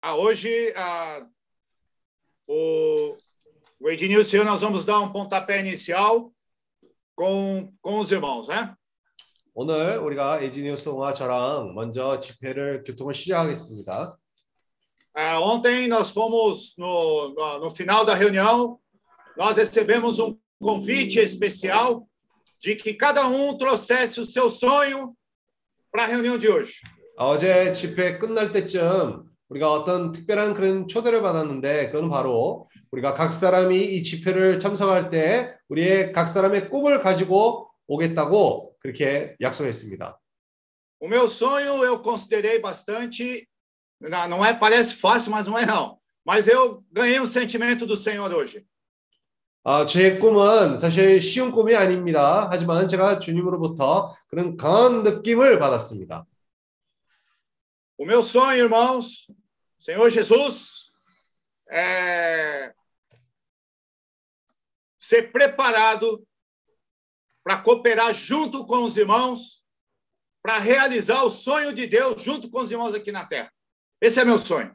Ah, hoje ah, o, o Ednilson e eu nós vamos dar um pontapé inicial com, com os irmãos, né? 오늘 우리가 에지니우스와 저랑 먼저 집회를 교통을 시작하겠습니다. Ah, ontem nós fomos no, no, no final da reunião, nós recebemos um convite especial de que cada um trouxesse o seu sonho para a reunião de hoje. 어제 집회 끝날 때쯤 우리가 어떤 특별한 그런 초대를 받았는데 그건 바로 우리가 각 사람이 이 집회를 참석할 때 우리의 각 사람의 꿈을 가지고 오겠다고 그렇게 약속했습니다. O meu sonho eu considerei bastante, não, é parece fácil, mas não é não. Mas eu ganhei um sentimento do Senhor hoje. 아, 제 꿈은 사실 쉬운 꿈이 아닙니다. 하지만 제가 주님으로부터 그런 강한 느낌을 받았습니다. O meu sonho, irmãos, Senhor Jesus, é ser preparado para cooperar junto com os irmãos, para realizar o sonho de Deus junto com os irmãos aqui na terra. Esse é meu sonho.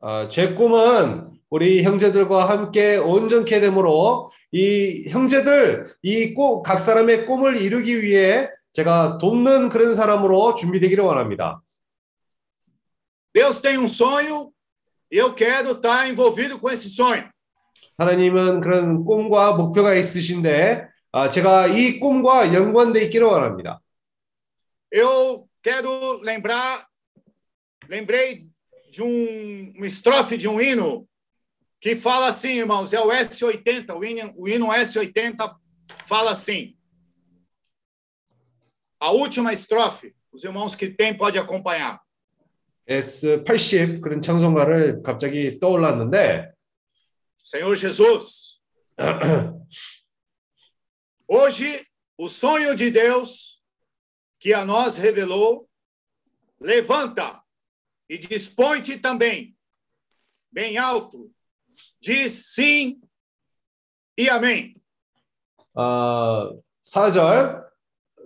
어, 제 꿈은 우리 형제들과 함께 온전케 됨으로 이 형제들 이각 사람의 꿈을 이루기 위해 제가 돕는 그런 사람으로 준비되기를 원합니다. Deus tem um sonho e eu quero estar envolvido com esse sonho. 하나님은 그런 꿈과 목표가 있으신데 아, 제가 이 꿈과 연관돼 있기를 원합니다. Eu quero lembrar, lembrei de um, uma estrofe de um hino que fala assim, irmãos, é o S80, o hino, o hino S80 fala assim. A última estrofe, os irmãos que têm podem acompanhar. S80 그런 찬송가를 갑자기 떠올랐는데 Senhor Jesus, hoje o sonho de Deus que a nós revelou levanta e dispõe-te também bem alto, diz sim e amém. 어, 4절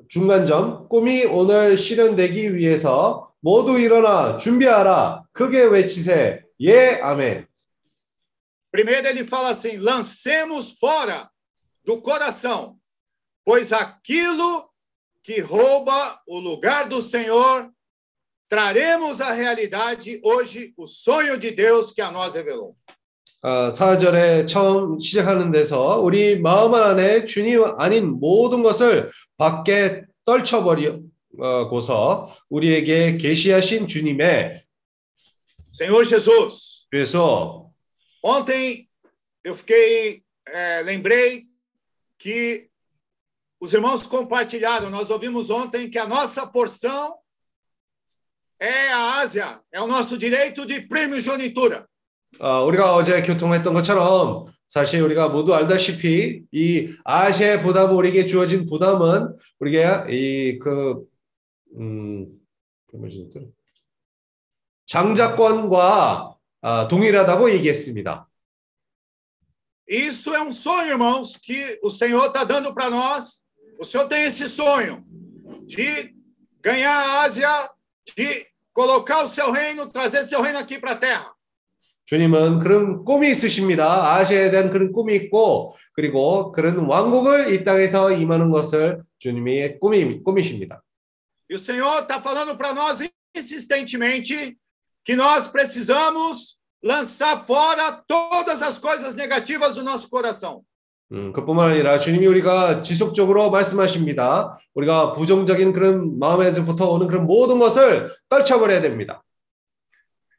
중간점 꿈이 오늘 실현되기 위해서 모두 일어나 준비하라 크게 외치세 예 아멘. Primeiro ele fala assim: lancemos fora do coração, pois aquilo que rouba o lugar do Senhor, traremos à realidade hoje o sonho de Deus que a nós revelou. 어, 4절에 처음 시작하는 데서 우리 마음 안에 주님 아닌 모든 것을 밖에 떨쳐버리 고서 우리에게 계시하신 주님의 Senhor Jesus, 그래서 ontem eu fiquei, eh, lembrei que os irmãos compartilharam, nós ouvimos ontem que a nossa porção é a Ásia, é o nosso direito de primogenitura. 어, 우리가 어제 교통했던 것처럼 사실 우리가 모두 알다시피 이 아시아의 부담 우리에게 주어진 부담은 우리가 이그 음, 그? 장자권과 아, 동일하다고 얘기했습니다. Isso é um sonho, irmãos, que o Senhor está dando para nós. O Senhor tem esse sonho de ganhar a Ásia, de colocar o seu reino, trazer seu reino aqui para a terra. 주님은 그런 꿈이 있으십니다. 아시아에 대한 그런 꿈이 있고 그리고 그런 왕국을 이 땅에서 임하는 것을 주님의 꿈이 꿈이십니다. E o Senhor está falando para nós insistentemente que nós precisamos lançar fora todas as coisas negativas do nosso coração. 음, 그뿐만 아니라 주님이 우리가 지속적으로 말씀하십니다. 우리가 부정적인 그런 마음에서부터 오는 그런 모든 것을 떨쳐버려야 됩니다.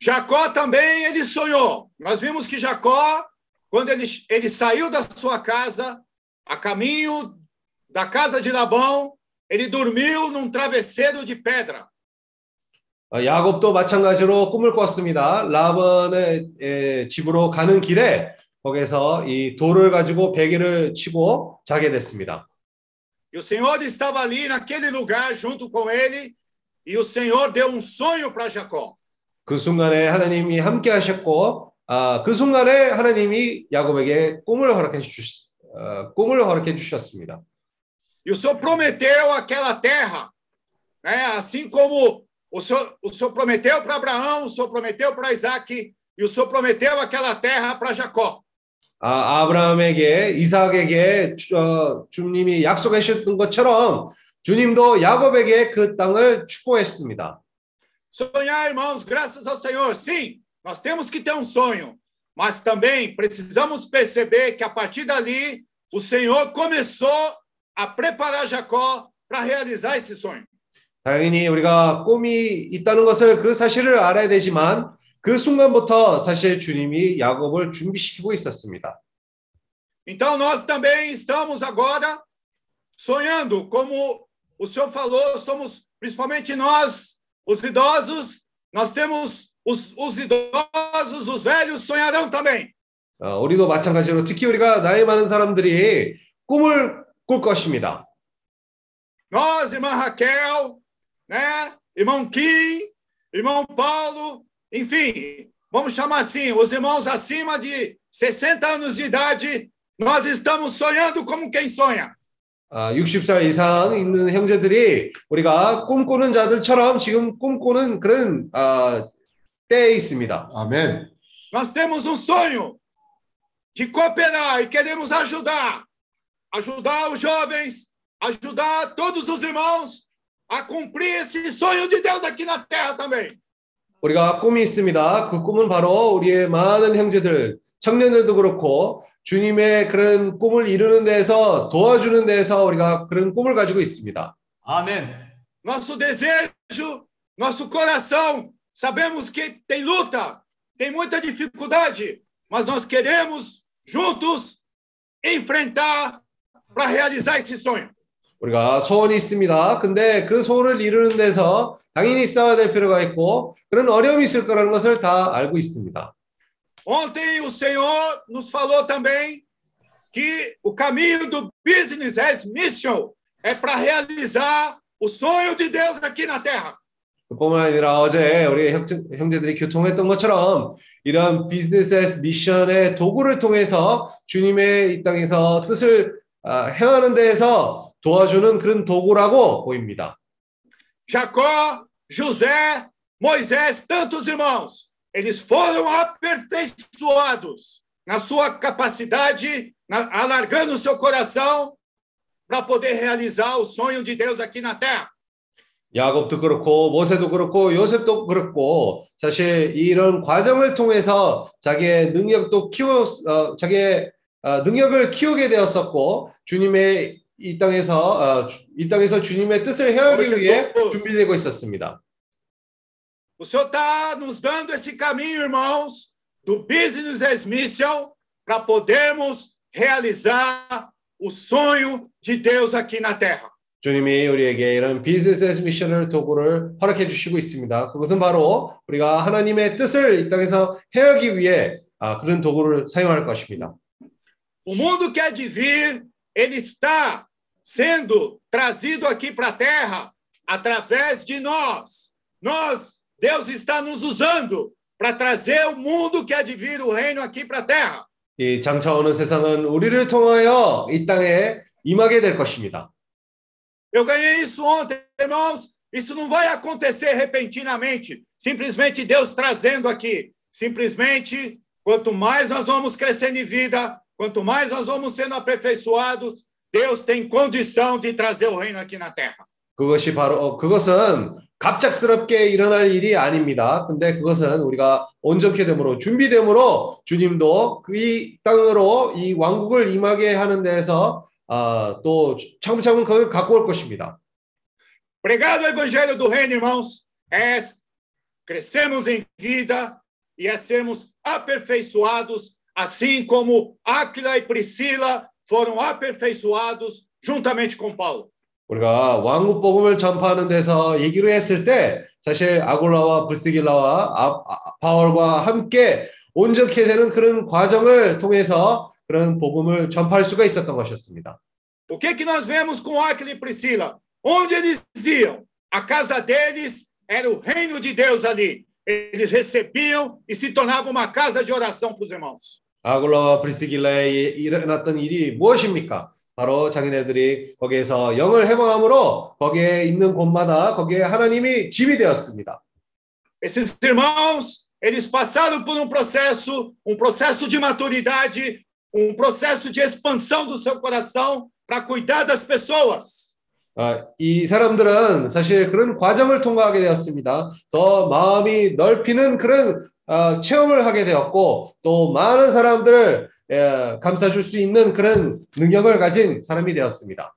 Jacó também ele sonhou. Nós vimos que Jacó, quando ele, ele saiu da sua casa, a caminho da casa de Labão, ele dormiu num travesseiro de pedra. 어, 야곱도 마찬가지로 꿈을 꿨습니다. 라반의 에, 집으로 가는 길에 거기서 이 돌을 가지고 베개를 치고 자게 됐습니다. E o Senhor estava ali naquele lugar junto com ele, e o Senhor deu um sonho para Jacó. 그 순간에 하나님이 함께 하셨고 아, 그 순간에 하나님이 야곱에게 꿈을 허락해 주셨 어, 꿈을 허락해 주셨습니다. E o Senhor prometeu aquela terra, né? assim como o senhor, o senhor prometeu para Abraão, o senhor prometeu para Isaac e o senhor prometeu aquela terra para Jacó. 아, 아브라함에게 이삭에게 주, 어, 주님이 약속하셨던 것처럼 주님도 야곱에게 그 땅을 축복했습니다. Sonhar, irmãos, graças ao Senhor. Sim, nós temos que ter um sonho, mas também precisamos perceber que a partir dali o Senhor começou a preparar Jacó para realizar esse sonho. 당연히 우리가 꿈이 있다는 것을 그 사실을 알아야 되지만 그 순간부터 사실 주님이 야곱을 준비시키고 있었습니다. Então nós também estamos agora sonhando, como o senhor falou, somos principalmente nós, os idosos, nós temos os, os idosos, os velhos sonharão também. 어, 우리도 마찬가지로 특히 우리가 나이 많은 사람들이 꿈을 꿀 것입니다. Nós, irmã Raquel, né? Irmão Kim, irmão Paulo, enfim, vamos chamar assim, os irmãos acima de 60 anos de idade, nós estamos sonhando como quem sonha. 아, 60살 이상 있는 형제들이 우리가 꿈꾸는 자들처럼 지금 꿈꾸는 그런 아, 때에 있습니다. 아멘. Nós temos um sonho de cooperar e queremos ajudar, ajudar os jovens, ajudar todos os irmãos a cumprir esse sonho de Deus aqui na terra também. 우리가 꿈이 있습니다. 그 꿈은 바로 우리의 많은 형제들, 청년들도 그렇고 주님의 그런 꿈을 이루는 데서 도와주는 데서 우리가 그런 꿈을 가지고 있습니다. 아멘. Nosso desejo, nosso coração, sabemos que tem luta, tem muita dificuldade, mas nós queremos juntos enfrentar para realizar esse sonho. 우리가 소원이 있습니다. 근데 그 소원을 이루는 데서 당연히 싸워야 될 필요가 있고 그런 어려움이 있을 거라는 것을 다 알고 있습니다. Ontem o Senhor nos falou também que o caminho do business as mission é para realizar o sonho de Deus aqui na terra. 뿐만 아니라 어제 우리 형제, 형제들이 교통했던 것처럼 이런 비즈니스 미션의 도구를 통해서 주님의 이 땅에서 뜻을 아, 행하는 데에서 도와주는 그런 도구라고 보입니다. Jacó, José, Moisés, tantos irmãos, eles foram aperfeiçoados na sua capacidade, na, alargando o seu coração para poder realizar o sonho de Deus aqui na terra. 야곱도 그렇고 모세도 그렇고 요셉도 그렇고 사실 이런 과정을 통해서 자기의 능력도 키워 어, 자기의 어, 능력을 키우게 되었었고 주님의 이 땅에서 어, 주- 이 땅에서 주님의 뜻을 행하기 위해 준비되고 있었습니다. O Senhor está nos dando esse caminho, irmãos, do business as mission, para podermos realizar o sonho de Deus aqui na terra. 주님이 우리에게 이런 비즈니스 미션을 도구를 허락해 주시고 있습니다. 그것은 바로 우리가 하나님의 뜻을 이 땅에서 행하기 위해 아, 그런 도구를 사용할 것입니다. O mundo que há de vir, ele está sendo trazido aqui para a terra através de nós. Nós, Deus está nos usando para trazer o mundo que há de vir, o reino aqui para a terra. 이 장차 오는 세상은 우리를 통하여 이 땅에 임하게 될 것입니다. Eu ganhei isso ontem, irmãos. Isso não vai acontecer repentinamente, simplesmente Deus trazendo aqui. Simplesmente, quanto mais nós vamos crescendo em vida, quanto mais nós vamos sendo aperfeiçoados, Deus tem condição de trazer o reino aqui na terra. 그것이 바로 어, 그것은 갑작스럽게 일어날 일이 아닙니다. 근데 그것은 우리가 온전케 됨으로 준비됨으로 주님도 그 이 땅으로 이 왕국을 임하게 하는 데서 아, 또 차근차근 그걸 갖고 올 것입니다. Pregar o evangelho do reino, irmãos, é crescermos em vida e é sermos aperfeiçoados, assim como Áquila e Priscila foram aperfeiçoados juntamente com Paulo. 우리가 왕국 복음을 전파하는 데서 얘기를 했을 때 사실 아골라와 브스길라와 아, 아, 바울과 함께 온전케 되는 그런 과정을 통해서 그런 복음을 전파할 수가 있었던 것이었습니다. O que que nós vemos com Áquila e Priscila? Onde eles iam? A casa deles era o reino de Deus ali. Eles recebiam e se tornava uma casa de oração para os irmãos. 아골라와 브리스길라에 일어났던 일이 무엇입니까? 바로 자기네들이 거기에서 영을 해방함으로 거기에 있는 곳마다 거기에 하나님이 집이 되었습니다. Esses irmãos, eles passaram por um processo, um processo de maturidade, um processo de expansão do seu coração para cuidar das pessoas. 아, 이 사람들은 사실 그런 과정을 통과하게 되었습니다. 더 마음이 넓히는 그런 어, 체험을 하게 되었고 또 많은 사람들을 예, 감싸줄 수 있는 그런 능력을 가진 사람이 되었습니다.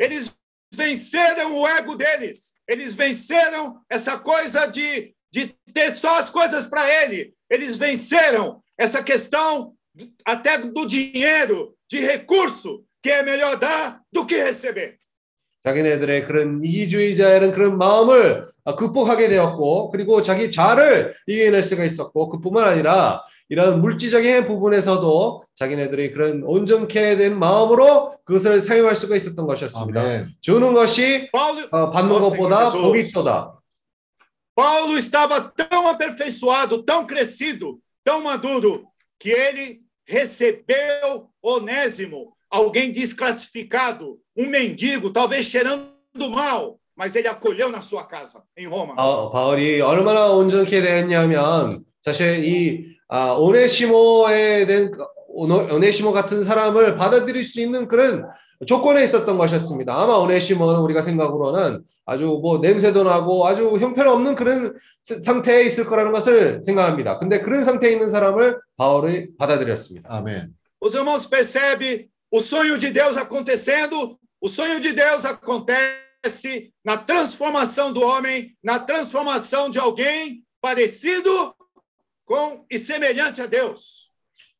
Eles venceram o ego deles. Eles venceram essa coisa de, de ter só as coisas para ele. Eles venceram essa questão até do dinheiro, de recurso, que é melhor dar do que receber. 자기네들의 그런 이기주의자의 그런 마음을 극복하게 되었고 그리고 자기 자를 이겨낼 수가 있었고 그뿐만 아니라 이런 물질적인 부분에서도 자기네들이 그런 온전케 된 마음으로 그것을 사용할 수가 있었던 것이었습니다. 아멘. 주는 것이 Paulo, 어, 받는 것보다 복이. 있도다. Paulo estava tão aperfeiçoado, tão crescido, tão maduro, que ele recebeu Onésimo, alguém desclassificado, um mendigo, talvez cheirando mal, mas ele acolheu na sua casa, em Roma. 바, 바울이 얼마나 온전케 됐냐면 사실 이 아, 오네시모에 대한 오네시모 같은 사람을 받아들일 수 있는 그런 조건에 있었던 것이었습니다. 아마 오네시모는 우리가 생각으로는 아주 뭐 냄새도 나고 아주 형편없는 그런 스- 상태에 있을 거라는 것을 생각합니다. 근데 그런 상태에 있는 사람을 바울이 받아들였습니다. 아멘. Os irmãos percebem o sonho de Deus acontecendo, o sonho de Deus acontece na transformação do homem, na transformação de alguém parecido com e semelhante a Deus.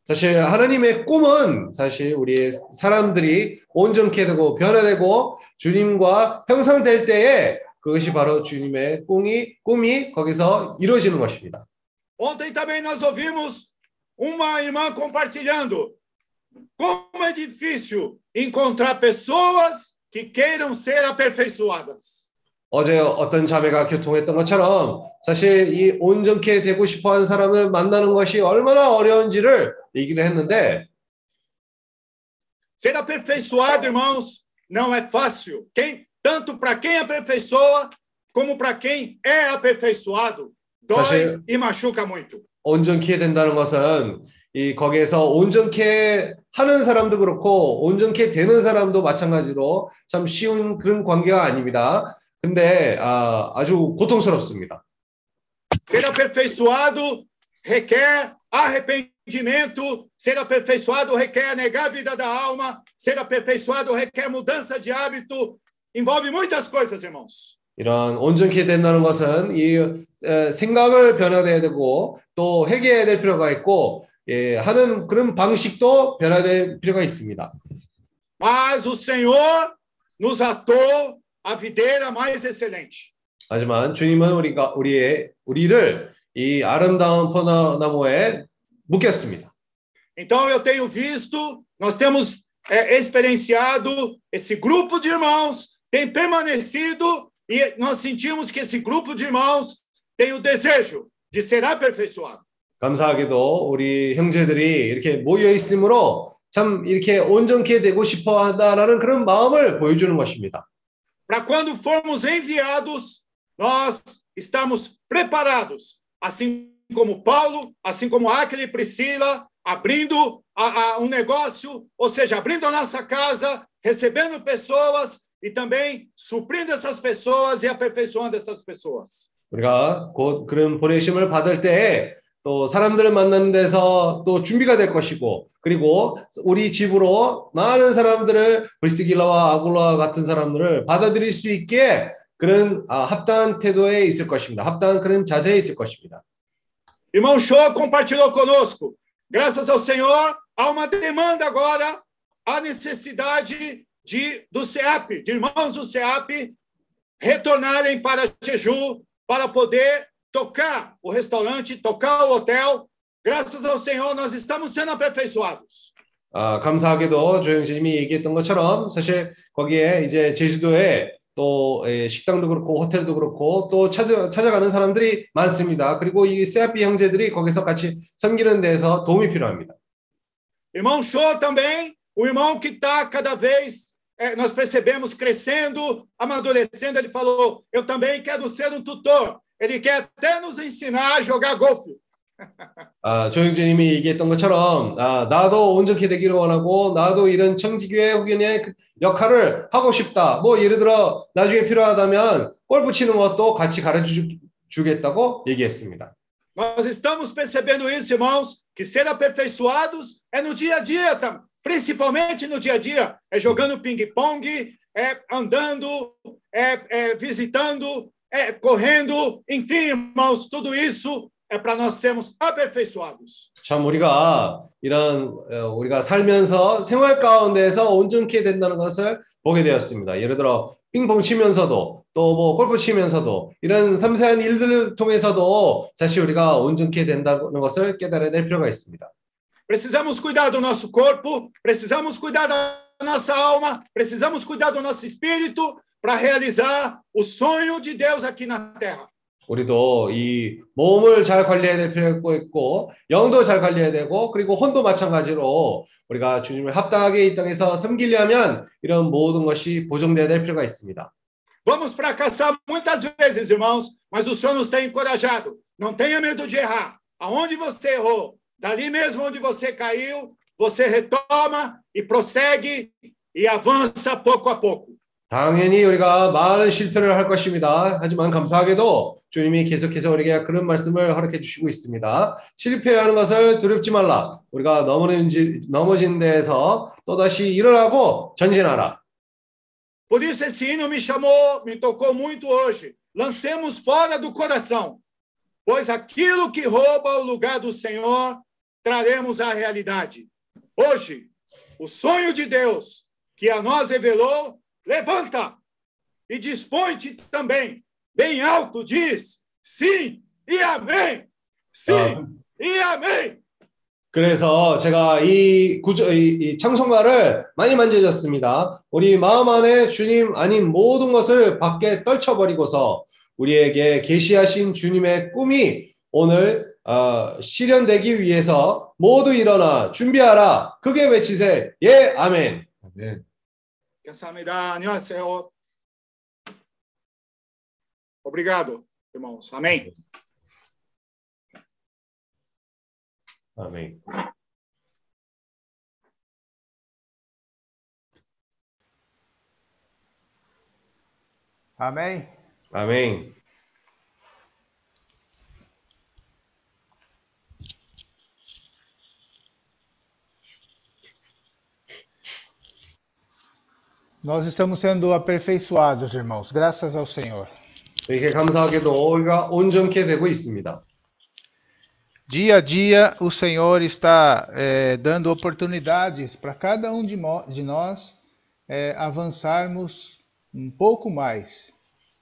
사실 하나님의 꿈은 사실 우리 사람들이 온전케 되고 변화되고 주님과 형상될 때에 그것이 바로 주님의 꿈이 꿈이 거기서 이루어지는 것입니다. Ontem também nós ouvimos uma irmã compartilhando como é difícil encontrar pessoas que queiram ser aperfeiçoadas. 어제 어떤 자매가 교통했던 것처럼 사실 이 온전케 되고 싶어하는 사람을 만나는 것이 얼마나 어려운지를 얘기를 했는데 Ser aperfeiçoado, irmãos, não é fácil. Quem, tanto para quem aperfeiçoa, como para quem é aperfeiçoado. Dói Sache- e machuca muito. 온전케 된다는 것은 이 거기에서 온전케 하는 사람도 그렇고 온전케 되는 사람도 마찬가지로 참 쉬운 그런 관계가 아닙니다. 근데 아, 아주 고통스럽습니다. Ser aperfeiçoado requer arrependimento. Ser aperfeiçoado requer negar a vida da alma. Ser aperfeiçoado requer mudança de hábito. Envolve muitas coisas, irmãos. 이런 온전케 된다는 것은 이 에, 생각을 변화돼야 되고 또 회개해야 될 필요가 있고 예, 하는 그런 방식도 변화될 필요가 있습니다. Mas o Senhor nos atou a videira mais excelente. 하지만 주님은 우리가 우리의 우리를 이 아름다운 포도나무에 묶였습니다. Então eu tenho visto, nós temos é, experienciado esse grupo de irmãos tem permanecido e nós sentimos que esse grupo de irmãos tem o desejo de ser aperfeiçoado. 감사하게도 우리 형제들이 이렇게 모여 있으므로 참 이렇게 온전케 되고 싶어 한다라는 그런 마음을 보여주는 것입니다. Para quando formos enviados, nós estamos preparados, assim como Paulo, assim como Aquila e Priscila, abrindo a, a um negócio, ou seja, abrindo a nossa casa, recebendo pessoas e também suprindo essas pessoas e aperfeiçoando essas pessoas. 우리가 곧 그런 보내심을 받을 때에 또 사람들을 만나는 데서 또 준비가 될 것이고 그리고 우리 집으로 많은 사람들을 브리스길라와 아굴라와 같은 사람들을 받아들일 수 있게 그런 아, 합당한 태도에 있을 것입니다. 합당한 그런 자세에 있을 것입니다. Irmão Show compartilhou conosco. Graças ao Senhor, há uma demanda agora, há necessidade de, do CEAP, de irmãos do CEAP, retornarem para Jeju para poder tocar o restaurante, tocar o hotel. Graças ao Senhor, nós estamos sendo aperfeiçoados. 아, 감사하게도 조영진님이 얘기했던 것처럼 사실 거기에 이제 제주도에 또 에, 식당도 그렇고 호텔도 그렇고 또 찾아, 찾아가는 사람들이 많습니다. 그리고 이 세아피 형제들이 거기서 같이 섬기는 데서 도움이 필요합니다. Irmão Show também o irmão que está cada vez, eh, nós percebemos crescendo, amadurecendo, ele falou: Eu também quero ser um tutor. Ele quer até nos ensinar a jogar golfe. 아, 조영재님이 얘기했던 것처럼 아, 나도 온전히 되기를 원하고 나도 이런 청지교회 후견의 그 역할을 하고 싶다. 뭐 예를 들어 나중에 필요하다면 골프 치는 것도 같이 가르쳐 주, 주겠다고 얘기했습니다. Nós estamos percebendo isso, irmãos, que ser aperfeiçoados é no dia a dia, tá? principalmente no dia a dia. É jogando ping-pong, é andando, é, é visitando, é correndo, enfim, irmãos, tudo isso é para nós sermos aperfeiçoados. 참 우리가 이런 어, 우리가 살면서 생활 가운데서 온전케 된다는 것을 보게 되었습니다. 예를 들어 빙봉 치면서도 또 뭐 골프 치면서도 이런 섬세한 일들을 통해서도 사실 우리가 온전케 된다는 것을 깨달아야 될 필요가 있습니다. Precisamos cuidar do nosso corpo, precisamos cuidar da nossa alma, precisamos cuidar do nosso espírito para realizar o sonho de Deus aqui na terra. 우리도 이 몸을 잘 관리해야 될 필요가 있고 영도 잘 관리해야 되고 그리고 혼도 마찬가지로 우리가 주님을 합당하게 이 땅에서 섬기려면 이런 모든 것이 보존돼야 될 필요가 있습니다. Vamos fracassar muitas vezes, irmãos, mas o Senhor nos tem encorajado. Não tenha medo de errar. Aonde você errou, dali mesmo onde você caiu, você retoma e prossegue e avança pouco a pouco. 당연히 우리가 많은 실패를 할 것입니다. 하지만 감사하게도 주님이 계속해서 우리에게 그런 말씀을 허락해 주시고 있습니다. 실패하는 것을 두렵지 말라. 우리가 넘어진, 넘어진 데에서 또다시 일어나고 전진하라. Por isso esse hino me chamou, me tocou muito hoje. Lancemos fora do coração, pois aquilo que rouba o lugar do Senhor, traremos à realidade. Hoje, o sonho de Deus que a nós revelou, levanta e dispõe-te também, bem alto, diz sim e amém. Sim 아. e amém. 그래서 제가 이 구조, 이, 이 찬송가를 많이 만져졌습니다. 우리 마음 안에 주님 아닌 모든 것을 밖에 떨쳐버리고서 우리에게 계시하신 주님의 꿈이 오늘 어, 실현되기 위해서 모두 일어나 준비하라. 크게 외치세. 예, 아멘. 아멘. 감사합니다. 안녕하세요. Obrigado, irmãos. Amém. 아멘. Amém. Nós estamos sendo aperfeiçoados, irmãos, graças ao Senhor. 이렇게 감사하게도 우리가 온전케 되고 있습니다. Dia a dia, o Senhor está eh, dando oportunidades para cada um de, mo- de nós eh, avançarmos um pouco mais.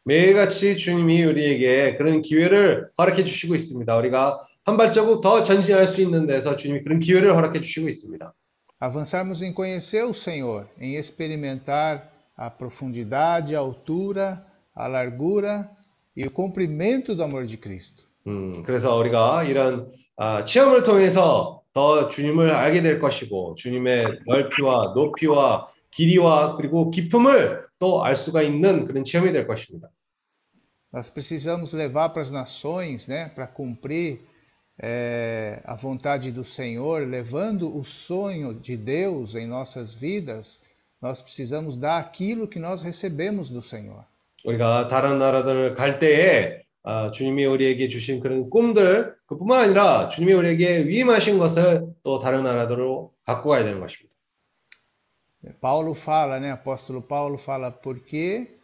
매일같이 주님이 우리에게 그런 기회를 허락해 주시고 있습니다. 우리가 한 발자국 더 전진할 수 있는 데서 주님이 그런 기회를 허락해 주시고 있습니다. Avançarmos em conhecer o Senhor, em experimentar a profundidade, a altura, a largura e o comprimento do amor de Cristo. 음, 그래서 우리가 이런 아, 체험을 통해서 더 주님을 알게 될 것이고 주님의 넓이와 높이와 길이와 그리고 깊음을 또 알 수가 있는 그런 체험이 될 것입니다. Nós precisamos levar para as nações, né, para cumprir eh, a vontade do Senhor, levando o sonho de Deus em nossas vidas. Nós precisamos dar aquilo que nós recebemos do Senhor. 우리가 다른 나라들을 갈 때에 아, 주님이 우리에게 주신 그런 꿈들 그뿐만 아니라 주님이 우리에게 위임하신 것을 또 다른 나라들로 갖고 가야 되는 것입니다. Paulo fala, né, apóstolo Paulo fala, porque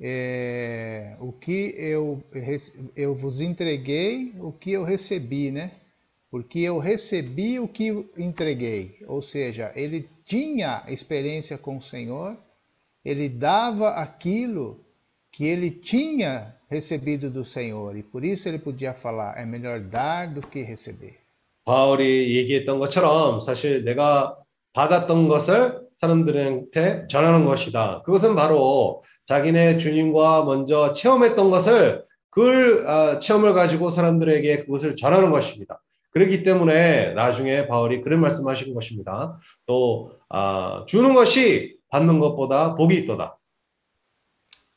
eh, o que eu, rece- eu vos entreguei, o que eu recebi, né? Porque eu recebi o que entreguei. Ou seja, ele tinha experiência com o Senhor, ele dava aquilo que ele tinha recebido do Senhor. E por isso ele podia falar: é melhor dar do que receber. 바울이 얘기했던 것처럼 사실 내가 받았던 것을 사람들한테 전하는 것이다. 그것은 바로 자기네 주님과 먼저 체험했던 것을 그 아, 체험을 가지고 사람들에게 그것을 전하는 것입니다. 그렇기 때문에 나중에 바울이 그런 말씀하신 것입니다. 또 아, 주는 것이 받는 것보다 복이 있도다.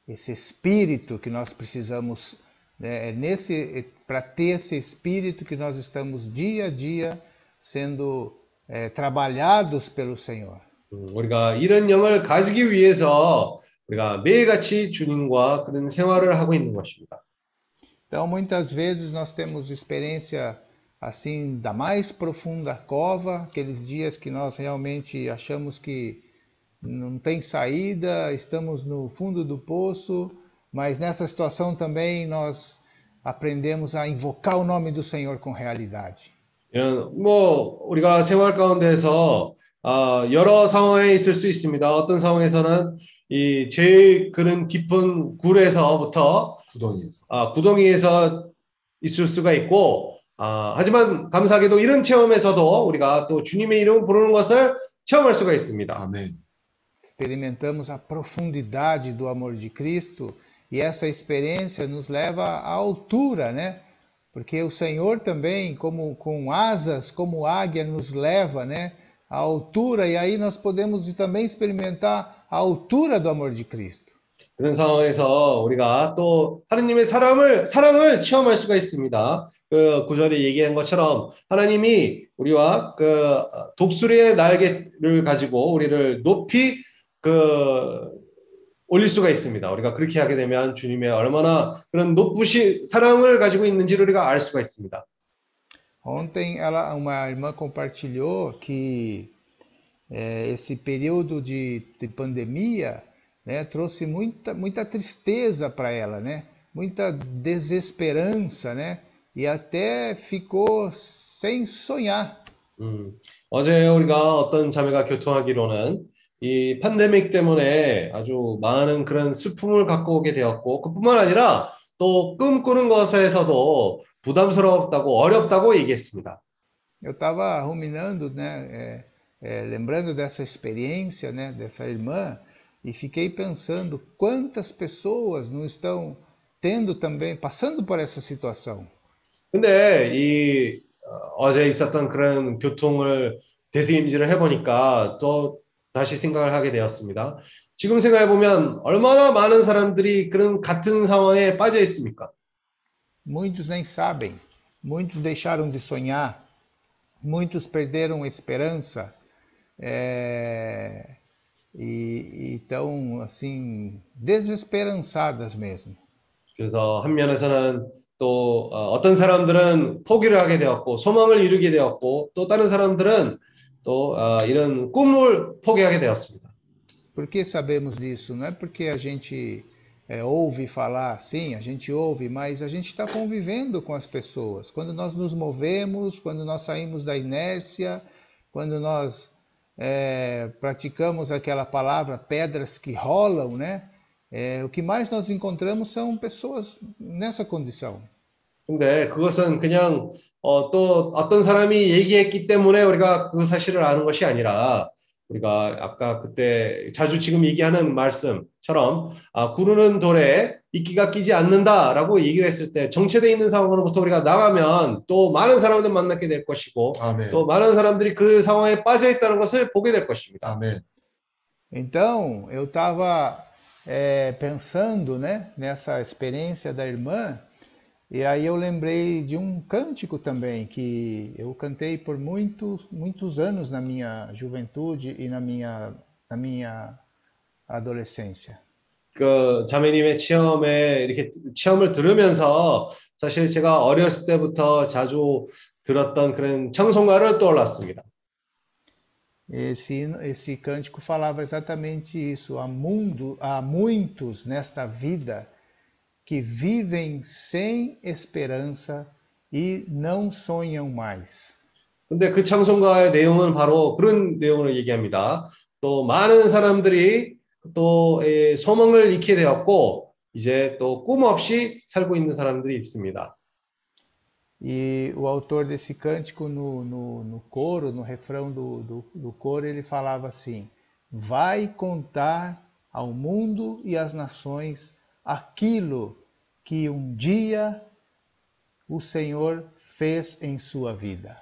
Esse espírito que nós precisamos, é nesse para ter esse espírito que nós estamos dia a dia sendo é, trabalhados pelo Senhor. 음, 우리가 이런 영을 가지기 위해서 우리가 매일같이 주님과 그런 생활을 하고 있는 것입니다. Então, muitas vezes nós temos experiência assim da mais profunda cova, aqueles dias que nós realmente achamos que não tem saída, estamos no fundo do poço, mas nessa situação também nós aprendemos a invocar o nome do Senhor com realidade. 이런 뭐 우리가 생활 가운데서 아, 여러 상황에 있을 수 있습니다. 어떤 상황에서는 이 제일 그런 깊은 굴에서부터 구덩이에서. 아, 구덩이에서 있을 수가 있고 아, 하지만 감사하게도 이런 체험에서도 우리가 또 주님의 이름 부르는 것을 체험할 수가 있습니다. 아멘. Experimentamos a profundidade do amor de Cristo e essa experiência nos leva à altura, né? Porque o Senhor também, como com asas, como águia, nos leva, né? À altura e aí nós podemos também experimentar a altura do amor de Cristo. 그런 상황에서 우리가 또 하나님의 사랑을 사랑을 체험할 수가 있습니다. 그 구절에 얘기한 것처럼 하나님이 우리와 그 독수리의 날개를 가지고 우리를 높이 그 올릴 수가 있습니다. 우리가 그렇게 하게 되면 주님의 얼마나 그런 높으신 사랑을 가지고 있는지를 우리가 알 수가 있습니다. Ontem ela, uma irmã compartilhou que eh, esse período de, de pandemia né, trouxe muita, muita tristeza para ela, né? muita desesperança, né? e até ficou sem sonhar. 음, 어제 우리가 어떤 자매가 교통하기로는 이 팬데믹 때문에 아주 많은 그런 슬픔을 갖고 오게 되었고 그뿐만 아니라 또 꿈꾸는 것에서도 부담스럽다고 어렵다고 얘기했습니다. Eu estava ruminando, né, é, é, lembrando dessa experiência, né, dessa irmã, e fiquei pensando quantas pessoas não estão tendo também, passando por essa situação. 근데 이 어, 어제 있었던 그런 교통을 대수임질을 해보니까 또 다시 생각을 하게 되었습니다. 지금 생각해 보면 얼마나 많은 사람들이 그런 같은 상황에 빠져 있습니까? Muitos nem sabem, muitos deixaram de sonhar, muitos perderam a esperança, é, e estão assim desesperançadas mesmo. 그래서 한 면에서는 또 어, 어떤 사람들은 포기를 하게 되었고 소망을 이루게 되었고 또 다른 사람들은 또 어, 이런 꿈을 포기하게 되었습니다. Por que sabemos disso? Não é porque a gente é, ouve falar, sim, a gente ouve, mas a gente está convivendo com as pessoas. Quando nós nos movemos, quando nós saímos da inércia, quando nós é, praticamos aquela palavra pedras que rolam, né? É, o que mais nós encontramos são pessoas nessa condição. 근데 그것은 그냥 어, 또 어떤 사람이 얘기했기 때문에 우리가 그 사실을 아는 것이 아니라 우리가 아까 그때 자주 지금 얘기하는 말씀처럼 아, 구르는 돌에 이끼가 끼지 않는다라고 얘기를 했을 때 정체되어 있는 상황으로부터 우리가 나가면 또 많은 사람들 만나게 될 것이고 아멘. 또 많은 사람들이 그 상황에 빠져 있다는 것을 보게 될 것입니다. 아멘. Então, eu estava é, pensando né, nessa experiência da irmã, e aí eu lembrei de um cântico também, que eu cantei por muitos, muitos anos na minha juventude e na minha, na minha adolescência. 그 자매님의 체험에 이렇게 체험을 들으면서 사실 제가 어렸을 때부터 자주 들었던 그런 청송가를 떠올랐습니다. Esse, hino- esse cântico falava exatamente isso. Há, mundo, há muitos nesta vida que vivem sem esperança e não sonham mais. 근데 그 찬송가의 내용은 바로 그런 내용을 얘기합니다. 또 많은 사람들이 또 에, 소망을 잃게 되었고 이제 또 꿈 없이 살고 있는 사람들이 있습니다. E o autor desse cântico, no, no, no coro, no refrão do, do, do coro, ele falava assim: Vai contar ao mundo e às nações aquilo que um dia o Senhor fez em sua vida.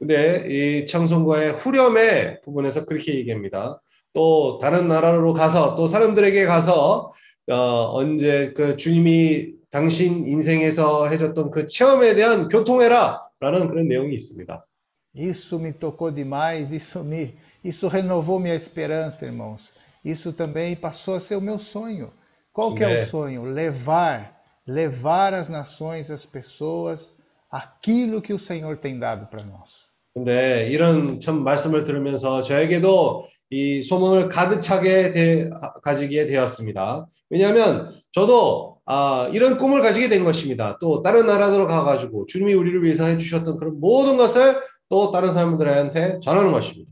근데 이 창송과의 후렴의 부분에서 그렇게 얘기합니다. 또 다른 나라로 가서 또 사람들에게 가서 어, 언제 그 주님이 당신 인생에서 해줬던 그 체험에 대한 교통해라라는 그런 내용이 있습니다. Isso me tocou demais, isso me isso renovou minha esperança, irmãos. Isso também passou a ser o meu sonho. Qual que é É. o sonho? Levar, levar às nações, às pessoas, aquilo que o Senhor tem dado para nós. 근데 이런 참 말씀을 들으면서 저에게도 이 소망을 가득 차게 되, 가지게 되었습니다. 왜냐하면 저도 아, 이런 꿈을 가지게 된 것입니다. 또 다른 나라로 가가지고 주님이 우리를 위해서 해주셨던 그런 모든 것을 또 다른 사람들한테 전하는 것입니다.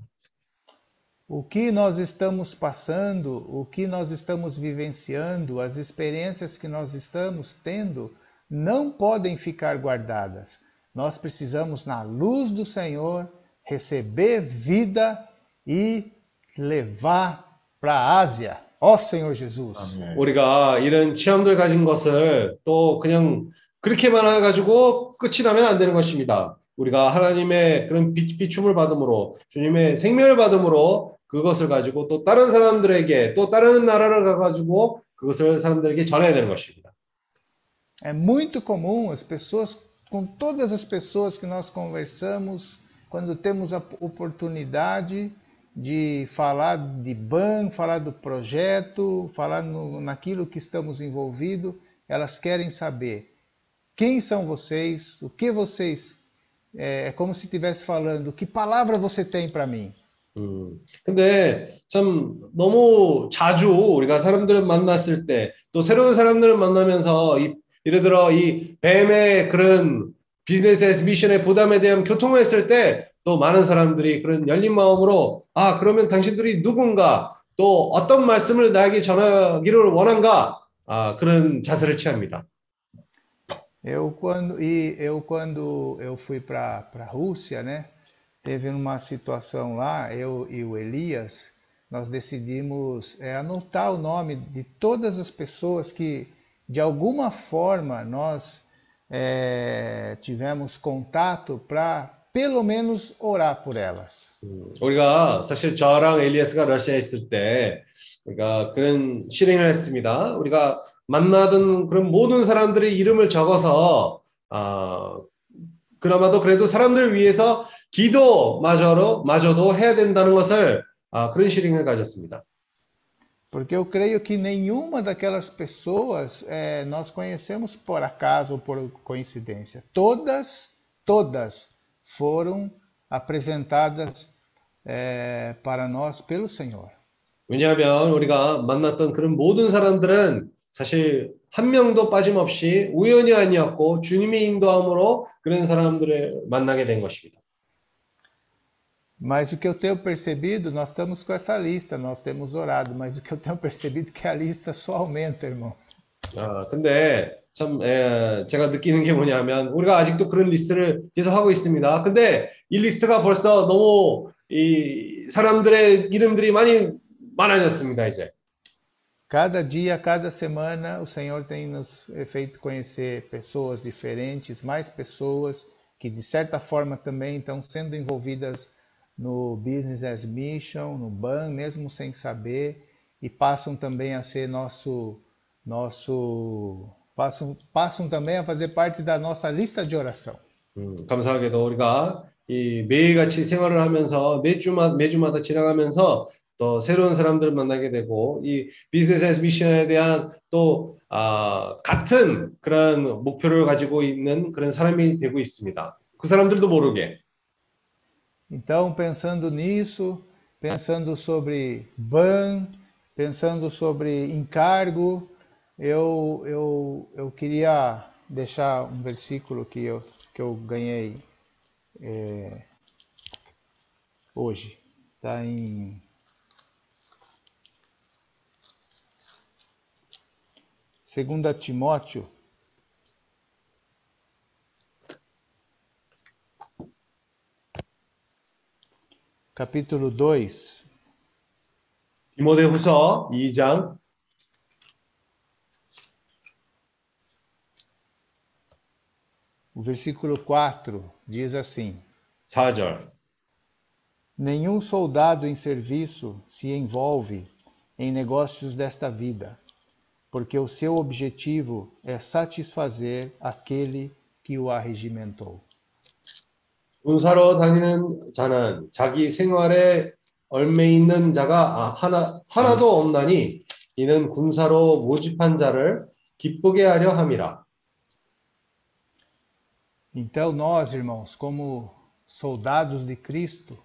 O que nós estamos passando, o que nós estamos vivenciando, as experiências que nós estamos tendo, não podem ficar guardadas. Nós precisamos, na luz do Senhor, receber vida e levar para a Ásia. Ó Senhor Jesus. Amém. 우리가 이런 체험들 가진 것을 또 그냥 그렇게만 해가지고 끝이 나면 안 되는 것입니다. 우리가 하나님의 그런 비, 비춤을 받음으로 주님의 생명을 받음으로 그것을 가지고 또 다른 사람들에게 또 다른 나라를 가가지고 그것을 사람들에게 전해야 되는 것입니다. É muito comum as pessoas, com todas as pessoas que nós conversamos, quando temos a oportunidade de falar de BAN, falar do projeto, falar no, naquilo que estamos envolvidos, elas querem saber quem são vocês, o que vocês. É, é como se estivesse falando, que palavra você tem para mim? 음, 근데 참 너무 자주 우리가 사람들을 만났을 때 또 새로운 사람들을 만나면서 이, 예를 들어 이 뱀의 그런 비즈니스 에스 미션의 부담에 대한 교통을 했을 때 또 많은 사람들이 그런 열린 마음으로 아 그러면 당신들이 누군가 또 어떤 말씀을 나에게 전하기를 원한가 아 그런 자세를 취합니다. Eu quando e eu quando eu fui para a Rússia, né? Teve uma situação lá, eu e o Elias, nós decidimos é, anotar o nome de todas as pessoas que de alguma forma nós é, tivemos contato para pelo menos orar por elas. 음, 우리가 사실 저랑 엘리아스가 러시아에 있을 때 우리가 그런 실행을 했습니다. 우리가 만나던 그런 모든 사람들의 이름을 적어서 아 그나마도 그래도 사람들을 위해서 기도마저로 마저도 해야 된다는 것을 아, 그런 실행을 가졌습니다. Porque eu creio que nenhuma daquelas pessoas é, nós conhecemos por acaso ou por coincidência. Todas, todas foram apresentadas é, para nós pelo Senhor. 왜냐하면 우리가 만났던 그런 모든 사람들은 사실 한 명도 빠짐없이 우연이 아니었고 주님의 인도함으로 그런 사람들을 만나게 된 것입니다. Mas o que eu tenho percebido, nós estamos com essa lista, nós temos orado, mas o que eu tenho percebido é que a lista só aumenta, irmãos. 아, 근데 참 에, 제가 느끼는 게 뭐냐면 우리가 아직도 그런 리스트를 계속 하고 있습니다. 근데 이 리스트가 벌써 너무 이 사람들의 이름들이 많이 많아졌습니다, 이제. Cada dia, cada semana, o Senhor tem nos feito conhecer pessoas diferentes, mais pessoas que de certa forma também estão sendo envolvidas no Business as Mission, no BAN, mesmo sem saber, e passam também a ser nosso, nosso, passam, passam também a fazer parte da nossa lista de oração. 음, 감사하게도 우리가 이 매일같이 생활을 하면서 매주마, 매주마다 지나가면서 또 새로운 사람들을 만나게 되고 이 비즈니스 에스 미션에 대한 또 아, 같은 그런 목표를 가지고 있는 그런 사람이 되고 있습니다. 그 사람들도 모르게. Então, pensando nisso, pensando sobre BAN, pensando sobre encargo, eu, eu, eu queria deixar um versículo que eu, que eu ganhei é, hoje. Está em. Segunda Timóteo, capítulo 2, 디모데후서 2장 O versículo 4 diz assim: 4절. Nenhum soldado em serviço se envolve em negócios desta vida, porque o seu objetivo é satisfazer aquele que o arregimentou. 군사로 다니는 자는 자기 생활에 얼매 있는 자가 아, 하나 하나도 없나니 이는 군사로 모집한 자를 기쁘게 하려 함이라. Então, nós, irmãos, como soldados de Cristo,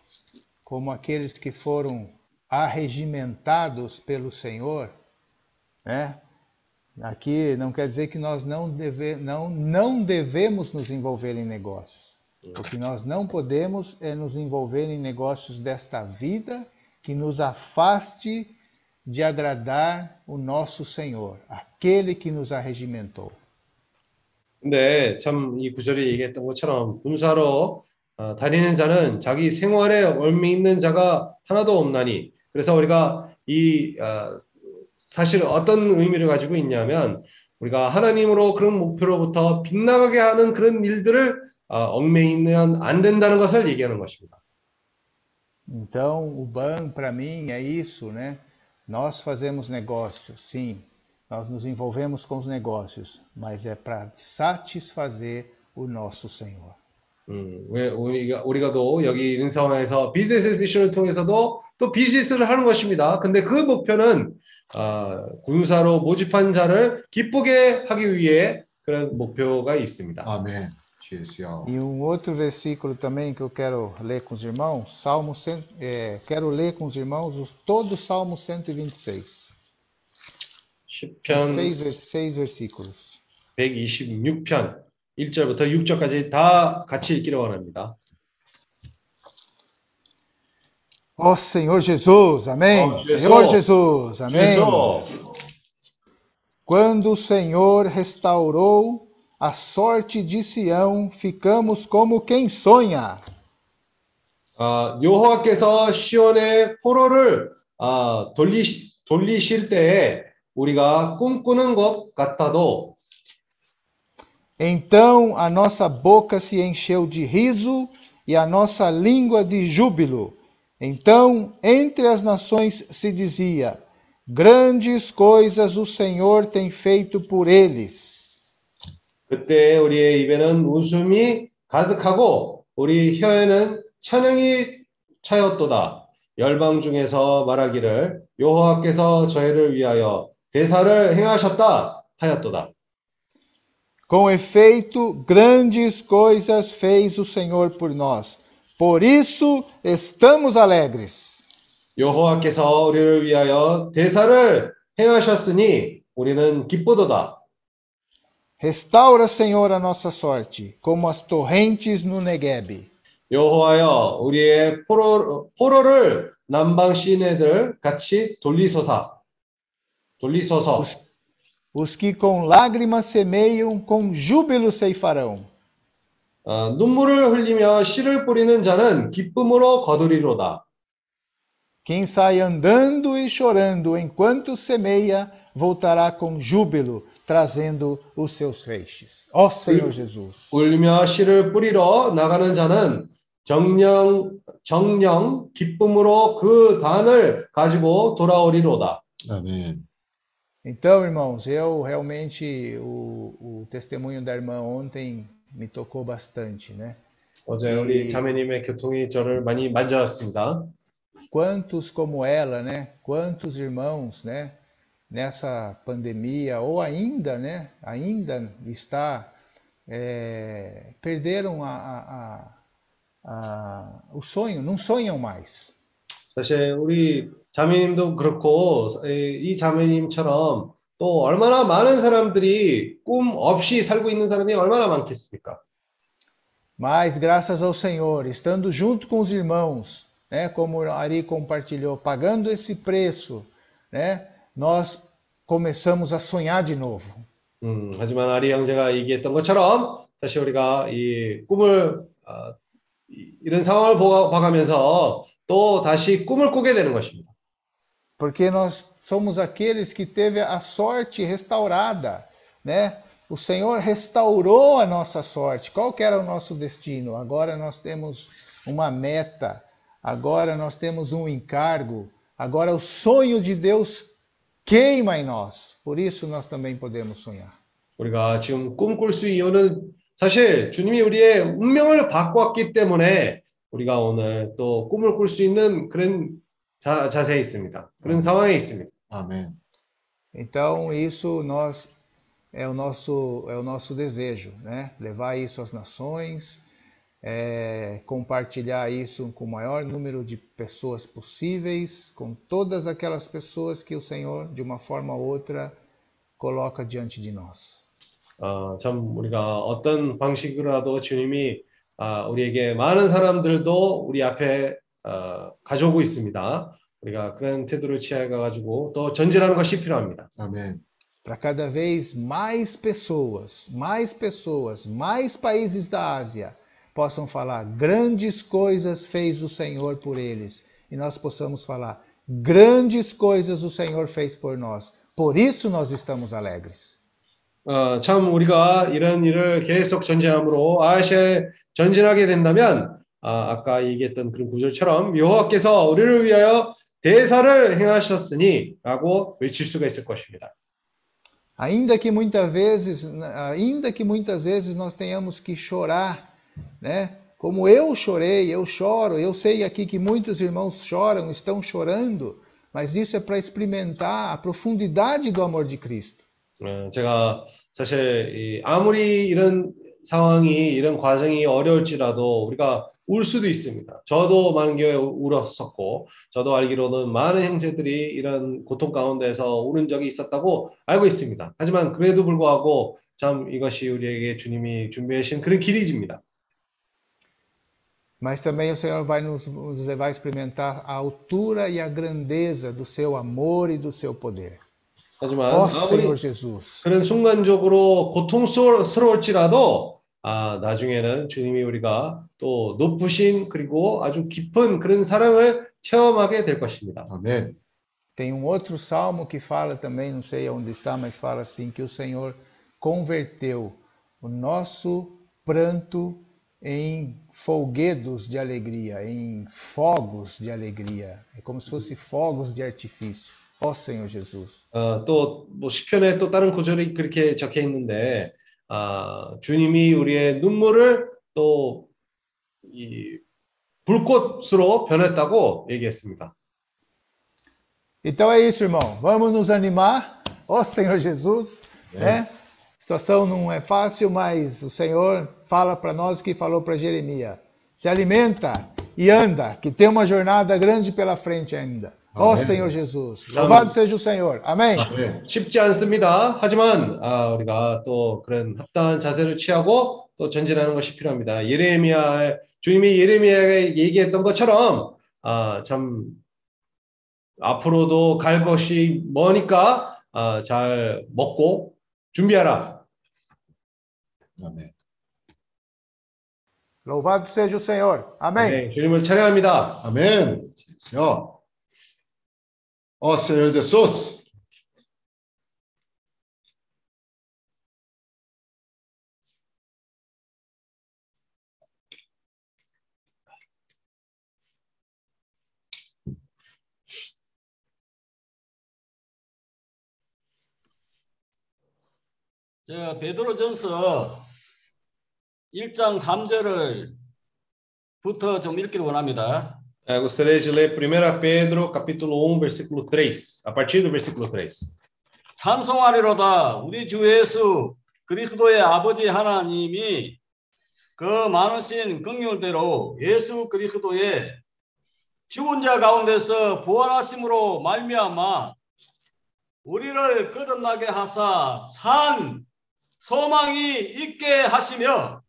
como aqueles que foram arregimentados pelo Senhor, né? Aqui não quer dizer que nós não, deve, não, não devemos nos envolver em negócios. O que nós não podemos é nos envolver em negócios desta vida que nos afaste de agradar o nosso Senhor, aquele que nos arregimentou. 근데 참 이 구절이 얘기했던 것처럼 군사로 어, 다니는 자는 자기 생활에 얼미 있는 자가 하나도 없나니 그래서 우리가 이 어, 사실 어떤 의미를 가지고 있냐면 우리가 하나님으로 그런 목표로부터 빗나가게 하는 그런 일들을 어, 얽매이면 안 된다는 것을 얘기하는 것입니다. Então, o ban para mim é isso, né? Nós fazemos negócios, sim. Nós nos envolvemos com os negócios, mas é para satisfazer o nosso Senhor. 음, 왜 우리가 우리가도 여기 있는 상황에서 비즈니스 미션을 통해서도 또 비즈니스를 하는 것입니다. 근데 그 목표는 어, 군사로 모집한 자를 기쁘게 하기 위해 그런 목표가 있습니다. Amém. Jesus. E um outro versículo também que eu quero ler com os irmãos, Salmo, cem- é, quero ler com os irmãos os- todo o Salmo 126. 10편 Seis, vers- seis versículos. 126편 1절부터 6절까지 다 같이 읽기를 원합니다. Ó Senhor Jesus, amém. Ó Jesus. Senhor Jesus, amém. 그래서 Quando o Senhor restaurou a sorte de Sião, ficamos como quem sonha. 아, 여호와께서 시온의 포로를 아, 돌리, 돌리실 때에 우리가 꿈꾸는 것 같아도 Então a nossa boca se encheu de riso e a nossa língua de júbilo. Então, entre as nações se dizia: Grandes coisas o Senhor tem feito por eles. 그때 우리의 입에는 웃음이 가득하고 우리 혀에는 찬양이 차였도다. 열방 중에서 말하기를 여호와께서 저희를 위하여 대사를 행하셨다 하였도다. Com efeito, grandes coisas fez o Senhor por nós. Por isso estamos alegres. 여호와께서 우리를 위하여 대사를 행하셨으니 우리는 기쁘도다. Restaura, Senhor, a nossa sorte, como as torrentes no Neguebe. 여호와여 우리의 포로, 포로를 남방 시내들 같이 돌리소서. 돌리소서. Os, os que com lágrimas semeiam, com júbilo ceifarão. 어, 눈물을 흘리며 씨를 뿌리는 자는 기쁨으로 거두리로다. Quem sai andando e chorando enquanto semeia, voltará com júbilo, trazendo os seus feixes. Ó Senhor Jesus. 울며 씨를 뿌리러 나가는 자는 정령 정령 기쁨으로 그 단을 가지고 돌아오리로다. Amém. Então, irmãos, eu realmente, o, o testemunho da irmã ontem me tocou bastante, né? 어제 우리 이- 자매님의 교통이 저를 많이 만져왔습니다. Quantos como ela, né? Quantos irmãos, né? Nessa pandemia, ou ainda, né? Ainda está, é, perderam a, a, a, a- o sonho, não sonham mais. 사실 우리 자매님도 그렇고 이 이 자매님처럼 또 얼마나 많은 사람들이 꿈 없이 살고 있는 사람이 얼마나 많겠습니까? Mas graças ao Senhor, estando junto com os irmãos, né, como o Ari compartilhou, pagando esse preço, né, nós começamos a sonhar de novo. 음, 하지만 아리 형제가 얘기했던 것처럼 사실 우리가 이 꿈을 아, 이- 이런 상황을 보가- 봐가면서 또 다시 꿈을 꾸게 되는 것입니다. Porque nós somos aqueles que teve a sorte restaurada, né? o Senhor restaurou a nossa sorte. Qual que era o nosso destino? Agora nós temos uma meta, agora nós temos um encargo, agora o sonho de Deus queima em nós. Por isso nós também podemos sonhar. 우리가 지금 꿈꿀 수 이유는 사실 주님이 우리의 운명을 바꾸었기 때문에 우리가 오늘 또 꿈을 꿀 수 있는 그런 자, 자세에 있습니다. 그런 상황에 있습니다. Amém. Então isso nós é o nosso é o nosso desejo, né? Levar isso às nações, é, compartilhar isso com o maior número de pessoas possíveis, com todas aquelas pessoas que o Senhor, de uma forma ou outra, coloca diante de nós. 어, 참 우리가 어떤 방식으로라도 주님이 아, 우리에게 많은 사람들도 우리 앞에 어, 가져오고 있습니다. 우리가 그런 태도를 취해 가지고 또 전진하는 것이 필요합니다. Amém. Para cada vez mais pessoas, mais pessoas, mais países da Ásia possam falar grandes coisas fez o Senhor por eles e nós possamos falar grandes coisas o Senhor fez por nós. Por isso nós estamos alegres. 어, 참 우리가 이런 일을 계속 전진함으로 아시아에 전진하게 된다면 아, 아까 얘기했던 그런 구절처럼 여호와께서 우리를 위하여 대사를 행하셨으니라고 외칠 수가 있을 것입니다. Ainda que muitas vezes, ainda que muitas vezes nós tenhamos que chorar, né? Como eu chorei, eu choro, eu sei aqui que muitos irmãos choram, estão chorando, mas isso é para experimentar a profundidade do amor de Cristo. 어, 제가 사실 이 아무리 이런 상황이 이런 과정이 어려울지라도 우리가 울 수도 있습니다. 저도 교회 울었었고 저도 알기로는 많은 형제들이 이런 고통 가운데서 우는 적이 있었다고 알고 있습니다. 하지만 그래도 불구하고 참 이것이 우리에게 주님이 준비해 주신 그런 길이집니다. Mas também o Senhor vai nos, nos levar a experimentar a altura e a grandeza do seu amor e do seu poder. 하지만 Ó 아무리 Senhor Jesus. 그런 순간적으로 고통스러울지라도 아, 나중에는 주님이 우리가 또 높으신 그리고 아주 깊은 그런 사랑을 체험하게 될 것입니다. Amém. Tem um outro salmo que fala também, não sei onde está, mas fala assim: que o Senhor converteu o nosso pranto em folguedos de alegria, em fogos de alegria. É como se fosse fogos de artifício. Ó Senhor Jesus. 어, 또뭐 시편에 또 다른 구절이 그렇게 적혀 있는데 아, 주님이 우리의 눈물을 또 이 불꽃으로 변했다고 얘기했습니다. Então é isso, irmão. Vamos nos animar. Ó Senhor Jesus, né? A situação não é fácil, mas o Senhor fala para nós o que falou para Jeremias. Se alimenta e anda, que tem uma jornada grande pela frente ainda. Ó Amém. Senhor Jesus. Louvado seja o Senhor. Amém. 쉽지 않습니다. 하지만 아, 우리가 또 그런 합당한 자세를 취하고 또 전진하는 것이 필요합니다. 예레미야 주님이 예레미야에 얘기했던 것처럼 아, 참 앞으로도 갈 것이 머니까 아, 잘 먹고 준비하라. Amém. Louvado seja o Senhor. Amém. 네, 주님을 찬양합니다. Amém. Senhor. Ó Senhor Jesus. 저 베드로전서 1장 3절을 부터 좀 읽기를 원합니다. É, gostaria de ler 1 Pedro, capítulo 1, versículo 3, a partir do versículo 3. 찬송하리로다 우리 주 예수 그리스도의 아버지 하나님이 그 많으신 긍휼대로 예수 그리스도의 죽은 자 가운데서 부활하심으로 말미암아 우리를 거듭나게 하사 산 소망이 있게 하시며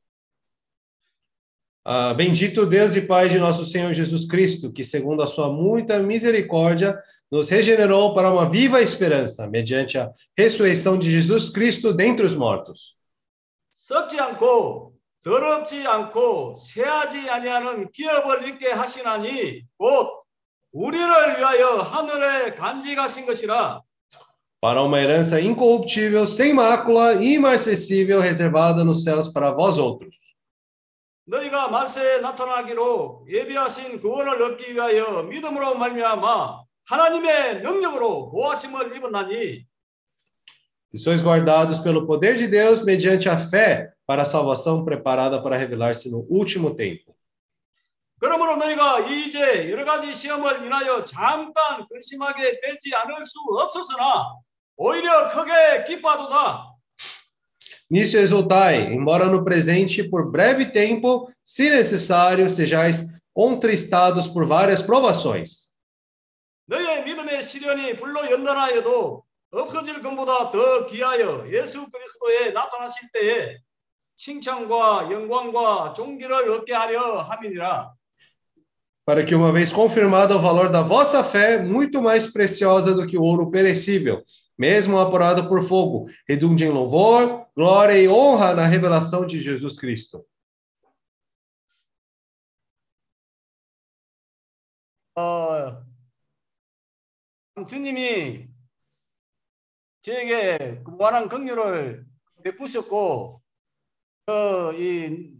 Ah, bendito Deus e Pai de nosso Senhor Jesus Cristo, que segundo a sua muita misericórdia nos regenerou para uma viva esperança, mediante a ressurreição de Jesus Cristo dentre os mortos, 썩지 않고 더럽지 않고 새하지 아니하는 기업을 있게 하시나니 곧 우리를 위하여 하늘에 간직하신 것이라 para uma herança incorruptível, sem mácula, imarcessível, reservada nos céus para vós outros. 너희가 말세에 나타나기로 예비하신 구원을 얻기 위하여 믿음으로 말미암아 하나님의 능력으로 보하심을 입었나니 E sois guardados pelo poder de Deus mediante a fé para a salvação preparada para revelar-se no último tempo. 그러므로 너희가 이제 여러 가지 시험을 인하여 잠깐 근심하게 되지 않을 수 없었으나 오히려 크게 기뻐하도다. Nisso exultai, embora no presente, por breve tempo, se necessário, sejais contristados por várias provações. 너희의 믿음의 시련이 불로 연단하여도 없어질 것보다 더 귀하여 예수 그리스도에 나타나실 때에 칭찬과 영광과 존귀를 얻게 하려 함이니라. Para que, uma vez confirmado o valor da vossa fé, muito mais preciosa do que o ouro perecível, mesmo apurado por fogo, redunde em louvor, glória e honra na revelação de Jesus Cristo. 어, 주님이 저에게 그 무한한 긍휼을 베푸셨고 그이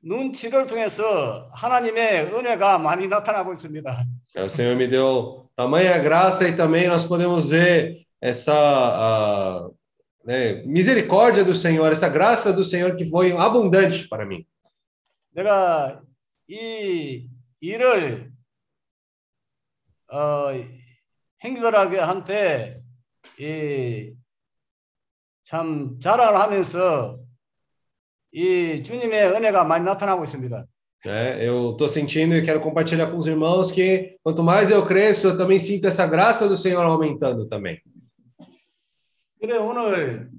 눈치를 통해서 하나님의 은혜가 많이 나타나고 있습니다. O Senhor me deu tamanha graça e também nós podemos ver essa ah, né, misericórdia do Senhor, essa graça do Senhor que foi abundante para mim. 내가 이 일을 어, 행들하게한테 이참 자랑을 하면서 이 주님의 은혜가 많이 나타나고 있습니다. Né? Eu estou sentindo e quero compartilhar com os irmãos que quanto mais eu cresço, eu também sinto essa graça do Senhor aumentando também. 그래 오늘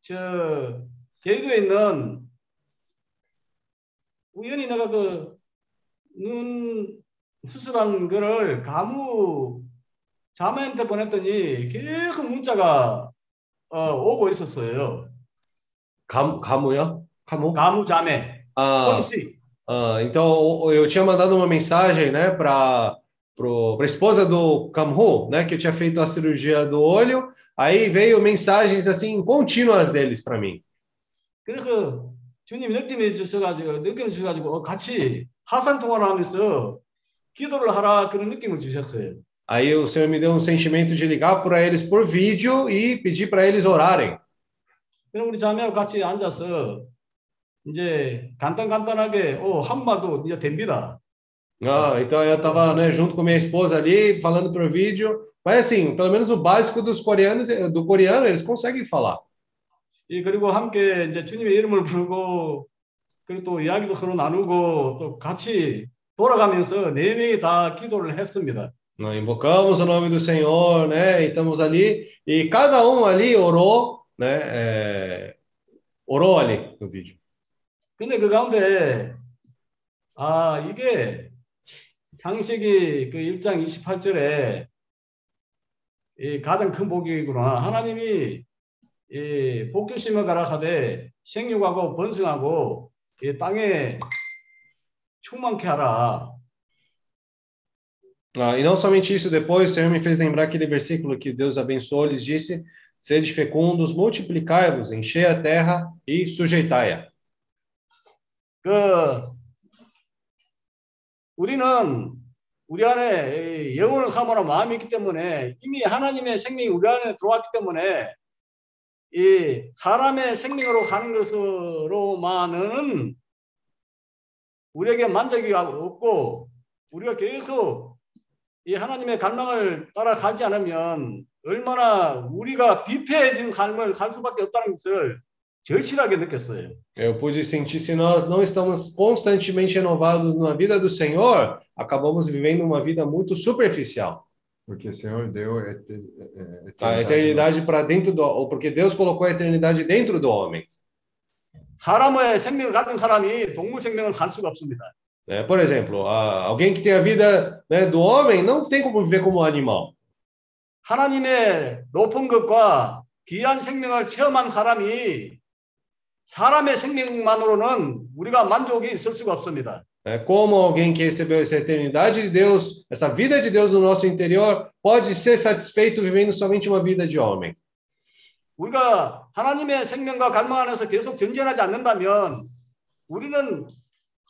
저 제주도에 있는 우연히 내가 그눈 수술한 거를 가무 자매한테 보냈더니 계속 문자가 어, 오고 있었어요. Cam, camu요? Camu? 가무 자매, Ah, 혼씨. ah, então eu tinha mandado uma mensagem, né, para para esposa do Kamhu, né, que eu tinha feito a cirurgia do olho. Aí veio mensagens assim contínuas deles para mim. 그래서 주님이 느낌이 주셔가지고 느낌을 주셔가지고 어, 같이 화상 통화를 하면서 기도를 하라 그런 느낌을 주셨어요. Aí o Senhor me deu um sentimento de ligar para eles por vídeo e pedir para eles orarem. 그럼 우리 자매하고 같이 앉아서 이제 간단 간단하게 어, 한마도 이제 됩니다. Ah, então eu estava né, junto com minha esposa ali, falando por vídeo. Mas assim, pelo menos o básico dos coreanos, eh, do coreano, eles conseguem falar. 이 그리고 함께 이제 주님의 이름을 부르고 그리고 또 이야기도 서로 나누고 또 같이 돌아가면서 네 명이 다 기도를 했습니다. Nós invocamos o nome do Senhor, né? E estamos ali. E cada um ali orou, né? é, orou ali no vídeo. 근데 그 가운데 아 이게 창세기 그 1장 28절에 이 가장 큰 복이구나. 하나님이 이 복교심을 가라사대 생육하고 번성하고 이 땅에 충만케 하라. Ah, e não somente isso, depois o Senhor me fez lembrar aquele versículo que Deus abençoou, lhes disse: Sede fecundos, multiplicai-vos, enchei a terra e sujeitai-a. 그 우리는 우리 안에 이 영혼을 사모하는 마음이 있기 때문에 이미 하나님의 생명이 우리 안에 들어왔기 때문에 이 사람의 생명으로 가는 것으로만은 우리에게 만족이 없고 우리가 계속 이 하나님의 갈망을 따라가지 않으면 얼마나 우리가 비폐해진 삶을 살 수밖에 없다는 것을 절실하게 느꼈어요. Eu pude sentir, se nós não estamos constantemente renovados na vida do Senhor, acabamos vivendo uma vida muito superficial. Porque o Senhor deu a ete- eh, A eternidade. eternidade para dentro do. Ou porque Deus colocou a eternidade dentro do homem. 사람의 생명을 가진 사람이 동물 생명을 갈 수가 없습니다. né? Por exemplo, a- alguém que tem a vida né, do homem não tem como viver como um animal. 하나님의 높은 것과 귀한 생명을 체험한 사람이 사람의 생명만으로는 우리가 만족이 있을 수가 없습니다. É, como alguém que recebeu essa eternidade de Deus, essa vida de Deus no nosso interior, pode ser satisfeito vivendo somente uma vida de homem? 우리가 하나님의 생명과 갈망 안에서 계속 전진하지 않는다면 우리는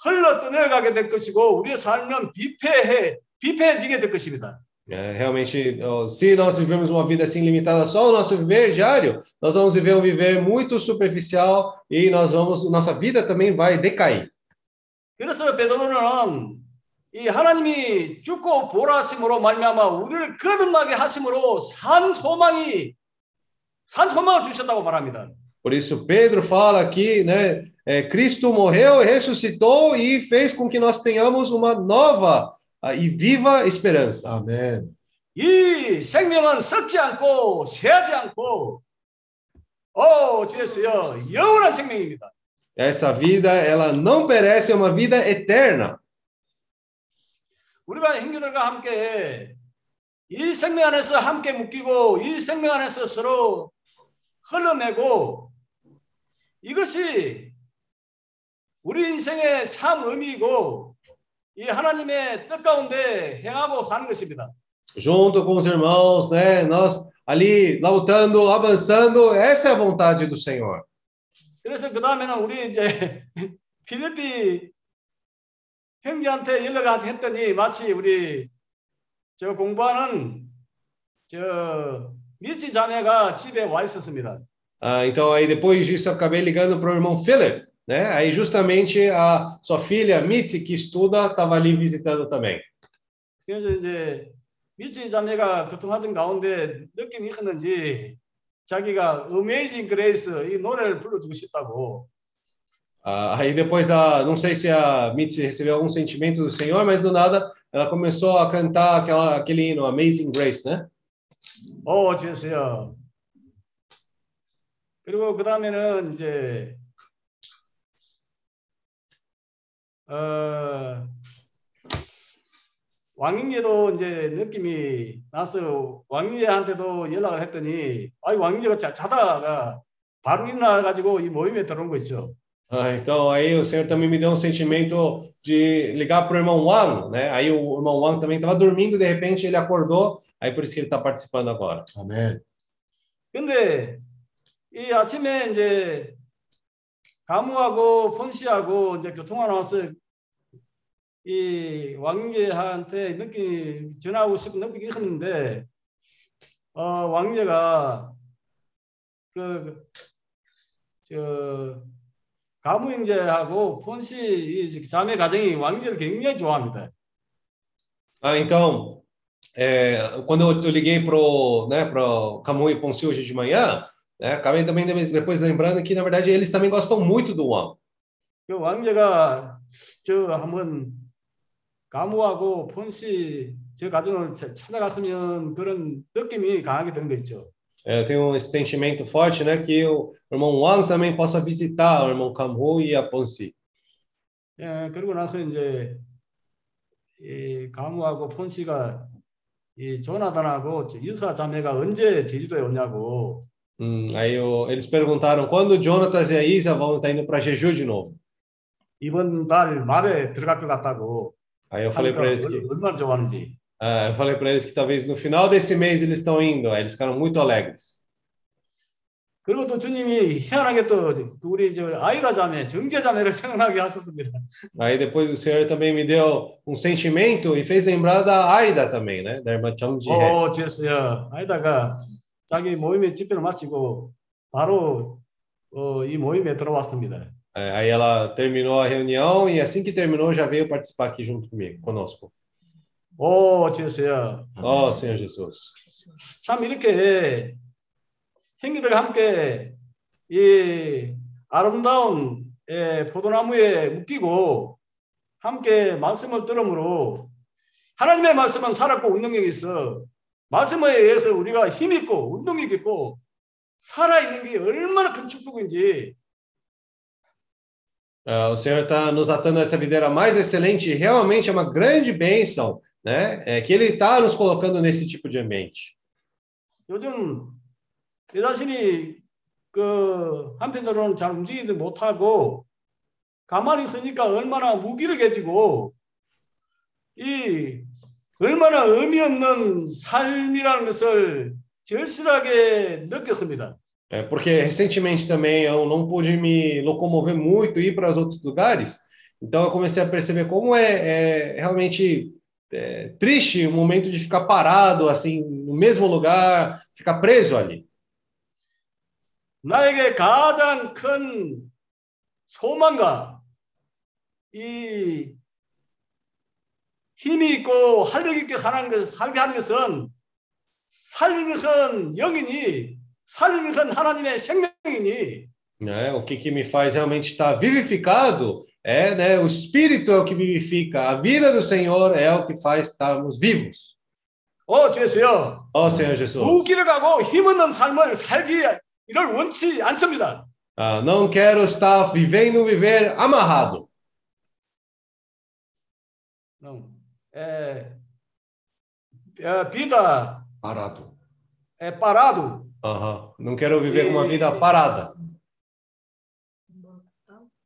흘러 떠내려가게 될 것이고 우리의 삶은 비폐해 비폐해지게 될 것입니다. É, realmente, ó, se nós vivemos uma vida assim limitada só ao nosso viver diário, nós vamos viver um viver muito superficial e nós vamos, nossa vida também vai decair. 그래서 베드로는 이 하나님이 죽고 보라심으로 말미암아 우리를 거듭나게 하심으로 산 소망이 산 소망을 주셨다고 말합니다. Por isso, Pedro fala aqui, né? é, Cristo morreu, ressuscitou e fez com que nós tenhamos uma nova ah, e viva esperança. 아멘. 이 생명은 썩지 않고 쇠하지 않고 오 주였어요 영원한 생명입니다. Essa vida, ela não perece, é uma vida eterna. 우리가 형제들과 함께 이 생명 안에서 함께 묶이고 이 생명 안에서 서로 흘러내고 이것이 우리 인생의 참 의미이고 이 하나님의 뜻 가운데 행하고 사는 것입니다. Junto com os irmãos, né? Nós ali lutando, avançando, essa é a vontade do Senhor. 그래서 그 다음에는 우리 이제 필리피 형제한테 연락을 했더니 마치 우리 저 공부하는 저 미치 자매가 집에 와 있었습니다. Ah, então, aí depois disso, eu acabei ligando para o irmão Philip, né? Aí justamente a sua filha, Mitzi, que estuda, estava ali visitando também. 그래서 이제 미치 자매가 교통하던 가운데 느낌이 있었는지 자기가 Amazing Grace 이 노래를 불러주고 싶다고 Ah, aí depois, a, não sei se a Mitzi recebeu algum sentimento do Senhor, mas do nada ela começou a cantar aquela, aquele hino, Amazing Grace, né? 어 주였어요. 그리고 그 다음에는 이제 어 왕인재도 이제 느낌이 나서 왕인재한테도 연락을 했더니 아이 왕인재가 자, 자다가 바로 일어나 가지고 이 모임에 들어온 거 있죠. Ah, então aí o Senhor também me deu um sentimento de ligar para o irmão Wang, né? Aí o irmão Wang também estava dormindo, de repente ele acordou, aí por isso que ele está participando agora. 아멘. 근데 이 아침에 이제 가무하고 폰씨하고 이제 교통하러 와서 이 왕제한테 느끼 전하고 싶은 느낌이 있었는데 어 왕제가 그 저 가무 형제하고 이 자매 가정이 왕제를 굉장히 좋아합니다. Ah, então, é, quando eu liguei pro, né, pro Camu e Ponce hoje de manhã, né, acabei também depois lembrando que, na verdade, eles também gostam muito do Wang. 그 왕제가 저 한번 가무하고 폰씨 저 가정을 차- 찾아갔으면 그런 느낌이 강하게 드는 거 있죠. É, eu tenho esse sentimento forte, né, que o irmão Wang também possa visitar o irmão Camu e a Ponce. 예, 그러고 나서 이제 이 가무하고 폰씨가 이 조나단하고 저 유사 자매가 언제 제주도에 오냐고 Hum, aí eu- eles perguntaram quando o Jonatas e a Isa vão estar indo para Jeju de novo. 이번 달 말에 들어갈 것 같다고 Aí eu falei 하니까 para eles que, 얼- 얼마나 좋아하는지. ah, eu falei para eles que talvez no final desse mês eles estão indo. Aí eles ficaram muito alegres. 그리고 또 주님이 희한하게 또그 우리 저 아이가 자매, 정제 자매를 생각나게 하셨습니다. Aí depois o Senhor também me deu um sentimento e fez lembrar da Aida também, né, da irmã Chang Ji. 어, 주였어요. 아이다가 자기 모임의 집회를 마치고 바로 어, 이 모임에 들어왔습니다. É, aí ela terminou a reunião e assim que terminou já veio participar aqui junto comigo, conosco. 오, 주였어요. Oh, Senhor Jesus. 참 이렇게 형님들 함께 이 아름다운 예, 포도나무에 묶이고 함께 말씀을 들음으로 하나님의 말씀은 살았고 운동력이 있어 말씀에 의해서 우리가 힘있고 운동력 있고 살아있는 게 얼마나 큰 축복인지 Ah, o Senhor está nos atando essa videira mais excelente e realmente é uma grande bênção, né? É que Ele está nos colocando nesse tipo de ambiente. 요즘 내 자신이 그 한편으로는 잘 움직이지 못하고 가만히 있으니까 얼마나 무기력해지고 이 얼마나 의미 없는 삶이라는 것을 절실하게 느꼈습니다. É, porque recentemente também eu não pude me locomover muito e ir para os outros lugares. Então eu comecei a perceber como é, é realmente é, triste o momento de ficar parado assim no mesmo lugar, ficar preso ali. 나에게 가장 큰 소망과 이 힘이 있고 활력 있게 사는 것, 살게 하는 것은 살리는 것은 영이니 살리는 것은 하나님의 생명이니 Né? O que, que me faz realmente estar vivificado é né, o Espírito é o que vivifica, a vida do Senhor é o que faz estarmos vivos. 어 주였어요. Ó Senhor Jesus, 무기력하고 힘없는 삶을 살기 이를 원치 않습니다. ah, não quero estar vivendo, viver amarrado. 음, 에, 에, 비다 Parado. 에, parado Aham. Não quero viver uma vida parada.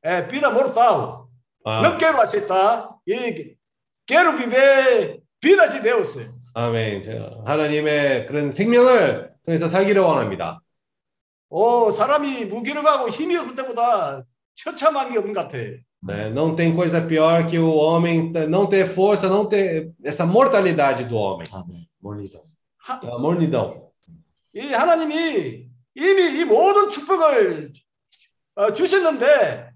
에, vida mortal Ah, não quero aceitar e quero viver vida de Deus 아멘. 저, 하나님의 그런 생명을 통해서 살기를 원합니다. 오 사람이 무기력하고 힘이 없을 때보다 처참한 게 없는 것 같아 né? Não tem coisa pior que o homem t- não ter força, não ter essa mortalidade do homem. 아멘. 몰리다. A mornidão. 이 하나님이 이미 이 모든 축복을 어, 주셨는데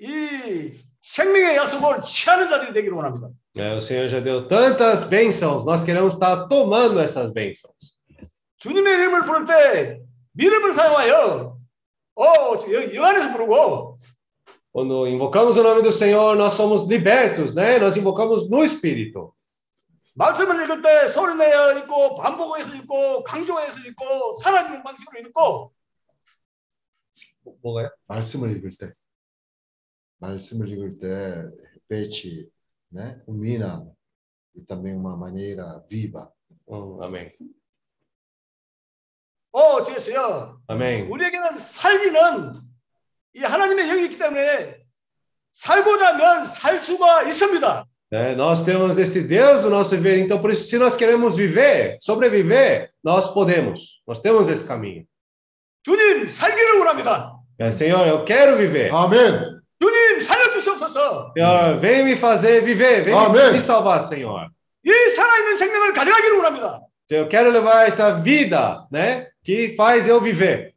이 생명의 약속을 취하는 자들이 되기를 원합니다. né? O Senhor já deu tantas bênçãos, nós queremos estar tomando essas bênçãos. 주님의 이름을 부를 때 믿음을 사용하여 어, 여- 영 안에서 부르고 Quando invocamos o nome do Senhor, nós somos libertos, né? Nós invocamos no Espírito. 말씀을 읽을 때 소리 내어 있고 반복해서 읽고 강조해서 읽고 살아있는 방식으로 읽고 뭐가요? 말씀을 읽을 때. 말씀을 읽을 때 repete, né? Rumina e também uma maneira viva. 어, 아멘. 어 주였어요. 아멘. 우리에게는 살기는 이 하나님의 영이 있기 때문에 살고자 하면 살 수가 있습니다. Né? Nós temos esse Deus no nosso viver, então por isso, se nós queremos viver, sobreviver, nós podemos. Nós temos esse caminho. 주님 살기를 원합니다. É, Senhor, eu quero viver. 아멘. 주님 살려주시옵소서. Senhor, vem me fazer viver, vem Amém. me salvar, Senhor. 이 살아있는 생명을 가져가기를 원합니다. Eu quero levar essa vida, né, que faz eu viver.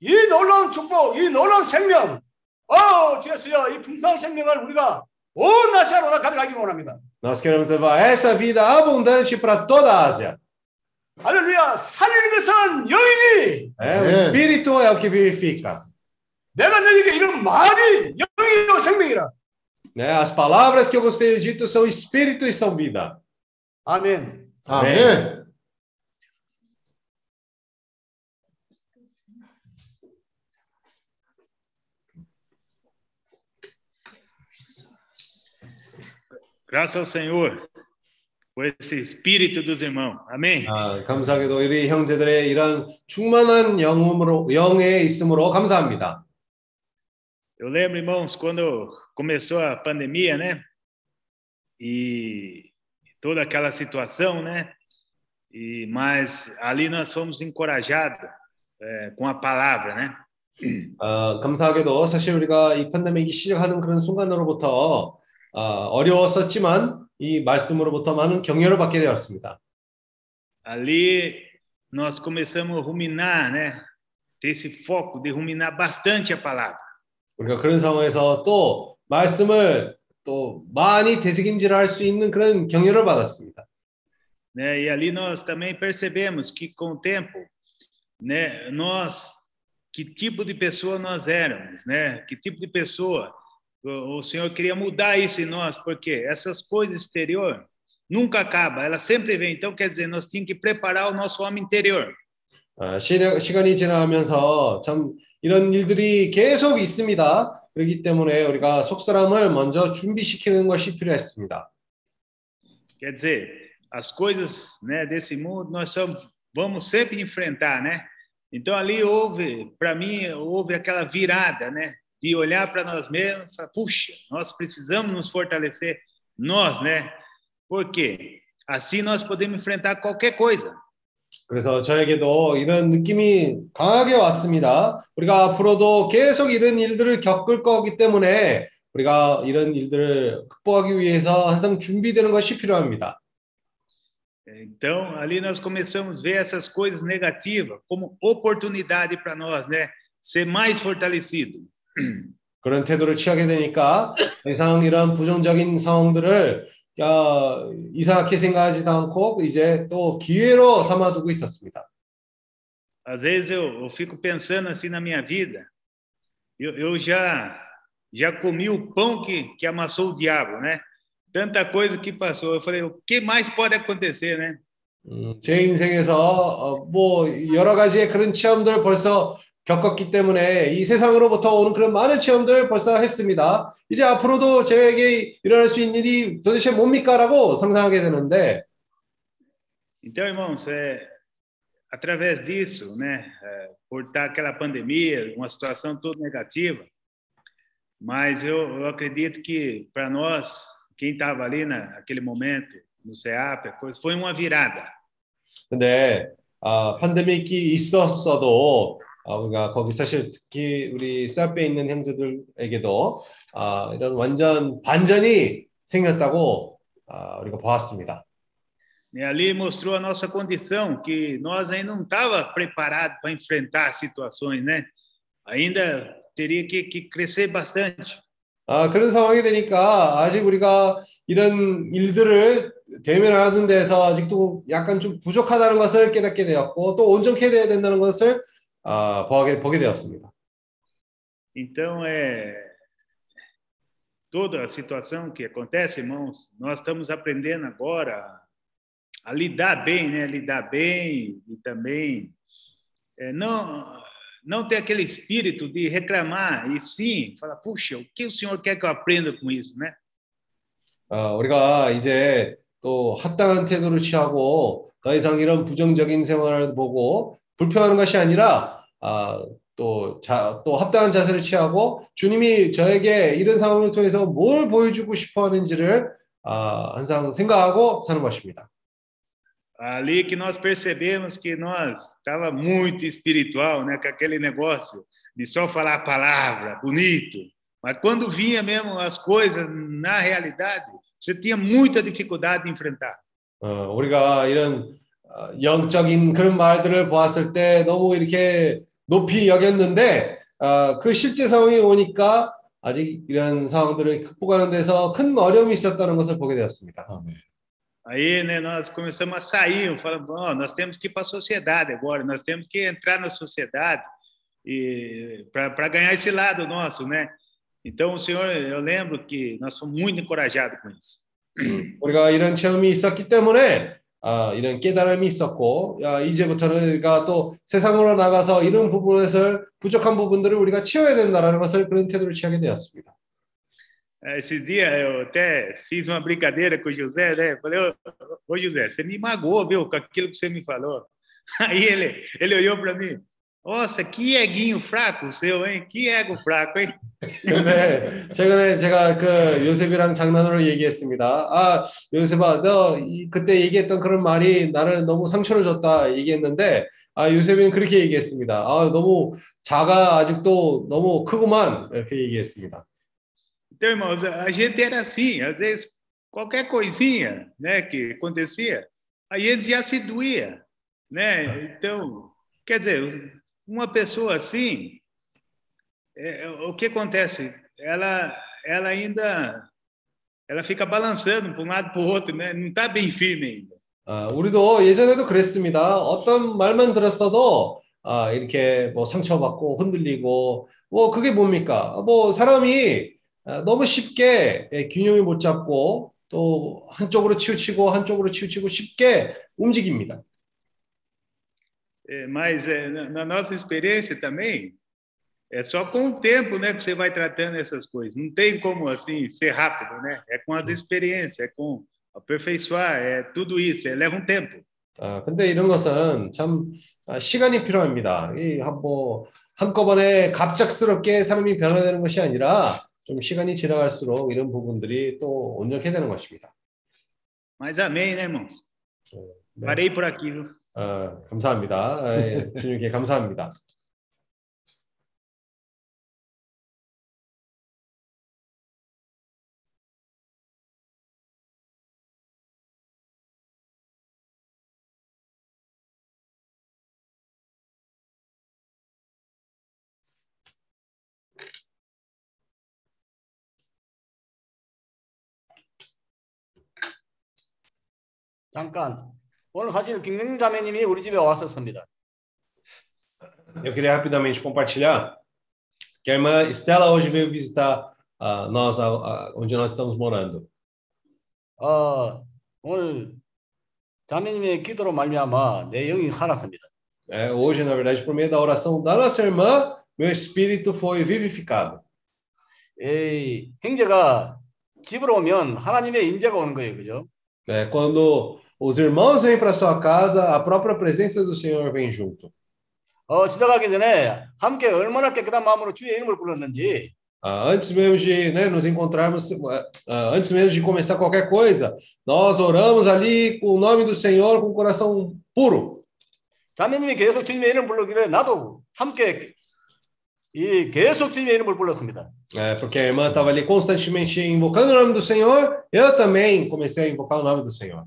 이 놀라운 축복, 이 놀라운 생명, 어 주였어요. 이 풍성한 생명을 우리가 온 아시아로 다 가져가기를 원합니다. Nós queremos levar essa vida abundante para toda a Ásia. 할렐루야. 살리는 것은 영이니 É, o Amém. Espírito é o que vivifica. 내가 너에게 이런 말이 영이요 생명이라. Né? As palavras que eu gostaria de dito são Espírito e são vida. 아멘. 아 Graças ao Senhor por esse espírito dos irmãos. Amém. 아, 감사하게도 우리 형제들의 이런 충만한 영음으로 영에 있음으로 감사합니다. Eu lembro, irmãos, quando começou a pandemia, né? E toda aquela situação, né? E mas ali nós fomos encorajados é, com a palavra, né? 아, 감사하게도 사실 우리가 이 팬데믹이 시작하는 그런 순간으로부터 아, 어려웠었지만 이 말씀으로부터 많은 격려를 받게 되었습니다. Ali nós começamos a ruminar, né? Ter esse foco de ruminar bastante a palavra. 우리가 그런 상황에서 또 말씀을 또 많이 되새김질할 수 있는 그런 격려를 받았습니다. né? E ali nós também percebemos que com o tempo, né, nós que tipo de pessoa nós éramos, né? Que tipo de pessoa o, o Senhor queria mudar isso em nós, porque essas coisas exterior nunca acaba, ela sempre vem. Então quer dizer, nós tínhamos que preparar o nosso homem interior. 아, 시, 시간이 지나면서 참 이런 일들이 계속 있습니다. 그렇기 때문에 우리가 속사람을 먼저 준비시키는 것이 필요했습니다. Quer dizer, as coisas, né, desse mundo nós somos, vamos sempre enfrentar, né? Então ali houve, para mim, houve aquela virada, né? De olhar para nós mesmos e falar, puxa, nós precisamos nos fortalecer, nós, né? Por quê? Assim nós podemos enfrentar qualquer coisa. 그래서 저에게도 이런 느낌이 강하게 왔습니다. 우리가 앞으로도 계속 이런 일들을 겪을 거기 때문에 우리가 이런 일들을 극복하기 위해서 항상 준비되는 것이 필요합니다. Então, ali nós começamos a ver essas coisas negativas como oportunidade para nós, né? Ser mais fortalecido. 그런 태도를 취하게 되니까 더 이상 이런 부정적인 상황들을 어, 이상하게 생각하지도 않고 이제 또 기회로 삼아두고 있었습니다. Às vezes eu, eu fico pensando assim na minha vida. Eu, eu já já comi o pão que, que amassou o diabo, né? Tanta coisa que passou. Eu falei, o que mais pode acontecer, né? 음, 제 인생에서 어, 뭐 여러 가지의 그런 체험들 벌써 겪었기 때문에 이 세상으로부터 오는 그런 많은 체험들 벌써 했습니다. 이제 앞으로도 저에게 일어날 수 있는 일이 도대체 뭡니까 라고 상상하게 되는데 Então, irmãos, é, através disso, né, é, por estar aquela pandemia, uma situação toda negativa, mas eu, eu acredito que para nós, quem estava ali naquele momento, no CEAP, a coisa, foi uma virada. 근데 아, 팬데믹이 있었어도 아, 우리가 거기 사실 특히 우리 쌀에 있는 형제들에게도 아, 이런 완전 반전이 생겼다고 아, 우리가 보았습니다. E ali mostrou a nossa condição, que nós ainda não estava preparado para enfrentar situações, né? Ainda teria que, que crescer bastante. 아, 그런 상황이 되니까 아직 우리가 이런 일들을 대면하는 데서 아직도 약간 좀 부족하다는 것을 깨닫게 되었고 또 온전케 돼야 된다는 것을 아, 보게, 보게 되었습니다. Então, é toda a situação que acontece, irmãos, nós estamos aprendendo agora a lidar bem, né? Lidar bem e também é, não não ter aquele espírito de reclamar e sim falar, puxa, o que o senhor quer que eu aprenda com isso, né? 어, 우리가 이제 또 합당한 태도를 취하고 더 이상 이런 부정적인 생활을 보고 불평하는 것이 아니라 아, 또, 자, 또 합당한 자세를 취하고 주님이 저에게 이런 상황을 통해서 뭘 보여주고 싶어 하는지를 아, 항상 생각하고 사는 것입니다. Ali que nós percebemos que nós estava muito espiritual, né, com aquele negócio de só falar a palavra, bonito. Mas quando vinha mesmo as coisas na realidade, você tinha muita dificuldade de enfrentar. 어, 우리가 이런 어, 영적인 그런 말들을 보았을 때 너무 이렇게 높이 여겼는데 어, 그 실제 상황이 오니까 아직 이런 상황들을 극복하는 데서 큰 어려움이 있었다는 것을 보게 되었습니다. 아멘. Aí, né, nós começamos a sair, falando, oh, nós temos que ir para a sociedade agora, nós temos que entrar na sociedade e para ganhar esse lado nosso, né? Então, o senhor, eu lembro que nós fomos muito encorajados com isso. 우리가 이런 체험이 있었기 때문에 아, 이런 깨달음이 있었고 야, 이제부터는 우리가 또 세상으로 나가서 이런 부분에서 부족한 부분들을 우리가 치워야 된다라는 것을 그런 태도를 취하게 되었습니다. Esse dia eu até fiz uma brincadeira com o José, né? Falei, ô José, você me magoou, viu, com aquilo que você me falou. Aí ele, ele olhou para mim, nossa, que eguinho fraco seu, hein? Que ego fraco, hein? 근데 최근에 제가 그 요셉이랑 장난으로 얘기했습니다. 아, 요셉아, 너 이, 그때 얘기했던 그런 말이 나를 너무 상처를 줬다 얘기했는데, 아, 요셉이는 그렇게 얘기했습니다. 아, 너무 자가 아직도 너무 크구만 이렇게 얘기했습니다. Então, irmãos, a gente era assim, às vezes qualquer coisinha, né, que acontecia, a gente já se doía, né? Então, quer dizer, uma pessoa assim, é, o que acontece? Ela, ela ainda, ela fica balançando para um lado para o outro, né? Não está bem firme ainda. 아, 우리도 예전에도 그랬습니다. 어떤 말만 들었어도 아, 이렇게 뭐 상처받고 흔들리고 뭐 그게 뭡니까? 뭐 사람이 아, 너무 쉽게 예, 균형을 못 잡고 또 한쪽으로 치우치고 한쪽으로 치우치고 쉽게 움직입니다. É, mas é, na, na nossa experiência também, é só com o tempo, né, que você vai tratando essas coisas. Não tem como assim ser rápido, né? É com as experiências, é com aperfeiçoar, é tudo isso. É, leva um tempo. 아, 근데 이런 것은 참 아, 시간이 필요합니다. 이뭐 한꺼번에 갑작스럽게 사람이 변화되는 것이 아니라 좀 시간이 지나갈수록 이런 부분들이 또 온전히 되는 것입니다. Mas amém, né, irmãos? 네. Parei por aqui, 아, 감사합니다. 아, 예, 주님께 감사합니다. 잠깐. 오늘 사실 김경 자매님이 우리 집에 왔었습니다. Eu queria rapidamente compartilhar que a irmã Estela hoje veio visitar ah, nós, ah, ah, onde nós estamos morando. 어, 오늘 자매님의 기도로 말미암아 내 영이 살았습니다. É, hoje, na verdade, por meio da oração da nossa irmã, meu espírito foi vivificado. 이 형제가 집으로 오면 하나님의 임재가 오는 거예요. 그죠? É, quando os irmãos vêm para sua casa, a própria presença do Senhor vem junto. 어, 시작하기 전에 함께 얼마나 깨끗한 마음으로 주의 이름을 불렀는지 Ah, antes mesmo de né, nos encontrarmos, ah, antes mesmo de começar qualquer coisa, nós oramos ali com o nome do Senhor, com o coração puro. 자매님이 계속 주님의 이름 부르기를 나도 함께 이 계속 주님의 이름을 불렀습니다. É, porque a irmã estava ali constantemente invocando o nome do Senhor, eu também comecei a invocar o nome do Senhor.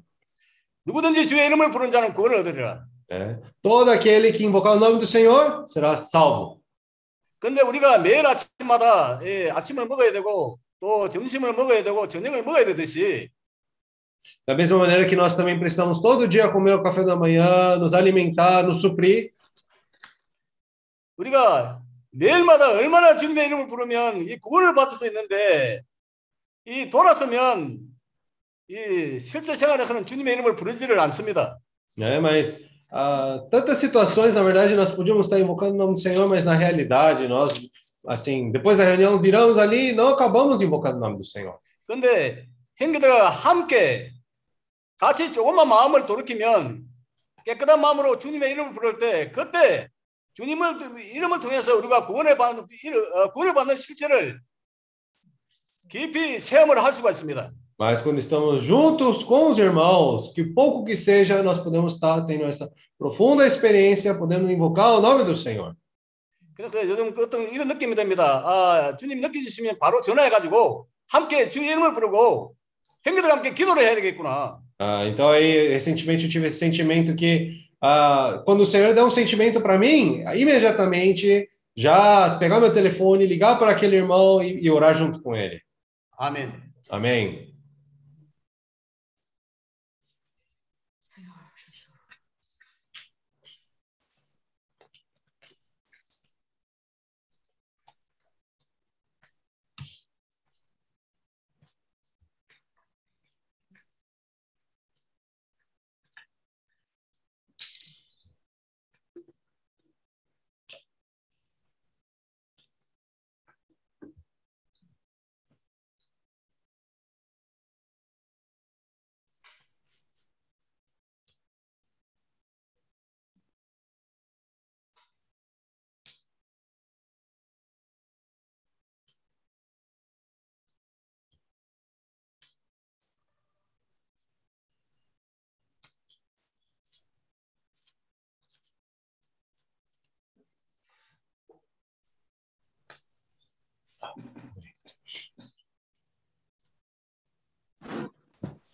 누구든지 주의 이름을 부른 자는 구원을 얻으리라. né? Todo aquele que invocar o nome do Senhor será salvo. 근데 우리가 매일 아침마다 예, 아침을 먹어야 되고 또 점심을 먹어야 되고 저녁을 먹어야 되듯이 Da mesma maneira que nós também precisamos todo dia comer o café da manhã, nos alimentar, nos suprir, 우리가 매일마다 얼마나 주님의 이름을 부르면 이 구원을 받을 수 있는데 이 돌아서면 이 실제 생활에서는 주님의 이름을 부르지를 않습니다. né? Mas ah, tantas situações, na verdade, nós podíamos estar invocando o nome do Senhor, mas na realidade, nós, assim, depois da reunião, viramos ali e não acabamos invocando o nome do Senhor. 근데 형제들과 함께 같이 조금만 마음을 돌이키면 깨끗한 마음으로 주님의 이름을 부를 때 그때 주님을 이름을 통해서 우리가 구원을 받는 어, 구원을 받는 실제를 깊이 체험을 할 수가 있습니다. Mas quando estamos juntos com os irmãos, que pouco que seja, nós podemos estar tendo essa profunda experiência, podendo invocar o nome do Senhor. 그래서 요즘 그 어떤 이런 느낌이 듭니다. 아, 주님 느껴주시면 바로 전화해가지고 함께 주 이름을 부르고 형제들 함께 기도를 해야 되겠구나. Ah, então aí, recentemente eu tive esse sentimento que ah, quando o Senhor dá um sentimento para mim, imediatamente já pegar meu telefone, ligar para aquele irmão e, e orar junto com ele. 아멘. Amém.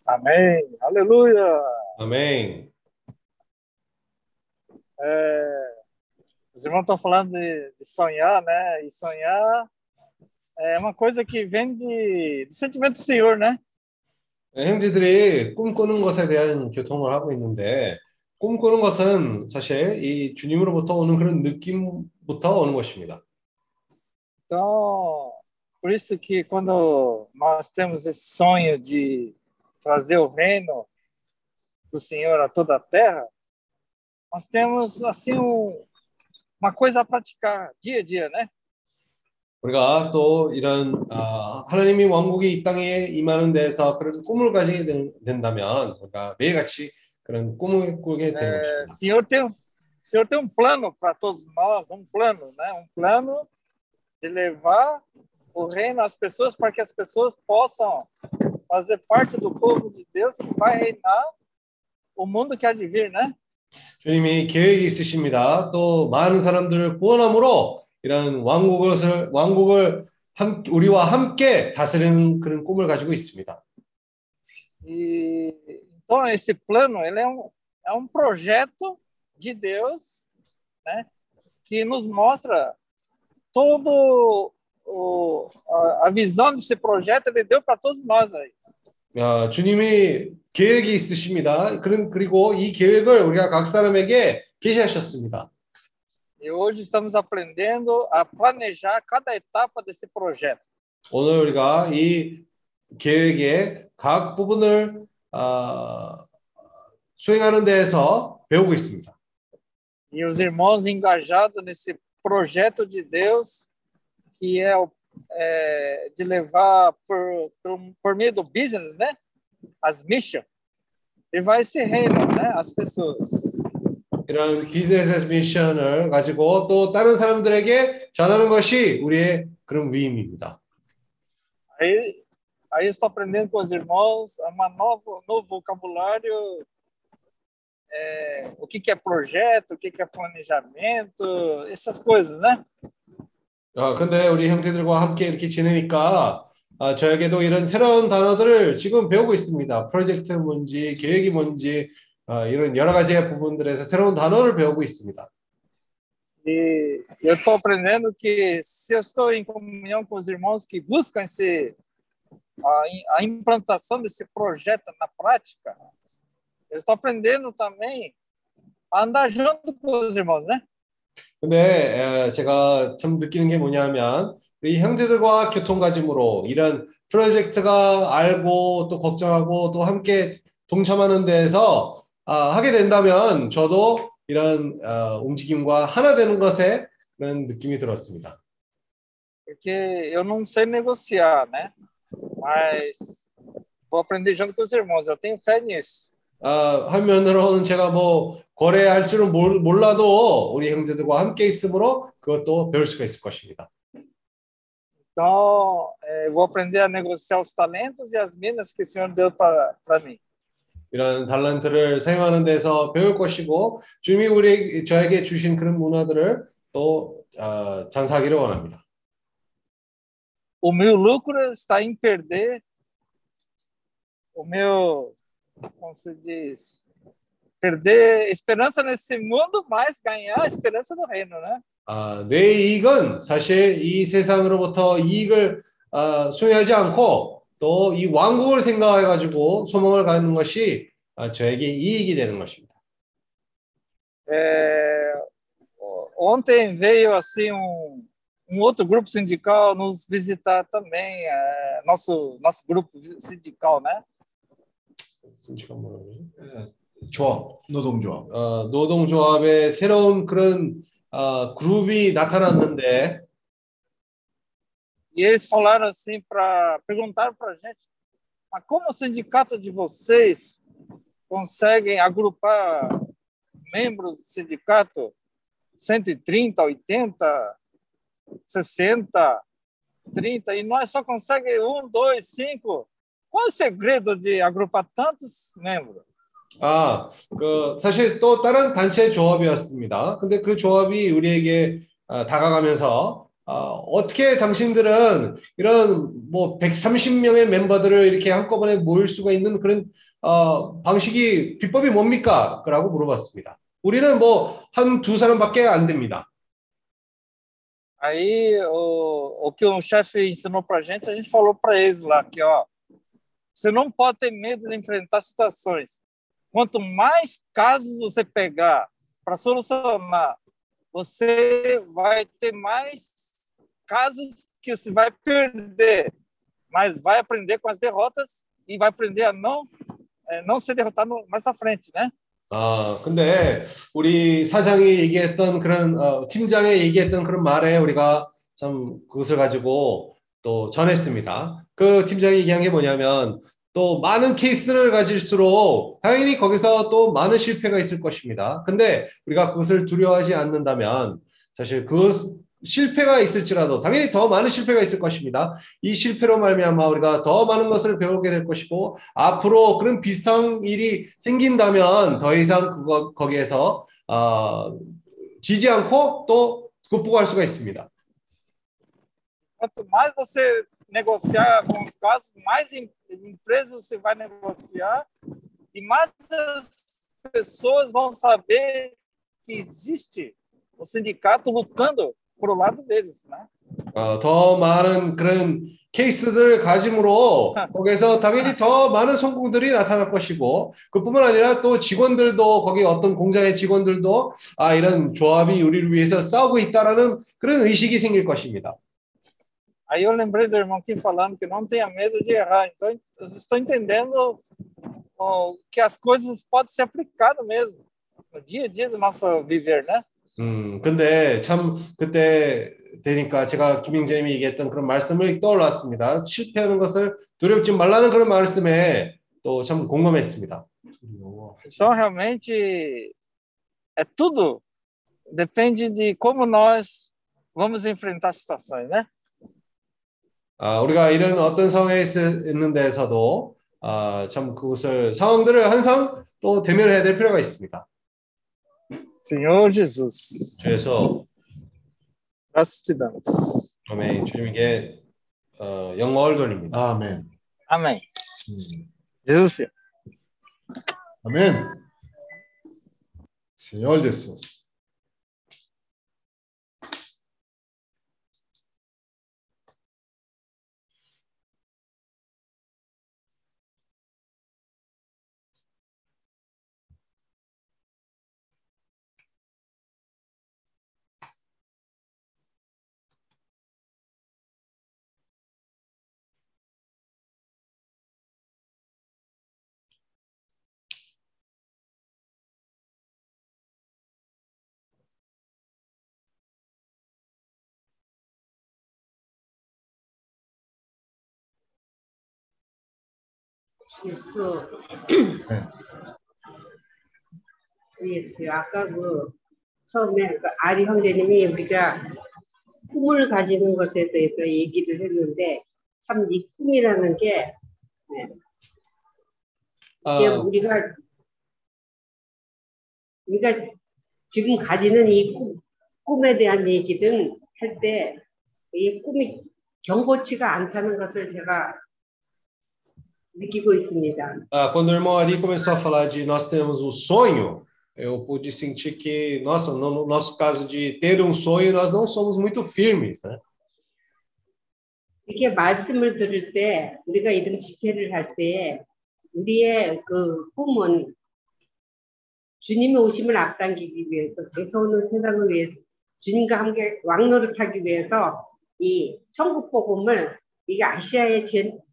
Amém. Aleluia. Amém. É, os irmãos estão falando de, de sonhar, né? E sonhar é uma coisa que vem de, do sentimento do Senhor, né? 형제들이 꿈꾸는 것에 대한 교통을 하고 있는데 꿈꾸는 것은 사실 이 주님으로부터 오는 그런 느낌부터 오는 것입니다. Então, por isso que quando nós temos esse sonho de trazer o reino do Senhor a toda a terra, nós temos assim um, uma coisa a praticar dia a dia, né? 우리가 또 이런 아, 하나님의 왕국이 이 땅에 임하는 데서 그런 꿈을 가지게 된, 된다면 우리가 매일같이 그런 꿈을 꾸게 된 É, 것입니다. o Senhor tem, o Senhor tem um plano para todos nós, um plano, né? Um plano de levar o reino às pessoas para que as pessoas possam fazer parte do povo de Deus que vai reinar o mundo que há de vir, né? 주님이 계획이 있으십니다. 또 많은 사람들을 구원함으로 이런 왕국을 왕국을 함, 우리와 함께 다스리는 그런 꿈을 가지고 있습니다. E então esse plano ele é um, é um projeto de Deus, né? Que nos mostra todo o, a, a visão desse projeto ele deu para todos nós aí. 아, 주님이 계획이 있으십니다. 그런 그리고 이 계획을 우리가 각 사람에게 계시하셨습니다. E hoje estamos aprendendo a planejar cada etapa desse projeto. 오늘 우리가 이 계획의 각 부분을 아, 수행하는 데에서 배우고 있습니다. E os irmãos engajados nesse projeto de Deus, que é, o- é de levar por, por, por meio do business, né? As missions, levar esse reino, né? As pessoas. 이런 비즈니스 미션을 가지고 또 다른 사람들에게 전하는 것이 우리의 그런 위임입니다. Aí, aí eu estou aprendendo com os irmãos uma novo, novo vocabulário, é, o que, que é projeto, o que, que é planejamento, essas coisas, né? 아, 근데 우리 형제들과 함께 이렇게 지내니까 아, 저에게도 이런 새로운 단어들을 지금 배우고 있습니다. 프로젝트는 뭔지, 계획이 뭔지, 아, 이런 여러 가지 부분들에서 새로운 단어를 배우고 있습니다. E eu estou aprendendo que se eu estou em comunhão com os irmãos que buscam esse, a, a implantação desse projeto na prática, eu estou aprendendo também a andar junto com os irmãos, né? 근데 에, 제가 참 느끼는 게 뭐냐면 우리 형제들과 교통가짐으로 이런 프로젝트가 알고 또 걱정하고 또 함께 동참하는 데에서 아, 하게 된다면 저도 이런 어, 움직임과 하나 되는 것에 그런 느낌이 들었습니다. Porque eu não sei negociar, né? Mas vou aprender junto com os irmãos, eu tenho fé nisso. 아, 한 면으로는 제가 뭐 거래할 줄은 몰, 몰라도 우리 형제들과 함께 있으므로 그것도 배울 수가 있을 것입니다. Então, eh, vou aprender a negociar os talentos e as minas que o Senhor deu para mim. 이런 달란트를 사용하는 데서 배울 것이고 주님이 우리 저에게 주신 그런 문화들을 또 어, 장사하기를 원합니다. O meu lucro está em perder o meu, como se diz, perder esperança nesse mundo, mas ganhar a esperança do reino, né? 아, 내 이익은 사실 이 세상으로부터 이익을 아, 소유하지 않고 또 이 왕국을 생각해 가지고 소망을 갖는 것이 아, 저에게 이익이 되는 것입니다. É, ontem veio assim um, um outro grupo sindical nos visitar também, é, nosso nosso grupo sindical, né? 뭐라 그러지? 조합, 노동조합. 어, 노동조합의 새로운 그런 어, 그룹이 나타났는데 E eles falaram assim para perguntaram para a gente, mas como o sindicato de vocês conseguem agrupar membros do sindicato 130, 80, 60, 30 e nós só conseguimos um, dois, cinco. Qual é o segredo de agrupar tantos membros? 아, 그 사실 또 다른 단체 조합이었습니다. 근데 그 조합이 우리에게 어, 다가가면서 어, 어떻게 당신들은 이런 뭐 130명의 멤버들을 이렇게 한꺼번에 모일 수가 있는 그런 어, 방식이 비법이 뭡니까? 라고 물어봤습니다. 우리는 뭐 한 두 사람밖에 안 됩니다. Aí o, o que o chefe ensinou para gente, a gente falou para eles lá que ó, você não pode ter medo de enfrentar situações. Quanto mais casos você pegar para solucionar, você vai ter mais casos que você vai perder, mas vai aprender com as derrotas e vai aprender a não é, não ser derrotado mais à frente, né? 아, 근데 우리 사장이 얘기했던 그런 어, 팀장이 얘기했던 그런 말에 우리가 참 그것을 가지고 또 전했습니다. 그 팀장이 얘기한 게 뭐냐면 또 많은 케이스를 가질수록 당연히 거기서 또 많은 실패가 있을 것입니다. 근데 우리가 그것을 두려워하지 않는다면 사실 그 실패가 있을지라도 당연히 더 많은 실패가 있을 것입니다. 이 실패로 말미암아 우리가 더 많은 것을 배우게 될 것이고 앞으로 그런 비슷한 일이 생긴다면 더 이상 그거 거기에서 어, 지지 않고 또 극복할 수가 있습니다. Negociar com os casos, mais em- empresas você vai negociar e mais as pessoas vão saber que existe o sindicato lutando pro lado deles, né? 어, 더 많은 그런 케이스들을 가짐으로 거기에서 당연히 더 많은 성공들이 나타날 것이고 그뿐만 아니라 또 직원들도 거기 어떤 공장의 직원들도 아 이런 조합이 우리를 위해서 싸우고 있다라는 그런 의식이 생길 것입니다. Aí eu lembrei do irmão aqui falando que não tenha medo de errar. Então, eu estou entendendo ó, que as coisas podem ser aplicadas mesmo no dia a dia do nosso viver, né? 음 근데 참 그때 되니까 제가 김영재님이 얘기했던 그런 말씀을 떠올랐습니다. 실패하는 것을 두렵지 말라는 그런 말씀에 또 참 공감했습니다. Então, realmente, é tudo depende de como nós vamos enfrentar as situações, né? 아, 우리가 이런 어떤 상황에 있- 있는 데에서도 아, 참 그것을 상황들을 항상 또 대면해야 될 필요가 있습니다. Senhor Jesus, graças te damos. 아멘 주님에게 어, 영광을 돌립니다. 아멘. Amém. 음. Jesus, 아멘. Senhor Jesus. 예수. 네. 예수. 아까 그 처음에 그 아리 형제님이 우리가 꿈을 가지는 것에 대해서 얘기를 했는데 참 이 꿈이라는 게 네, 이게 아, 우리가 우리가 지금 가지는 이 꿈, 꿈에 대한 얘기든 할 때 이 꿈이 경고치가 않다는 것을 제가. Ah, quando o irmão Ari começou a falar de nós temos o sonho, eu pude sentir que, nossa, no no nosso caso de ter um sonho, nós não somos muito firmes, né? 이렇게 말씀을 들을 때 우리가 이런 집회를 할 때 우리의 그 꿈은 주님의 오심을 앞당기기 위해서 장서오는 세상을 위해서 주님과 함께 왕노릇하기 위해서 이 천국 복음을 이게 아시아에 전, 어,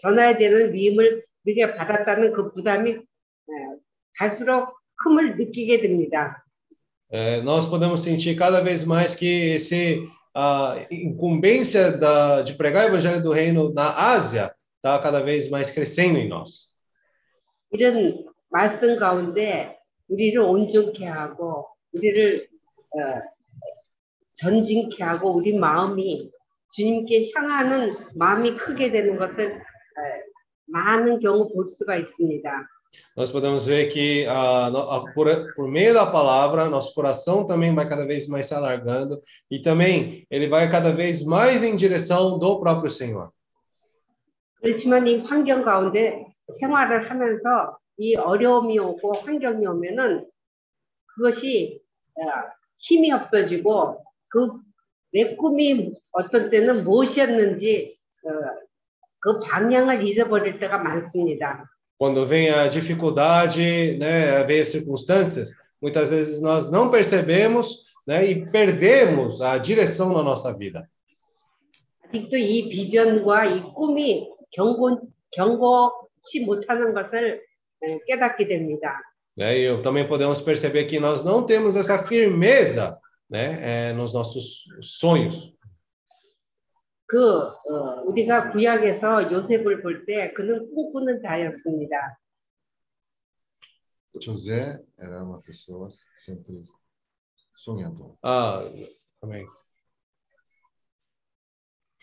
전해야 되는 위임을 우리가 받았다는 그 부담이 어, 갈수록 큼을 느끼게 됩니다. É, nós podemos sentir cada vez mais que esse a incumbência da, de pregar o evangelho do reino na Ásia está cada vez mais crescendo em nós. 이런 말씀 가운데 우리를 온전케 하고 우리를 어, 전진케 하고 우리 마음이 주님께 향하는 마음이 크게 되는 것을 어, 많은 경우 볼 수가 있습니다. Nós podemos ver que ah, no- ah, por, por meio da palavra, nosso coração também vai cada vez mais se alargando e também ele vai cada vez mais em direção do próprio Senhor. 그렇지만 이 환경 가운데 생활을 하면서 이 어려움이 오고 환경이 오면은 그것이 어, 힘이 없어지고 그 내 꿈이 어떤 때는 무엇이었는지 어, 그 방향을 잃어버릴 때가 많습니다. Quando vem a dificuldade, né, vem as circunstâncias, muitas vezes nós não percebemos né, e perdemos a direção na nossa vida. 아직도 이 비전과 이 꿈이 경고, 경고치 못하는 것을 어, 깨닫게 됩니다. né? E também podemos perceber que nós não temos essa firmeza né, é, nos nossos sonhos. 그 어, 우리가 구약에서 요셉을 볼 때 그는 꿈꾸는 자였습니다. José era uma pessoa sempre sonhadora. 아, 아멘.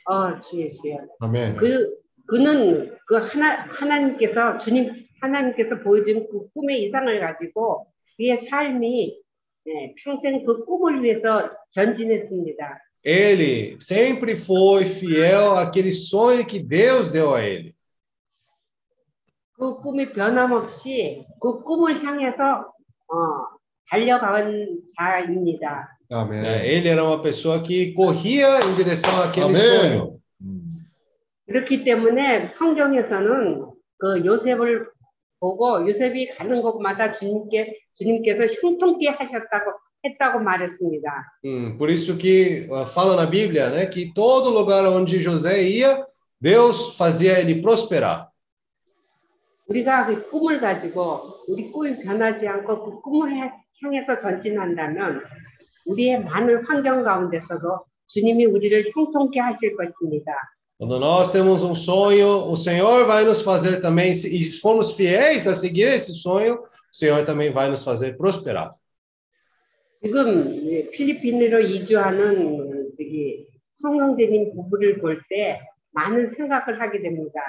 어, 주예수요. Amém. 그 그는 그 하나 하나님께서 주님 하나님께서 보여준 그 꿈의 이상을 가지고 그의 삶이 예, 평생 그 꿈을 위해서 전진했습니다. Ele sempre foi fiel àquele sonho que Deus deu a ele. 그 꿈이 변함없이 그 꿈을 향해서 어, 달려간 자입니다. Amém. né? Ele era uma pessoa que corria em direção àquele Amém. sonho. 그렇기 때문에 성경에서는 그 요셉을 보고 요셉이 가는 곳마다 주님께 주님께서 형통케 하셨다고 했다고 말했습니다. Hum, por isso que ah, fala na Bíblia, né, que todo lugar onde José ia, Deus fazia ele prosperar. 우리가 그 꿈을 가지고 우리 꿈이 변하지 않고 그 꿈을 해- 향해서 전진한다면 우리의 많은 환경 가운데서도 주님이 우리를 형통케 하실 것입니다. Quando nós temos um sonho, o Senhor vai nos fazer também, se e formos fiéis a seguir esse sonho, o Senhor também vai nos fazer prosperar. 지금 이 필리핀으로 이주하는 저기 송영재님 부부를 볼 때 많은 생각을 하게 됩니다.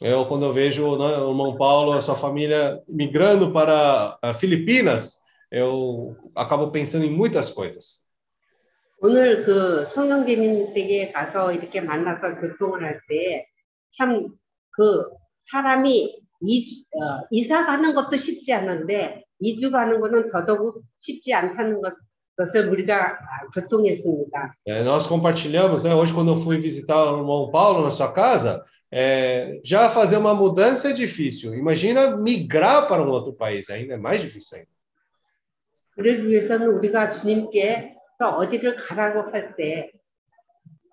Eu, quando eu vejo né, o irmão Paulo e a sua família migrando para ah, Filipinas, eu acabo pensando em muitas coisas. 오늘 그 송영재님 댁에 가서 이렇게 만나서 교통을 할 때 참 그 사람이 이, 어, 이사 가는 것도 쉽지 않은데 이주 가는 거는 더더욱 쉽지 않다는 것, 것을 우리가 아, 교통했습니다. É, nós compartilhamos, né, hoje quando eu fui visitar o irmão Paulo na sua casa, é, já fazer uma mudança é difícil. Imagina migrar para um outro país, ainda é mais difícil ainda. 그러기 위해서는 우리가 주님께 서 어디를 가라고 할 때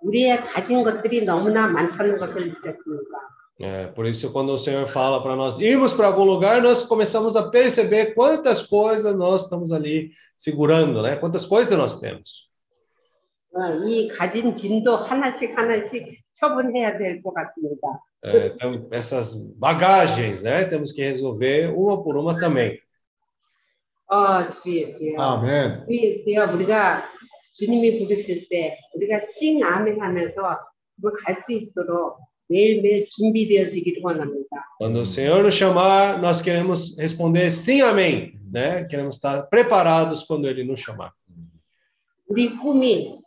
우리의 가진 것들이 너무나 많다는 것을 느꼈습니다. É, por isso, quando o Senhor fala para nós irmos para algum lugar, nós começamos a perceber quantas coisas nós estamos ali segurando, né? Quantas coisas nós temos. 어, 이 가진 짐도 하나씩 하나씩 처분해야 될 것 같습니다. É, então, essas bagagens, né? Temos que resolver uma por uma também. 어, 주 예수요. Amém. 주 예수요. 우리가 주님이 부르실 때 우리가 싱 아멘 하면서 갈 수 있도록 매일매일 준비되어지기를 원합니다. Quando o Senhor nos chamar, nós queremos responder sim, amém, né? Queremos estar preparados quando Ele nos chamar. 우리 꿈이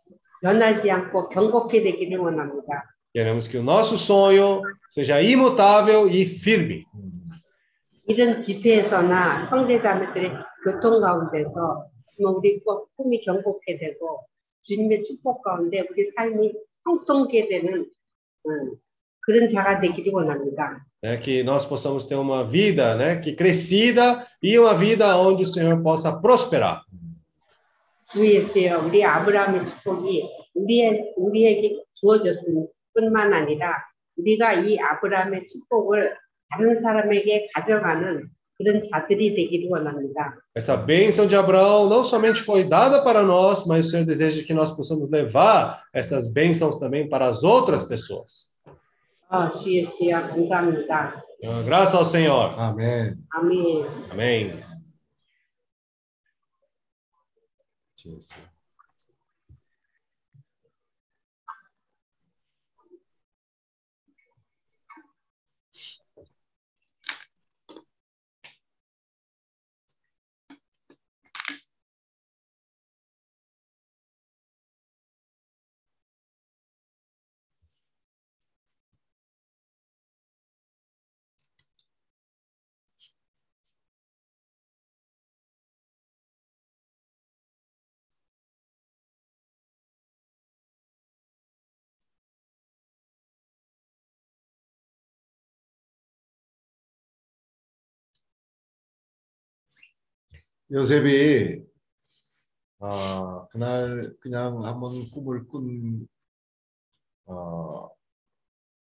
변하지 않고 경고케 되기를 원합니다. Queremos que o nosso sonho seja imutável e firme. 이런 집회에서나 형제자매들의 교통 가운데서 우리 꼭 꿈이 경고케 되고 주님의 축복 가운데 우리 삶이 형통케 되는 음, 그런 자가 되기를 원합니다. né, que nós possamos ter uma vida, né, que crescida e uma vida onde o Senhor possa prosperar. 주 예수여 우리 아브라함의 축복이 우리의, 우리에게 주어졌을 뿐만 아니라 우리가 이 아브라함의 축복을 다른 사람에게 가져가는 Essa bênção de Abraão não somente foi dada para nós, mas o Senhor deseja que nós possamos levar essas bênçãos também para as outras pessoas. Graças ao Senhor. Amém. Amém. Amém. Jesus. 요셉이 어, 그날 그냥 한번 꿈을 꾼 어,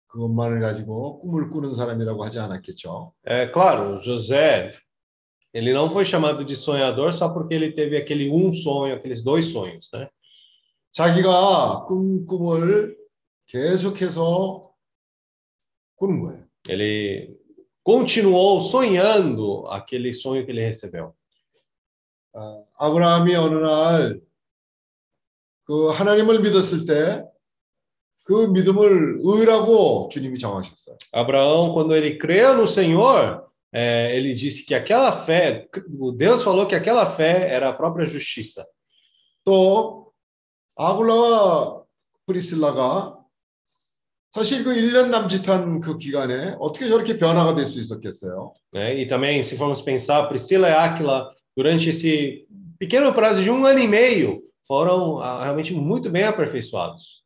그것만을 가지고 꿈을 꾸는 사람이라고 하지 않았겠죠. É claro, José, ele não foi chamado de sonhador só porque ele teve aquele um sonho, aqueles dois sonhos, né? 자기가 꾼 꿈을 계속해서 꾸는 거예요. Ele continuou sonhando aquele sonho que ele recebeu. 아, 아브라함이 어느 날 그 하나님을 믿었을 때 그 믿음을 의라고 주님이 정하셨어요. Abraão, quando ele creu no Senhor, é, ele disse que aquela fé, Deus falou que aquela fé era a própria justiça. 또 아굴라와 프리실라가 사실 그 1년 남짓한 그 기간에 어떻게 저렇게 변화가 될 수 있었겠어요? né? E também, se formos pensar, Priscila e Áquila, durante esse pequeno prazo de um ano e meio, foram ah, realmente muito bem aperfeiçoados.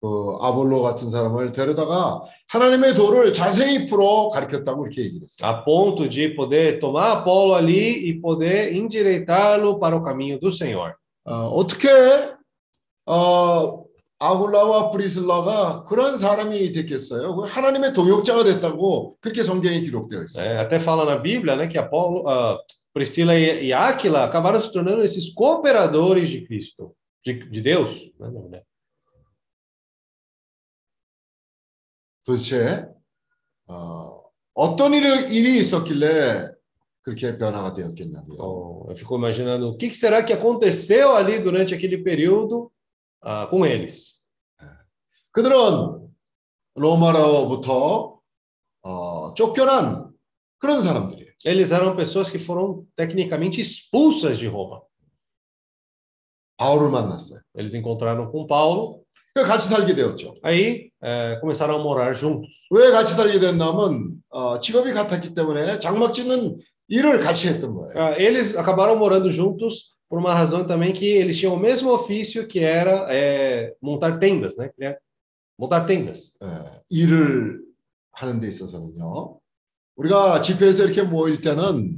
그 아볼로 같은 사람을 데려다가 하나님의 도를 자세히 풀어 가르쳤다고 이렇게 얘기를 했어요. a ponto de poder tomar Apolo ali e poder endireitá-lo para o caminho do Senhor. 어, 어떻게 어, 아굴라와 프리슬라가 그런 사람이 됐겠어요? 그 하나님의 동역자가 됐다고 그렇게 성경에 기록되어 있어요. né? Até fala na Bíblia, né, que Apolo, ah, Priscila e, e Áquila acabaram se tornando esses cooperadores de Cristo, de, de Deus. né, na verdade. 도대체 어, 어떤 일이, 일이 있었길래 그렇게 변화가 되었겠냐고요. Então, eu fico imaginando o que que será que aconteceu ali durante aquele período ah, com eles. 그들은 로마로부터 어, 쫓겨난 그런 사람들이에요. Eles eram pessoas que foram tecnicamente expulsas de Roma. 바울을 만났어요. Eles encontraram com Paulo, 그 같이 살게 되었죠. aí eh, começaram a morar juntos. 왜 같이 살게 됐냐면 어, 직업이 같았기 때문에 장막 짓는 일을 같이 했던 거예요. Ah, eles acabaram morando juntos por uma razão também que eles tinham o mesmo ofício que era eh, montar tendas, né? Que é Montar tendas. 예, 일을 하는 데 있어서는요. 우리가 집회에서 이렇게 모일 때는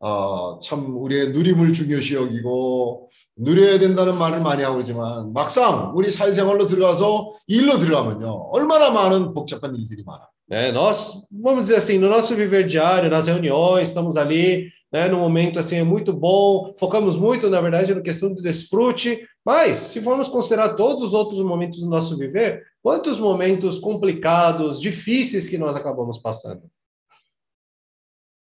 어, 참 우리의 누림을 중요시 여기고 누려야 된다는 말을 많이 하고 그러지만 막상 우리 사회생활로 들어가서 일로 들어가면요. 얼마나 많은 복잡한 일들이 많아. Né? Nós, vamos dizer assim, no nosso viver diário, nas reuniões, estamos ali, né, no momento assim, é muito bom, focamos muito, na verdade, na questão do desfrute, mas se formos considerar todos os outros momentos do nosso viver, quantos momentos complicados, difíceis que nós acabamos passando.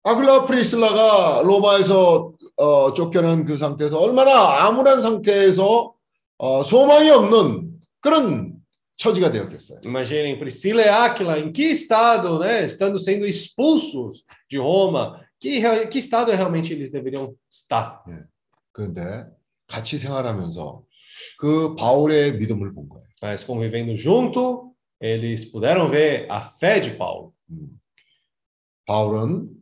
아글라 프리슬라가 로마에서 어, 쫓겨난 그 상태에서 얼마나 암울한 상태에서 어, 소망이 없는 그런 처지가 되었겠어요. Imaginem Priscila e Áquila, em que estado, né, estando sendo expulsos de Roma, que, que estado realmente eles deveriam estar? 그런데 같이 생활하면서 그 바울의 믿음을 본 거예요. Mas convivendo junto, eles puderam ver a fé de Paulo. 음. 바울은 어,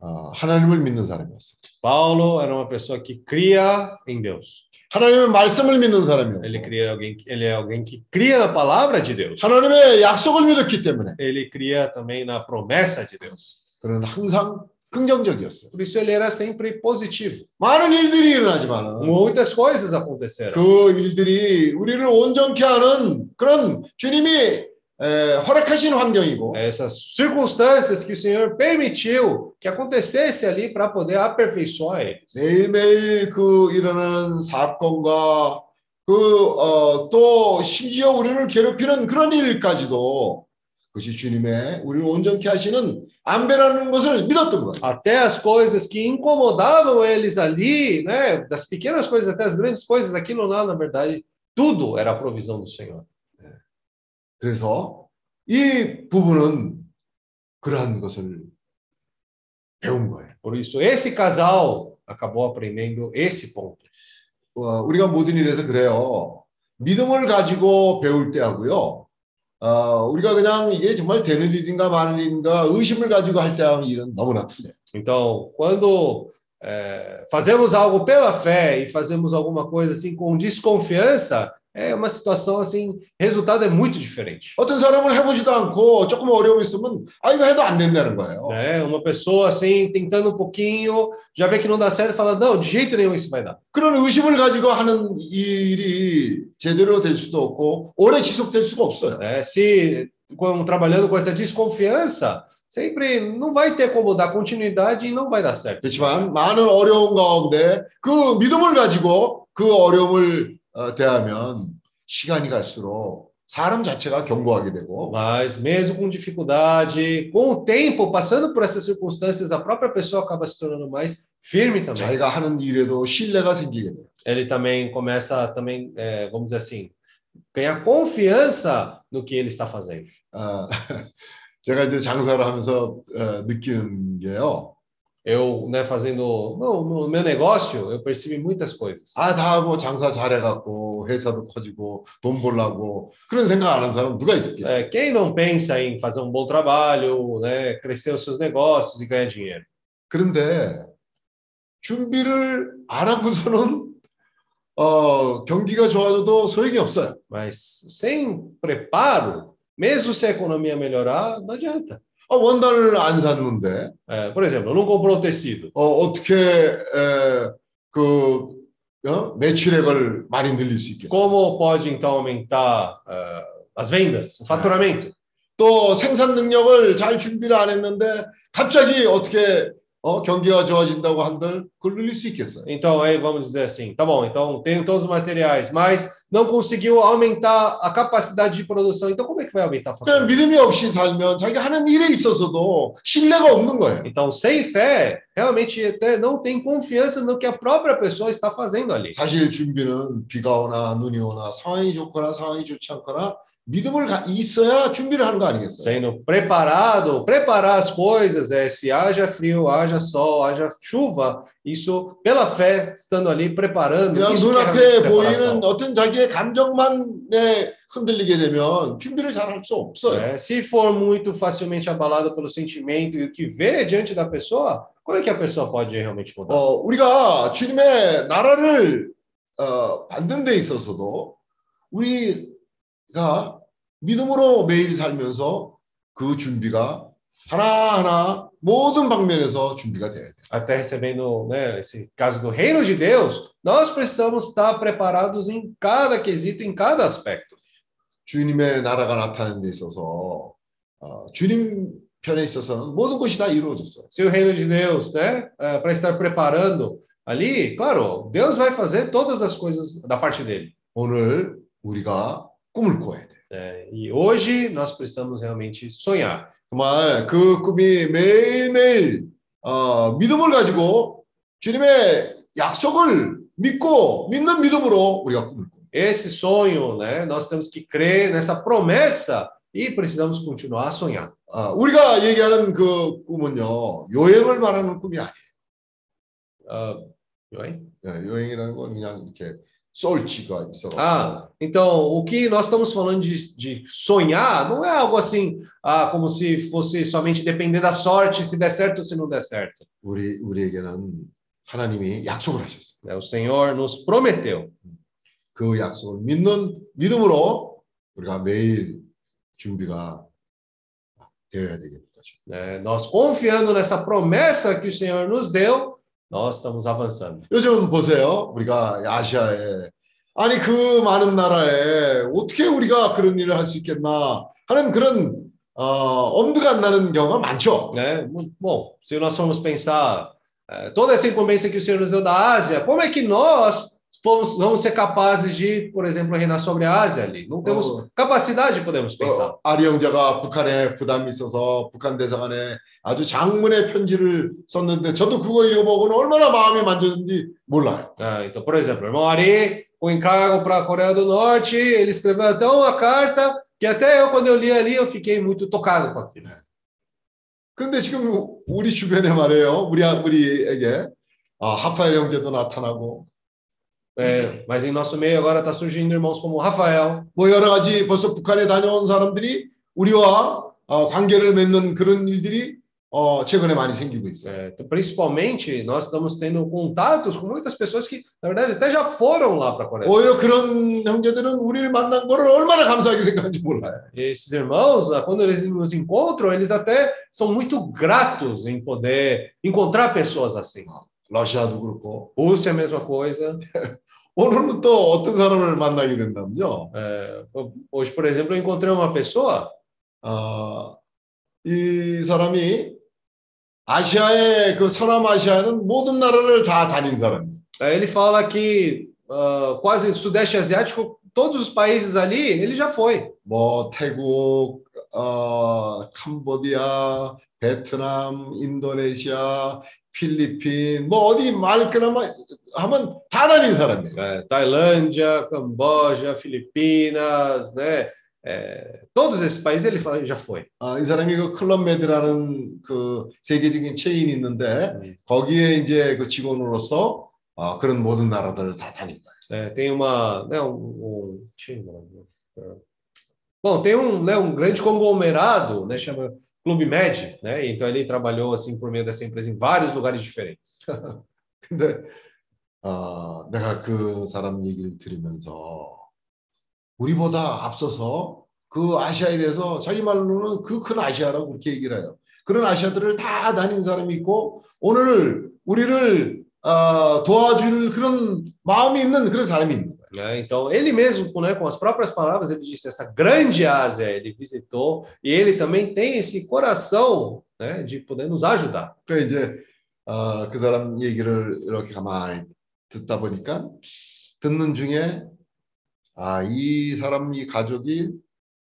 하나님을 믿는 사람이었어요. Paulo era uma pessoa que cria em Deus. 하나님의 말씀을 믿는 사람이었고 Ele, cria alguém, ele é alguém que cria na palavra de Deus. 하나님의 약속을 믿었기 때문에 Ele cria também na promessa de Deus. 그는 항상 긍정적이었어요. Por isso ele era sempre positivo. 많은 일들이 일어나지만은 Muitas coisas aconteceram. 그 일들이 우리를 온전케 하는 그런 주님이 에, 허락하신 환경이고 Essas circunstâncias que o Senhor permitiu que acontecesse ali para poder aperfeiçoar eles. 매일매일 그 일어나는 사건과 그 또 심지어 우리를 괴롭히는 그런 일까지도 그것이 주님의 우리를 온전케 하시는 안배라는 것을 믿었던 거예요. Até as coisas que incomodavam eles ali, né, das pequenas coisas até as grandes coisas, aquilo lá, na verdade, tudo era a provisão do Senhor. 그래서 이 부분은 그러한 것을 배운 거예요. Por isso, esse casal acabou aprendendo esse ponto. 어, 우리가 모든 일에서 그래요. 믿음을 가지고 배울 때 하고요. 어, 우리가 그냥 이게 정말 되는 일인가 마는 일인가 의심을 가지고 할 때 하는 일은 너무나 틀려요. Então, quando é, fazemos algo pela fé e fazemos alguma coisa assim com desconfiança, é uma situação assim, resultado é muito diferente. 어떤 사람은 해보지도 않고 조금 어려움이 있으면 아 이거 해도 안 된다는 거예요. Né? Uma pessoa assim, tentando um pouquinho, já vê que não dá certo, fala: não, de jeito nenhum isso vai dar. 그런 의심을 가지고 하는 일이 제대로 될 수도 없고 오래 지속될 수가 없어요. né? Se com- trabalhando com essa desconfiança, sempre não vai ter como dar continuidade e não vai dar certo. 그렇지만 많은 어려움 가운데 그 믿음을 가지고 그 어려움을 어, 대하면 시간이 갈수록 사람 자체가 견고하게 되고 Mas mesmo com dificuldade, com o tempo, passando por essas circunstâncias, a própria pessoa acaba se tornando mais firme também. 자기가 하는 일에도 신뢰가 생기게 돼요. Ele também começa também, é, vamos dizer assim, ganhar confiança no que ele está fazendo. 아, 제가 이제 장사를 하면서 어, 느끼는 게요. Eu, né, fazendo no, no meu negócio, eu percebi muitas coisas. 아, 다 뭐 장사 잘해갖고 회사도 커지고 돈 벌라고 그런 생각 안 하는 사람 누가 있겠어요? É, quem não pensa em fazer um bom trabalho, né, crescer os seus negócios e ganhar dinheiro? 그런데 준비를 안 하고서는 어, 경기가 좋아져도 소용이 없어요. Mas sem preparo, mesmo se a economia melhorar, não adianta. 어, 원단을 안 샀는데 por exemplo, não comprou tecido. 어, 어떻게 에, 그 어? 매출액을 많이 늘릴 수 있겠어요? Como pode então aumentar ah, as vendas, o faturamento? 또 생산 능력을 잘 준비를 안 했는데 갑자기 어떻게 어, 경기가 좋아진다고 한들 그걸 늘릴 수 있겠어요? Então, aí vamos dizer assim, tá bom, então tenho todos os materiais, mas não conseguiu aumentar a capacidade de produção. Então, como é que vai aumentar o 그냥 faturamento? 믿음이 없이 살면 자기가 하는 일에 있어서도 신뢰가 없는 거예요. Então, sem fé, realmente até não tem confiança no que a própria pessoa está fazendo ali. 사실 준비는 비가 오나 눈이 오나 상황이 좋거나 상황이 좋지 않거나 믿음을 가- 있어야 준비를 하는 거 아니겠어요? Sendo preparado, preparar as coisas, é, se haja frio, haja sol, haja chuva, isso pela fé, estando ali preparando. 그냥 눈앞에 보이는. 어떤 자기의 감정만 네, 흔들리게 되면 준비를 잘 할 수 없어요. É, se for muito facilmente abalado pelo sentimento e o que vê diante da pessoa, como é que a pessoa pode realmente mudar? 어, 우리가 주님의 나라를 어, 받는 데 있어서도 우리가 믿음으로 매일 살면서 그 준비가 하나하나 모든 방면에서 준비가 돼야 돼요. Até recebendo né, esse caso do reino de Deus, nós precisamos estar preparados em cada quesito, em cada aspecto. 주님의 나라가 나타나는 데 있어서 어, 주님 편에 있어서는 모든 것이 다 이루어졌어요. Se o reino de Deus, né, é, para estar preparando ali, claro, Deus vai fazer todas as coisas da parte dele. 오늘 우리가 꿈을 꿔야 돼 요. É, e hoje nós precisamos realmente sonhar. 정말 그 꿈이 매일매일 어, 믿음을 가지고 주님의 약속을 믿고 믿는 믿음으로 우리가 꿈을 꿔요. Esse sonho, né, nós temos que crer nessa promessa e precisamos continuar a sonhar. 아, 우리가 얘기하는 그 꿈은요 여행을 말하는 꿈이 아니에요. Ah, oi? 예, 여행이라는 건 그냥 이렇게. Ah, então o que nós estamos falando de, de sonhar não é algo assim, ah, como se fosse somente depender da sorte, se der certo ou se não der certo. 우리 우리에게는 하나님이 약속을 하셨어요. né? O Senhor nos prometeu. 그 약속을 믿는 믿음으로 우리가 매일 준비가 되어야 되겠는 거죠. né? Nós confiando nessa promessa que o Senhor nos deu, nós estamos avançando. 요즘 보세요. 우리가 아시아에 아니 그 많은 나라에 어떻게 우리가 그런 일을 할 수 있겠나 하는 그런 어, 엄두가 안 나는 경우가 많죠. Né? Bom, se nós formos pensar eh, toda essa incumbência que o Senhor nos deu da Ásia, como é que nós fomos, vamos ser capazes de, por exemplo, reinar sobre a Ásia ali? Não temos Oh. capacidade, podemos pensar. 어, 아리 형제가 북한에 부담이 있어서 북한 대사관에 아주 장문의 편지를 썼는데 저도 그거 읽어보고는 얼마나 마음이 만졌는지 몰라요. Ah, então, por exemplo, o irmão Ari, com encargo para a Coreia do Norte, ele escreveu até uma carta que até eu, quando eu li ali, eu fiquei muito tocado com aquilo. 그런데 지금 우리 주변에 말이에요. 우리 우리에게 아, 하파엘 형제도 나타나고 É, mas em nosso meio agora está surgindo irmãos como Rafael, 뭐 여러 가지 벌써 북한에 다녀온 사람들이 우리와 어, 관계를 맺는 그런 일들이 어, 최근에 많이 생기고 있어요. É, então, principalmente, nós estamos tendo contatos com muitas pessoas que, na verdade, até já foram lá para a Coreia. 오히려 그런 형제들은 우리를 만난 거를 얼마나 감사하게 생각하는지 몰라요. E esses irmãos, ah, quando eles nos encontram, eles até são muito gratos em poder encontrar pessoas assim. 러시아도 그렇고 Rússia, a mesma coisa. 오늘은 또 어떤 사람을 만나게 된다면요. É, hoje, por exemplo, eu encontrei uma pessoa, 어, 이 사람이 아시아의 그 서남 아시아는 모든 나라를 다 다닌 사람이에요. eh, ele fala que ah, quase Sudeste Asiático todos os países ali, ele já foi. 뭐 태국, 어, 캄보디아, 베트남, 인도네시아, 필리핀, 뭐 어디 말 끊으면 하면 다 다닌 사람이에요. É, Tailândia, Camboja, Filipinas, né? É, todos esses países ele fala- já foi. 아, 이 사람이 그 클럽메드라는 그 세계적인 체인이 있는데 음. 거기에 이제 그 직원으로서 아, 그런 모든 나라들을 다 다닌 거예요. É, tem uma, né, um, um- um bom, tem um, né, um grande conglomerado, né, chama Clube Med, né? Então ele trabalhou assim por meio dessa empresa em vários lugares diferentes. 근데 어, 내가 그 사람 얘기를 들으면서 우리보다 앞서서 그 아시아에 대해서 자기 말로는 그 큰 아시아라고 그렇게 얘기를 해요. 그런 아시아들을 다 다닌 사람이 있고 오늘 우리를 어, 도와줄 그런 마음이 있는 그런 사람이 있는. né? Então ele mesmo, né, com as próprias palavras, ele disse essa grande Ásia ele visitou e ele também tem esse coração, né, de poder nos ajudar. 그러니까 이제 어, 그 사람 얘기를 이렇게 가만히 듣다 보니까 듣는 중에 아, 이 사람 이 가족이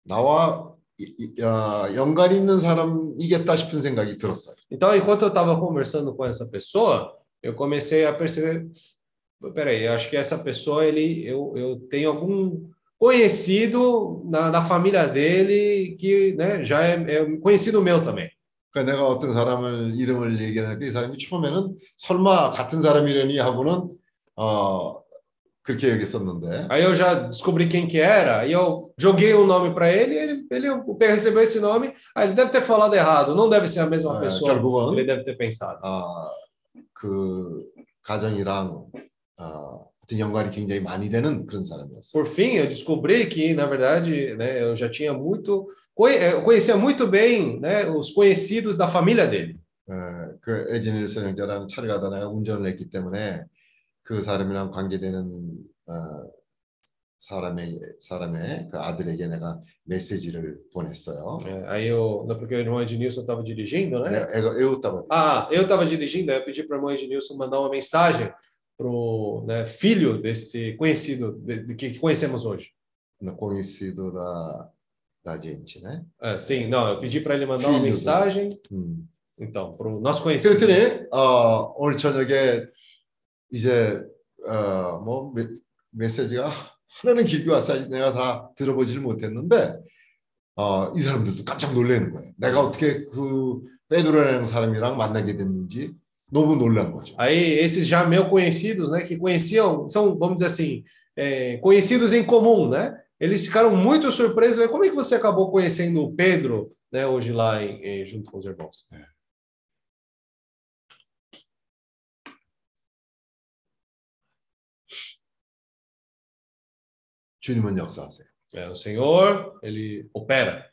나와 이- 이- 아, 연관이 있는 사람이겠다 싶은 생각이 들었어요. Então, enquanto eu estava conversando com essa pessoa, eu comecei a perceber, peraí, eu acho que essa pessoa, ele, eu, eu tenho algum conhecido na, na família dele que né, já é, é um conhecido meu também. 그러니까 내가 어떤 사람을 이름을 얘기하니까 이 사람이 처음에는 설마 같은 사람이려니 하고는 어, 그렇게 여겼었는데 Aí eu já descobri quem que era, aí eu joguei um nome para ele, ele, ele recebeu esse nome, aí ele deve ter falado errado, não deve ser a mesma 아, pessoa que 결국은 ele deve ter pensado. 아, 그 가정이랑 어, 어떤 연관이 굉장히 많이 되는 그런 사람이었어요. Por fim, eu descobri que, na verdade, né, eu já tinha muito, conhe- eu conhecia muito bem né, os conhecidos da família dele. 예, 그 에지닐 선영자랑 차를 가다 내가 운전을 했기 때문에 그 사람이랑 관계되는 어, 사람의 사람의 그 아들에게 내가 메시지를 보냈어요. É, aí eu, não, porque o irmão Ednilson estava dirigindo, né? 내가 애가 애웠다고 Ah, eu estava dirigindo, aí eu pedi para o irmão Ednilson mandar uma mensagem Pro né, filho desse conhecido de, de que conhecemos hoje. conhecido da da gente, né? É, sim, não, eu pedi para ele mandar uma Filho do- mensagem, 음. então, para o nosso conhecido. 그랬더니 어, 오늘 저녁에 이제 어, 뭐 메, 메시지가 하나는 길게 왔어 내가 다 들어보지를 못했는데 어, 이 사람들도 깜짝 놀라는 거예요. 내가 어떻게 그 페드로라는 사람이랑 만나게 됐는지 너무 놀란 거죠. Aí, esses já meus conhecidos, né, que conheciam, são, vamos dizer assim, é, conhecidos em comum, né? Eles ficaram muito surpresos. né, Como é que você acabou conhecendo o Pedro, né, hoje lá em, em- junto com os irmãos? 주님은 역사하세요. É, o Senhor, ele opera,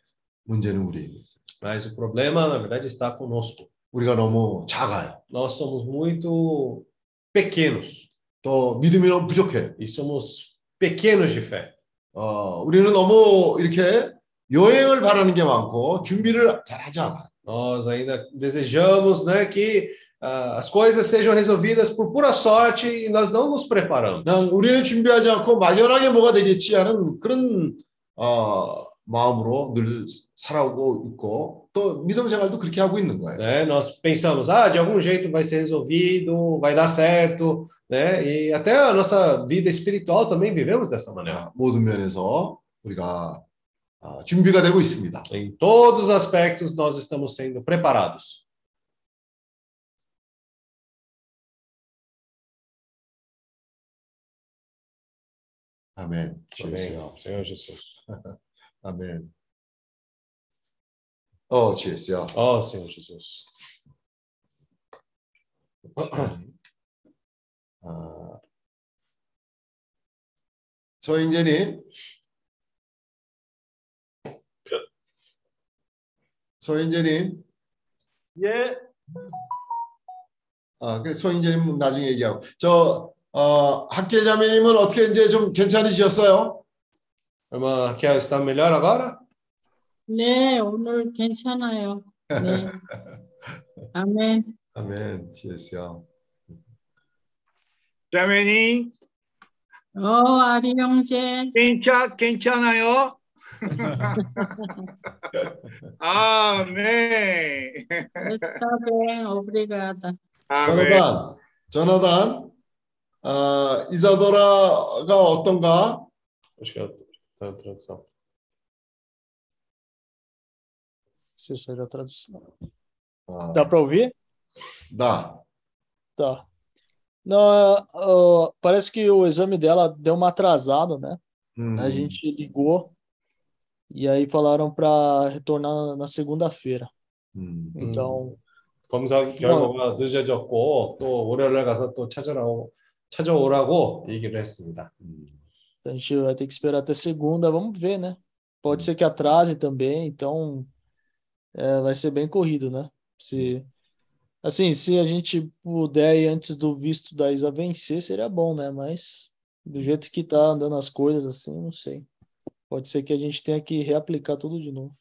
문제는 우리에게 있어요. mas o problema, na verdade, está conosco. 우리가 너무 작아요. Nós somos muito pequenos 또 믿음이 너무 부족해요. e somos pequenos de fé. 어, 우리는 너무 이렇게 여행을 바라는 게 많고 준비를 잘하지 않아요. Nós ainda desejamos, né, que ah, as coisas sejam resolvidas por pura sorte e nós não nos preparamos. 그냥 우리는 준비하지 않고 막연하게 뭐가 되겠지 하는 그런 어, 마음으로 늘 살아오고 있고 또 믿음 생활도 그렇게 하고 있는 거예요. né? Nós pensamos, ah, de algum jeito vai ser resolvido, vai dar certo, né? E até a nossa vida espiritual também vivemos dessa maneira. 아, 모든 면에서 우리가 아, 준비가 되고 있습니다. Em todos os aspectos nós estamos sendo preparados. 아멘. Amém. 주여. Senhor Jesus. 아멘. 어, 주여. Ó Senhor Jesus. 아, 소인재님. 소인재님. 예, 아, 그 소인재님 나중에 얘기하고. 저, 어, 학계 자매님은 어떻게 이제 좀 괜찮으셨어요? Irmã Raquel está melhor agora? 네, 오늘 괜찮아요. 네. 아멘. 아멘. 주여. 자매님, 어, 아리 형제. 괜찮, 괜찮아요? 아멘. Está bem, obrigada. 아멘. 조나단, 아, 이사도라가 어떤가? É a tradução. Se seja a tradução. 아, Dá para ouvir? 나. Tá. Não, ah, parece que o exame dela deu uma atrasada, né? 음, A gente ligou e aí falaram para retornar na segunda-feira. 음. Então, 검사 결과가 늦어졌고 또 월요일에 가서 또 찾아오라고 찾아오라고 얘기를 했습니다. 음. a gente vai ter que esperar até segunda. Vamos ver, né? Pode ser que atrase também, então é, vai ser bem corrido, né? Se, assim, se a gente puder ir antes do visto da Isa vencer, seria bom, né? Mas do jeito que tá andando as coisas, assim, não sei. Pode ser que a gente tenha que reaplicar tudo de novo.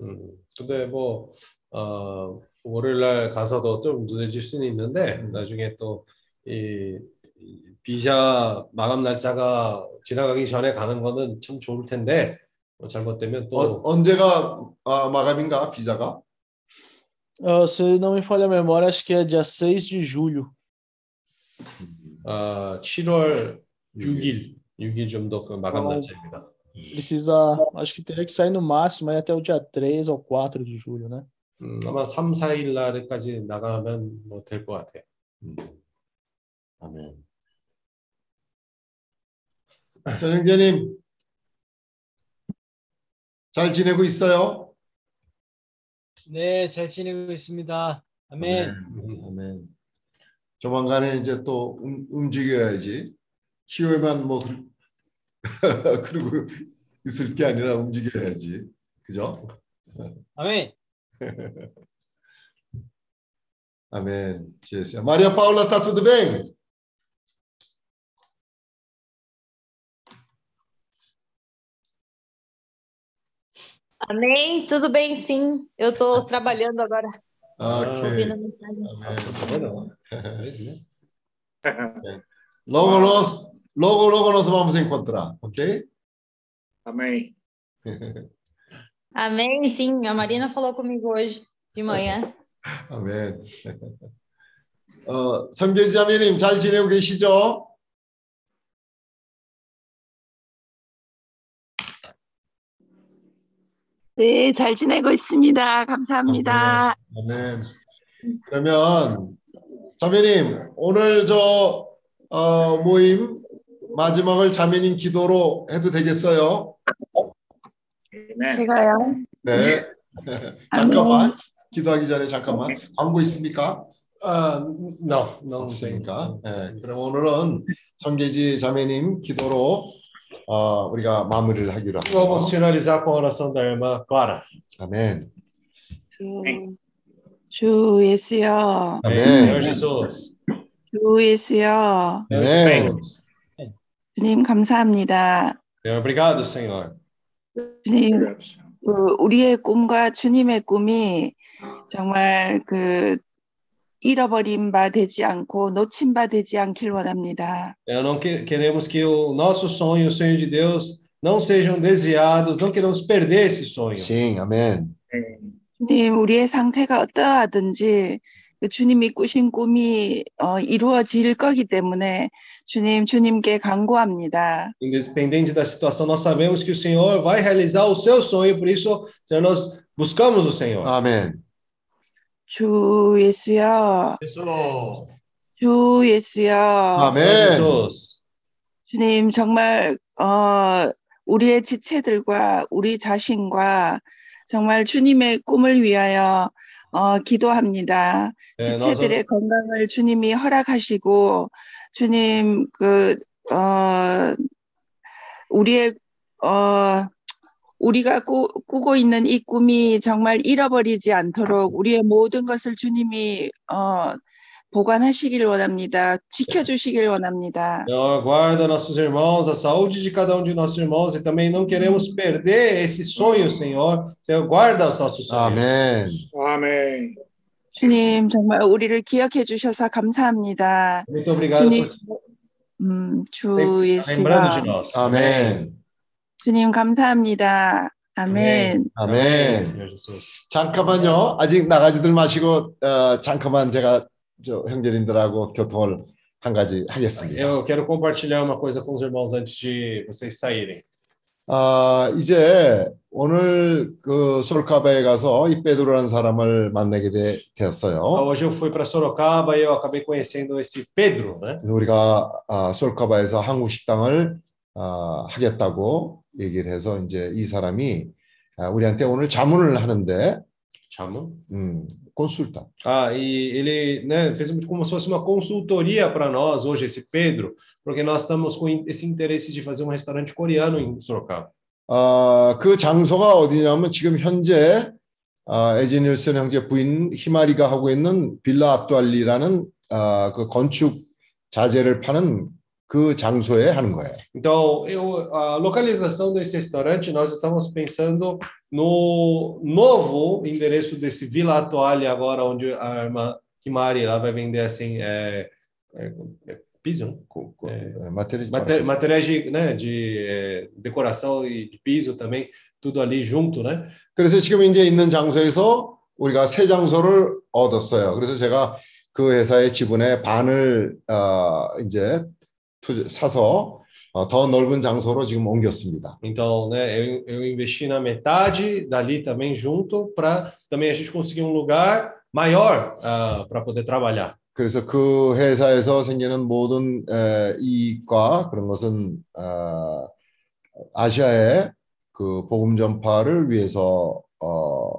음, 근데 뭐 어, 월요일날 가서도 좀 늦어질 수는 있는데 나중에 또이 비자 마감 날짜가 지나가기 전에 가는 거는 참 좋을 텐데 뭐 잘못되면 또 어, 언제가 아, 마감인가 비자가? Ah, se não me falha a memória, acho que é dia 6 de julho. 어, 7월 6일 6일 정도 그 마감 어. 날짜입니다. Precisa, acho que teria que sair no máximo aí até o dia 3 ou 4 de julho, né? 음, 아마 3, 4일 날까지 나가면 뭐될것 같아요. 음. 아멘. 전영재님 잘 지내고 있어요? 네, 잘 지내고 있습니다. 아멘. 아멘. 아멘. 조만간에 이제 또 움, 움직여야지. 키워만 뭐 그- 그러고 있을 게 아니라 움직여야지. 그죠? 아멘. Maria Paula, tá tudo bem? Amém, tudo bem, sim. Eu estou trabalhando agora, ouvindo a Ok. mensagem. Amém. Logo nós, logo, logo nós vamos encontrar, ok? Amém. Amém, sim. A Marina falou comigo hoje de manhã. 아멘. 어, 성계자매님 잘 지내고 계시죠? 네, 잘 지내고 있습니다. 감사합니다. 아멘. 그러면 자매님 오늘 저 어, 모임 마지막을 자매님 기도로 해도 되겠어요? 아멘. 제가요. 네. 잠깐만 기도하기 전에 잠깐만 광고 있습니까? 아, não, não tem. 없으니까. 네. 그럼 오늘은 성계지 자매님 기도로 어, 우리가 마무리를 하기로 Vamos 합니다. finalizar com a oração da irmã Clara. 아멘. 주, 주 예수여. Senhor Jesus. 주 예수여. Jesus. 주님 감사합니다. Obrigado, Senhor. 주님, 그 우리의 꿈과 주님의 꿈이 정말 그 잃어버린 바 되지 않고 놓친 바 되지 않길 원합니다. Não que- queremos que o nosso sonho, o sonho de Deus, não sejam desviados, não queremos perder esse sonho. 싱 아멘. 주님, 우리의 상태가 어떠하든지 그 주님이 꾸신 꿈이 어, 이루어질 거기 때문에 주님, 주님께 간구합니다. Independente da situação, nós sabemos que o Senhor vai realizar o seu sonho, por isso, Senhor, nós buscamos o Senhor. 아멘. 주 예수여, 그래서 주 예수여. 아멘. 주님 정말 어 우리의 지체들과 우리 자신과 정말 주님의 꿈을 위하여 어 기도합니다. 네, 지체들의 건강을 주님이 허락하시고 주님 그 어 우리의 어 우리가 꾸, 꾸고 있는 이 꿈이 정말 잃어버리지 않도록 우리의 모든 것을 주님이 어 보관하시길 원합니다. 지켜주시길 원합니다. Senhor, guarda nossos irmãos, a saúde de cada um de nossos irmãos e também não queremos perder esse sonho, Senhor. Senhor, guarda os nossos sonhos. 아멘. 아멘. 주님 정말 우리를 기억해 주셔서 감사합니다. Muito obrigado 주님, por, 음, 주 lembrando de nós. 아멘. 주님 감사합니다. 아멘. 아멘. 잠깐만요. 아직 나가지들 마시고 어, 잠깐만 제가 저 형제님들하고 교통을 한 가지 하겠습니다. Eu quero compartilhar uma coisa com os irmãos antes de vocês saírem. 아, 이제 오늘 그 솔카바에 가서 이 베드로라는 사람을 만나게 되, 되었어요. Hoje eu fui para Sorocaba e eu acabei conhecendo esse Pedro, né? 그래서 우리가 아, 솔카바에서 한국 식당을 아, 하겠다고 얘기를 해서 이제 이 사람이 아, 우리한테 오늘 자문을 하는데 Chamam. 음, consulta. Ah, e ele né, fez como se fosse uma consultoria para nós hoje, esse Pedro, porque nós estamos com esse interesse de fazer um restaurante coreano em Sorocaba. 아, 그 장소가 어디냐면 지금 현재 아, 에지니우슨 형제 부인 히마리가 하고 있는 빌라 아뚜알리라는 아, 그 건축 자재를 파는 그 장소에 하는 거예요. Então, eu, a localização desse restaurante, nós estamos pensando no novo endereço desse Vila Toalha, agora onde a irmã Kimari lá vai vender assim, é, é, é piso, né? 예, 마테리얼 Mate- materiais de, né, de é, decoração e de piso também, tudo ali junto, né? 그래서 지금 이제 있는 장소에서 우리가 새 장소를 얻었어요. 그래서 제가 그 회사의 지분의 반을 어, 이제 투자, 사서 어, 더 넓은 장소로 지금 옮겼습니다. Então, né, eu, eu investi na metade dali também junto para também a gente conseguir um lugar maior para poder trabalhar. 그래서 그 회사에서 생기는 모든 에, 이익과 그런 것은 어, 아시아의 그 복음 전파를 위해서 어,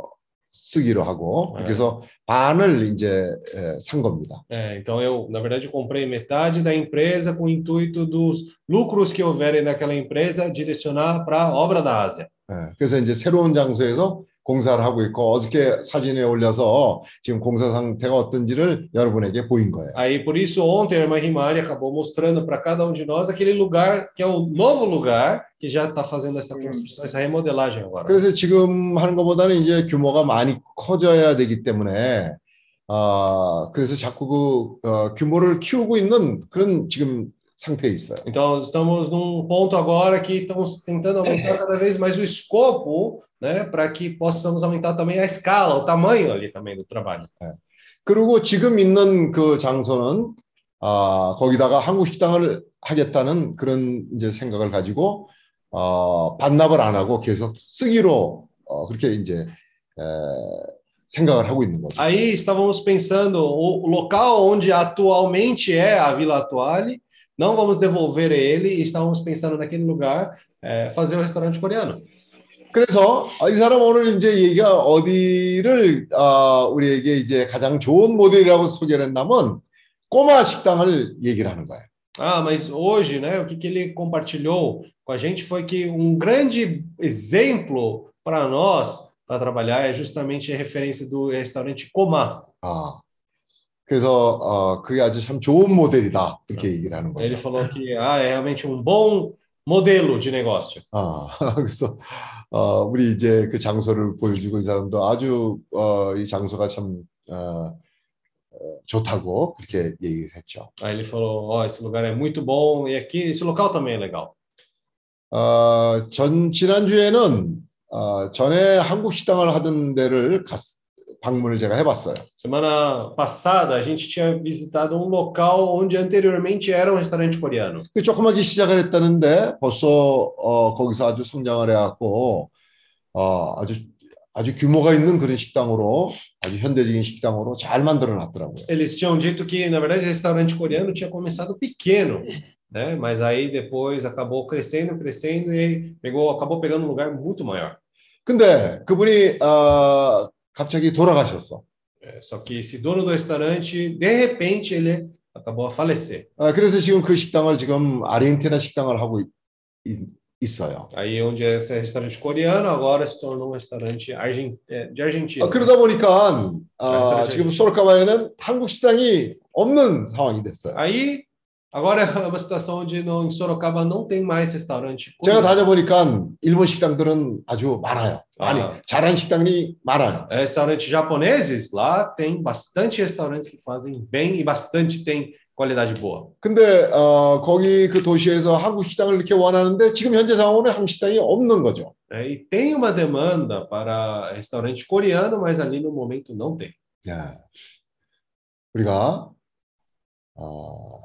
쓰기로 하고 네. 그래서 반을 이제 에, 산 겁니다. É, então eu, na verdade, eu comprei metade da empresa com o intuito dos lucros que houverem naquela empresa direcionar para a obra da Ásia. 예, 그래서 이제 새로운 장소에서 공사를 하고 있고 어저께 사진에 올려서 지금 공사 상태가 어떤지를 여러분에게 보인 거예요. Aí, por isso, ontem a irmã Rimari acabou mostrando para cada um de nós aquele lugar que é o novo lugar que já está fazendo essa construção, essa remodelagem agora. 그래서 지금 하는 것보다는 이제 규모가 많이 커져야 되기 때문에 아 그래서 자꾸 그 어, 규모를 키우고 있는 그런 지금 상태에 있어요. Então, estamos num ponto agora que estamos tentando aumentar cada vez mais o escopo, né, para que possamos aumentar também a escala, o tamanho ali também do trabalho. 그리고 지금 있는 그 장소는 아 거기다가 한국 식당을 하겠다는 그런 이제 생각을 가지고 어 반납을 안 하고 계속 쓰기로 어 그렇게 이제 에, 생각을 하고 있는 거죠. Aí estávamos pensando o o local onde atualmente é a Vila Toalhe, não vamos devolver ele, e estávamos pensando naquele lugar eh, fazer um restaurante coreano. 그래서 아, 이 사람 오늘 이제 얘기가 어디를 아, 우리에게 이제 가장 좋은 모델이라고 소개를 했냐면 꼬마 식당을 얘기를 하는 거예요. Ah, mas hoje, né, o que, que ele compartilhou com a gente foi que um grande exemplo para nós para trabalhar é justamente a referência do restaurante Comá. 아, 그래서 어, 그게 아주 참 좋은 모델이다 이렇게 얘기를 하는 Ele 거죠. falou que ah, é realmente um bom modelo de negócio. 아, 그래서 어, 우리 이제 그 장소를 보여주고 이 사람도 아주 어, 이 장소가 참 어, 어, 좋다고 그렇게 얘기를 했죠. Aí ele falou, ó, esse lugar é muito bom e aqui esse local também é legal. 어, 전 지난주에는 어, 전에 한국 식당을 하던 데를 갔, 방문을 제가 해봤어요. Semana passada a gente tinha visitado um local onde anteriormente era um restaurante coreano. 그 조그맣게 시작을 했다는데 벌써 어, 거기서 아주 성장을 해갖고 어, 아주 아주 규모가 있는 그런 식당으로 아주 현대적인 식당으로 잘 만들어 놨더라고요. Eles tinham dito que, na verdade, o restaurante coreano tinha começado pequeno, né? Mas aí depois acabou crescendo, crescendo e pegou, acabou pegando um lugar muito maior. 근데 그분이 어, 갑자기 돌아가셨어. É, só que esse dono do restaurante, de repente, ele acabou a falecer. 아, 그래서 지금 그 식당을 지금 아르헨티나 식당을 하고 있, 있, 있어요. Aí onde é esse restaurante coreano, agora se tornou um restaurante argen- é, de Argentina. 아, 그러다 보니까 아, 아, 지금 솔카바에는 한국 식당이 없는 상황이 됐어요. Aí, agora é uma situação onde no, em Sorocaba não tem mais restaurante 제가. 다녀보니까 일본 식당들은 아주 많아요. 아니, 아. 잘한 식당이 많아요. É, Restaurantes japoneses, lá tem bastante restaurantes que fazem bem e bastante tem qualidade boa. 근데 어, 거기 그 도시에서 한국 식당을 이렇게 원하는데 지금 현재 상황은 한국 식당이 없는 거죠. né? E tem uma demanda para restaurante coreano, mas ali no momento não tem. 예. 우리가 어,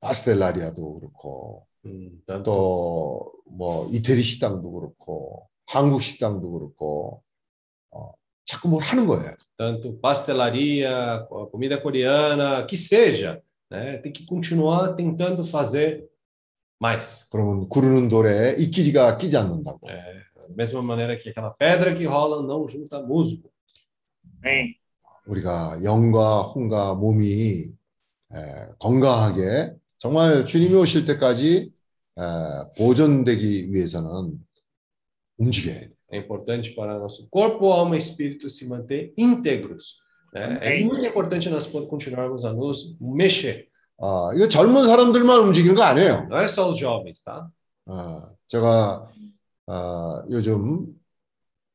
파스텔라리아도 그렇고 Hum, tanto 또뭐 이태리 식당도 그렇고 한국 식당도 그렇고 어, 자꾸 뭘 하는 거예요. tanto pastelaria, co- comida coreana, que seja, né? Tem que continuar tentando fazer mais. 그러면 구르는 돌에 이끼지가 끼지 않는다고. É, da mesma maneira que aquela pedra que rola não junta musgo. Amém. 우리가 영과 혼과 몸이 에, 건강하게 정말 주님이 오실 때까지 에, 보존되기 위해서는 움직여야 돼. É importante para nosso corpo, alma e espírito se manter íntegros. né? É Amém. muito importante nós continuarmos a nos mexer. 아, 이거 젊은 사람들만 움직이는 거 아니에요. Não é só os jovens, tá? 아, 제가 아, 요즘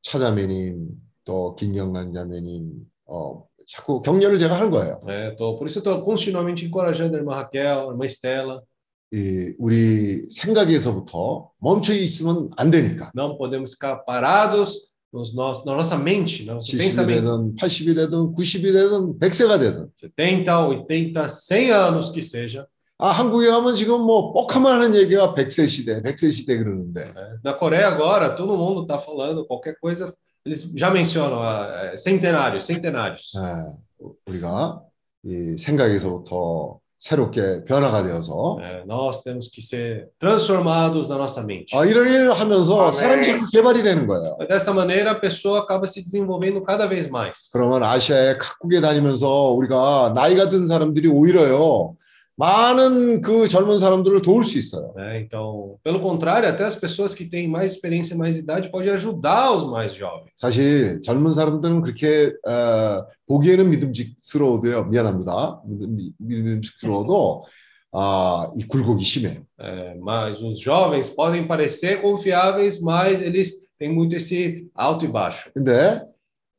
차자매님 또 김경란 자매님 어, 자꾸 격려를 제가 하는 거예요. É, tô, por isso estou continuamente encorajando a irmã Raquel, a irmã Estela. 이 우리 생각에서부터 멈춰 있으면 안 되니까. Não podemos ficar parados nos nossos, na nossa mente, no nosso 70이 pensamento. 되든 80이 되든 90이 되든 100세가 되든 70, 80, 100 anos que seja. 아 한국에 가면 지금 뭐 뻑하면 하는 얘기가 100세 시대, 100세 시대 그러는데? Na Coreia agora, todo mundo está falando qualquer coisa, eles já mencionam ah, eh, centenários, centenários. 예, 우리가 이 생각에서부터 새롭게 변화가 되어서 É, nós temos que ser transformados na nossa mente. 아, 이런 일을 하면서 아멘. 사람이 자꾸 개발이 되는 거예요. Dessa maneira, a pessoa acaba se desenvolvendo cada vez mais. 그러면 아시아의 각국에 다니면서 우리가 나이가 든 사람들이 오히려요 많은 그 젊은 사람들을 도울 수 있어요. né? Então, pelo contrário, até as pessoas que têm mais experiência, mais idade, podem ajudar os mais jovens. 사실 젊은 사람들은 그렇게 어, 보기에는 믿음직스러워도요 미안합니다 믿음, 믿음직스러워도 아, 이 굴곡이 심해요. É, mas os jovens podem parecer confiáveis, mas eles têm muito esse alto e baixo. 근데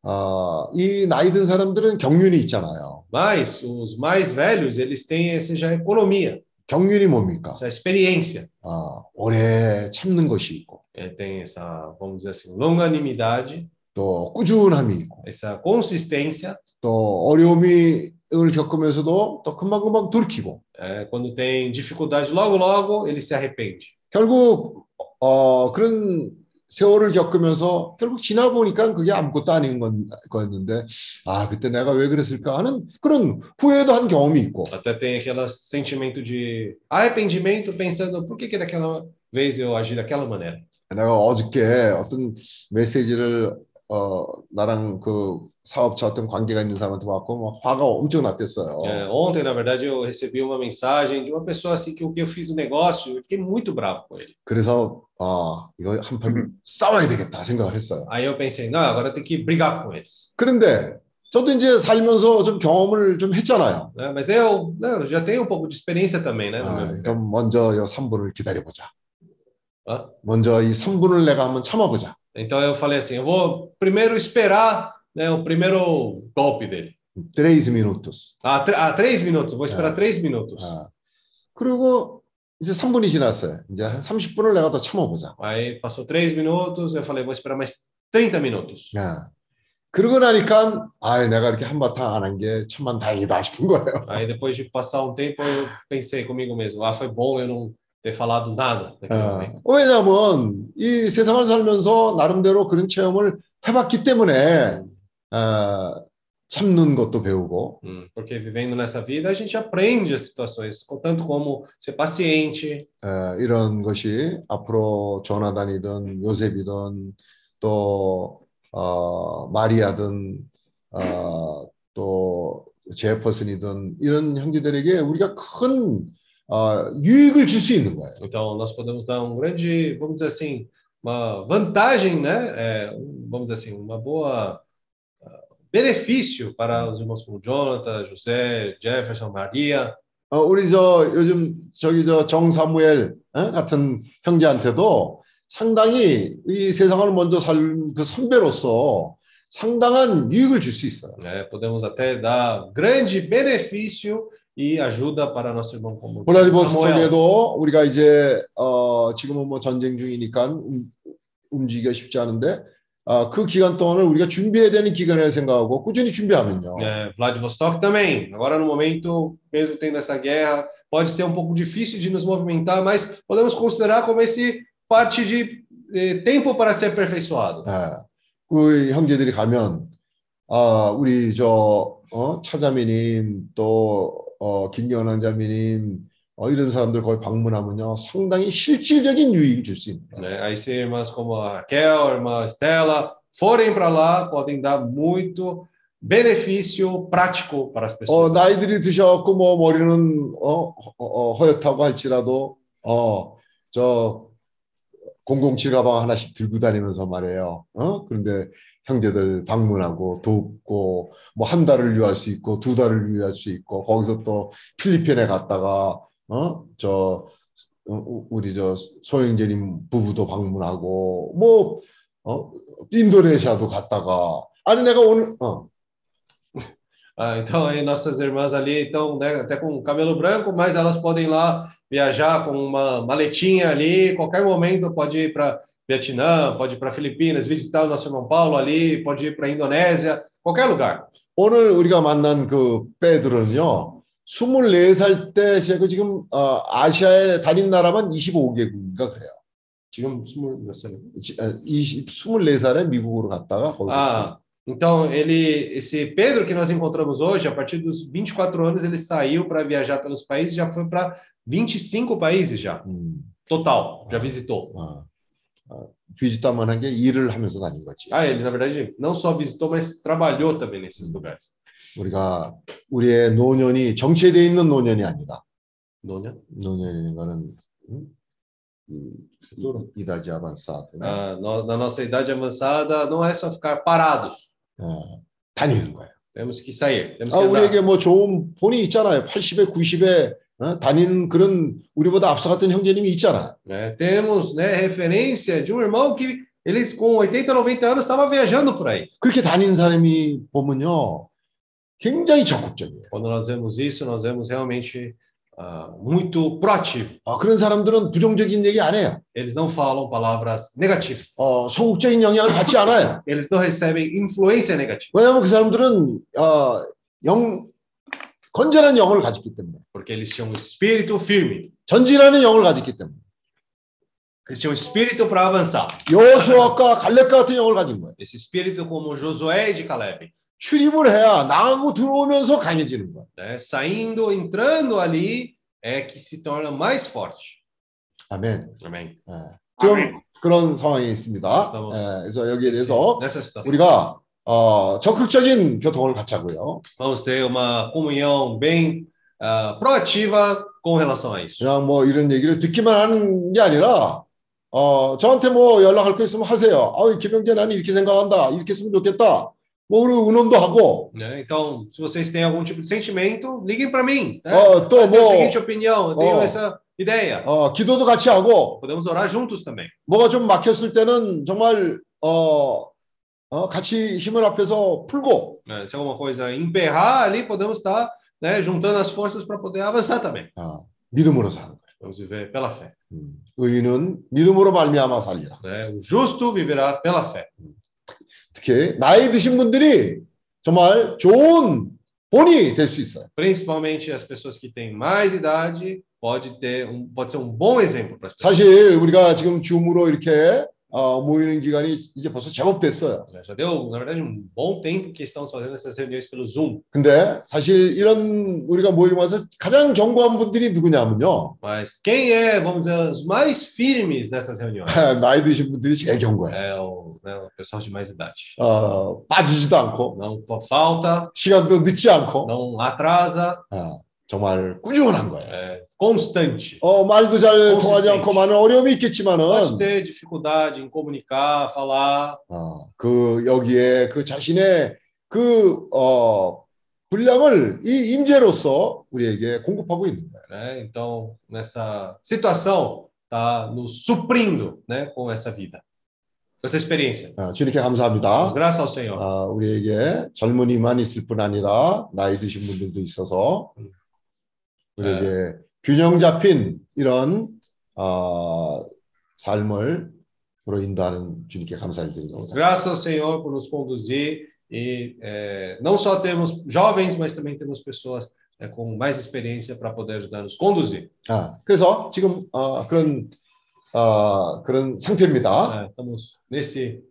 아, 이 나이 든 사람들은 경륜이 있잖아요. Mas os mais velhos, eles têm essa já economia, 경륜이 뭡니까? essa experiência. 아, 오래 참는 것이 있고 É, tem essa, vamos dizer assim, longanimidade, 또 꾸준함이 있고 essa consistência. 또 어려움을 겪으면서도 또 금방금방 돌이키고 É, quando tem dificuldade, logo, logo ele se arrepende. 결국 어, 그런 세월을 겪으면서 결국 지나 보니까 그게 아무것도 아닌 건, 거였는데 아 그때 내가 왜 그랬을까 하는 그런 후회도 한 경험이 있고 Até tem aquele sentimento de arrependimento, pensando por que, que daquela vez eu agi daquela maneira. 내가 어저께 어떤 메시지를 어, 나랑 그 사업자 어떤 관계가 있는 사람한테 받고 막 화가 엄청 났댔어요. É, ontem, na verdade, eu recebi uma mensagem de uma pessoa assim que o que eu fiz o negócio, eu fiquei muito bravo com ele. 그래서 아 이거 한판 싸워야 되겠다 생각을 했어요. Aí eu pensei, não, agora eu tenho que brigar com eles. 그런데 저도 이제 살면서 좀 경험을 좀 했잖아요. Né? Mas eu, eu já tenho um pouco de experiência também, né? 아. 그럼 먼저 이 3분을 기다려 보자. Hã? 먼저 이 3분을 내가 한번 참아 보자. Então eu falei assim, eu vou primeiro esperar né, o primeiro golpe dele. 3 minutos. Ah, tr- ah, três minutos, vou esperar É. três minutos. 아, 그리고 이제 3분이 지났어요. 이제 한 30분을 내가 더 참아보자. Aí passou três minutos, eu falei, vou esperar mais 30 minutos. 야. 그러고 나니까 아, 내가 이렇게 한바탕 안 한 게 참만 다행이다 싶은 거예요. Aí depois de passar um tempo, eu pensei comigo mesmo, ah, foi bom eu não ter falado nada naquele 어, momento. 왜냐하면 이 세상을 살면서 나름대로 그런 체험을 해봤기 때문에 어, 참는 것도 배우고 Hum, porque vivendo nessa vida, a gente aprende as situações, tanto como ser paciente, 어, 이런 것이 앞으로 조나단이든 요셉이든 또 어, 마리아든 어, 또 제퍼슨이든 이런 형제들에게 우리가 큰 어, 유익을 줄 수 있는 거예요. Então, nós podemos dar um grande, vamos dizer assim, uma vantagem, né? É, um- vamos dizer assim, uma boa ah, benefício para os irmãos como Jonathan, José, Jefferson, Maria. 어, 우리 저 요즘 저기 저 정사무엘 어? 같은 형제한테도 상당히 이 세상을 먼저 살 그 선배로서 상당한 유익을 줄 수 있어요. né? Podemos até dar grande benefício e ajuda para nosso irmão como 블라디보스톡에도 우리가 이제 어, 지금은 뭐 전쟁 중이니까 움, 움직이기가 쉽지 않은데 어, 그 기간 동안을 우리가 준비해야 되는 기간이라 생각하고 꾸준히 준비하면요. É, Vladivostok também. Agora, no momento, mesmo tendo essa guerra, pode ser um pouco difícil de nos movimentar, mas podemos considerar como esse parte de eh, tempo para ser aperfeiçoado. 예. 그 형제들이 가면 아 우리 저 어, 차자매님 또 어, 김경환 자매님 어, 이런 사람들 거기 방문하면요 상당히 실질적인 유익을 줄 수 있습니다. Né? Aí, se irmãs como a Raquel, a irmã Estela, forem para lá, podem dar muito benefício prático para as 어, pessoas. 나이들이 드셨고 뭐 머리는 어, 어, 어, 허옇다고 할지라도 어, 저007 가방 하나씩 들고 다니면서 말이에요. 어? 그런데 형제들 방문하고 돕고 뭐 한 달을 유할 수 있고 두 달을 유할 수 있고 거기서 또 필리핀에 갔다가 어? 저 어, 우리 저 소영재님 부부도 방문하고 뭐 어? 인도네시아도 갔다가 아니 내가 오늘 어 Ah, então, aí nossas irmãs ali estão né, até com cabelo branco, mas elas podem lá viajar com uma maletinha ali, qualquer momento pode ir para Vietnã, pode ir para Filipinas, visitar o nosso irmão Paulo ali, pode ir para Indonésia, qualquer lugar. 오늘 우리가 만난 그 빼들은요, 24살 때 제가 지금 어, 아시아에 다닌 나라만 25개국인가 그래요. 지금 20몇 살이요? 20, 24살에 미국으로 갔다가 거기서 Ah, então ele, esse Pedro que nós encontramos hoje, a partir dos 24 anos, ele saiu para viajar pelos países, já foi para 25 países já, 음, total, já visitou. 어, 어, 한게 일을 하면서 다닌 거지. Ah, ele na verdade não só visitou, mas trabalhou também nesses lugares. 우리가 우리의 노년이 정체되어 있는 노년이 아니라 노년? 노년이라는 거는 음? 이, 이, 이다지 아반사드 Ah, no- na nossa idade avançada, não é só ficar parados, 어, 다니는 거예요. temos que sair, temos 아, que andar. 우리에게 뭐 좋은 본이 있잖아요. 80에 90에 어? 다니는 그런 우리보다 앞서갔던 형제님이 있잖아요. né? Temos né, referência de um irmão que eles com 80, 90 anos estava viajando por aí. 그렇게 다니는 사람이 보면요. 굉장히 적극적이에요. Quando nós vemos isso, nós vemos realmente ah, muito proativo. 아, 그런 사람들은 부정적인 얘기 안 해요. Eles não falam palavras negativas. 어, 소극적인 영향을 받지 않아요. Eles não recebem influência negativa, 왜냐하면 그 사람들은 어, 영 건전한 영을 가졌기 때문에 porque eles tinham um espírito firme. 전진하는 영을 가졌기 때문에 Eles tinham um espírito para avançar. 여호수아과 갈렙과 같은 영을 가진 거예요. Esse espírito como Josué e de Caleb. 출입을 해야 나가고 들어오면서 강해지는 거예요. né? Saindo, entrando ali, é que se torna mais forte. 아멘. Amém. 예. 지금 그런 상황이 있습니다. 예, 그래서 여기에 대해서 nessa situação. 우리가 어, 적극적인 교통을 갖자고요. Vamos ter uma comunhão bem ah, proativa com relação a isso. 그냥 뭐 이런 얘기를 듣기만 하는 게 아니라 어, 저한테 뭐 연락할 거 있으면 하세요. 아, 김영재 나는 이렇게 생각한다. 이렇게 했으면 좋겠다. 뭐 우리 의논도 하고 né? Então, se vocês têm algum tipo de sentimento, liguem para mim. Né? 어, 또 Eu tenho a 뭐, seguinte opinião, eu tenho 어. essa ideia. 어, 기도도 같이 하고 Podemos orar juntos também. 뭐가 좀 막혔을 때는 정말 어, 어, 같이 힘을 합해서 풀고 né? Se alguma coisa emperrar ali, podemos estar né, juntando as forças para poder avançar também. 어, 믿음으로 사는 거예요. Vamos viver pela fé. 음, 의인은 믿음으로 말미암아 살리라. Né? O justo viverá pela fé. 특히 나이 드신 분들이 정말 좋은 본이 될 수 있어요. Principalmente as pessoas que têm mais idade, pode ter um, pode ser um bom exemplo para as pessoas. 사실 우리가 지금 줌으로 이렇게 어, 모이는 기간이 이제 벌써 제법 됐어요. né? Já deu, na verdade, um bom tempo que estamos fazendo essas reuniões pelo Zoom. 근데 사실 이런 우리가 모이면서 가장 견고한 분들이 누구냐면요. Mas quem é, vamos dizer, os mais firmes nessas reuniões? 나이 드신 분들이 제일 견고해요. É o, né, o pessoal de mais idade. 어, 빠지지도 않고 Não falta, 시간도 늦지 않고 não atrasa, 어, 정말 꾸준한 거예요. é constante. 어, 말도 잘 통하지 consistente. 않고 많은 어려움이 Pode 있겠지만은 ter dificuldade em comunicar, falar, 어, 그 여기에 그 자신의 그 어, 분량을 이 임재로서 우리에게 공급하고 있는 거예요. né? Então, nessa situação, está nos suprindo, né, com essa vida. essa experiência. 아, 주님께 감사합니다. Graças ao Senhor. 아, 우리에게 젊은이만 있을 뿐 아니라 나이 드신 분들도 있어서 우리에게 균형 잡힌 이런 아, 삶을 으로 인도하는 주님께 감사를 드립니다. Graças ao Senhor por nos conduzir e é, não só temos jovens, mas também temos pessoas é, com mais experiência para poder ajudar nos conduzir. 아, 그래서 지금 어, 그런 어, 그런 상태입니다. É, estamos nesse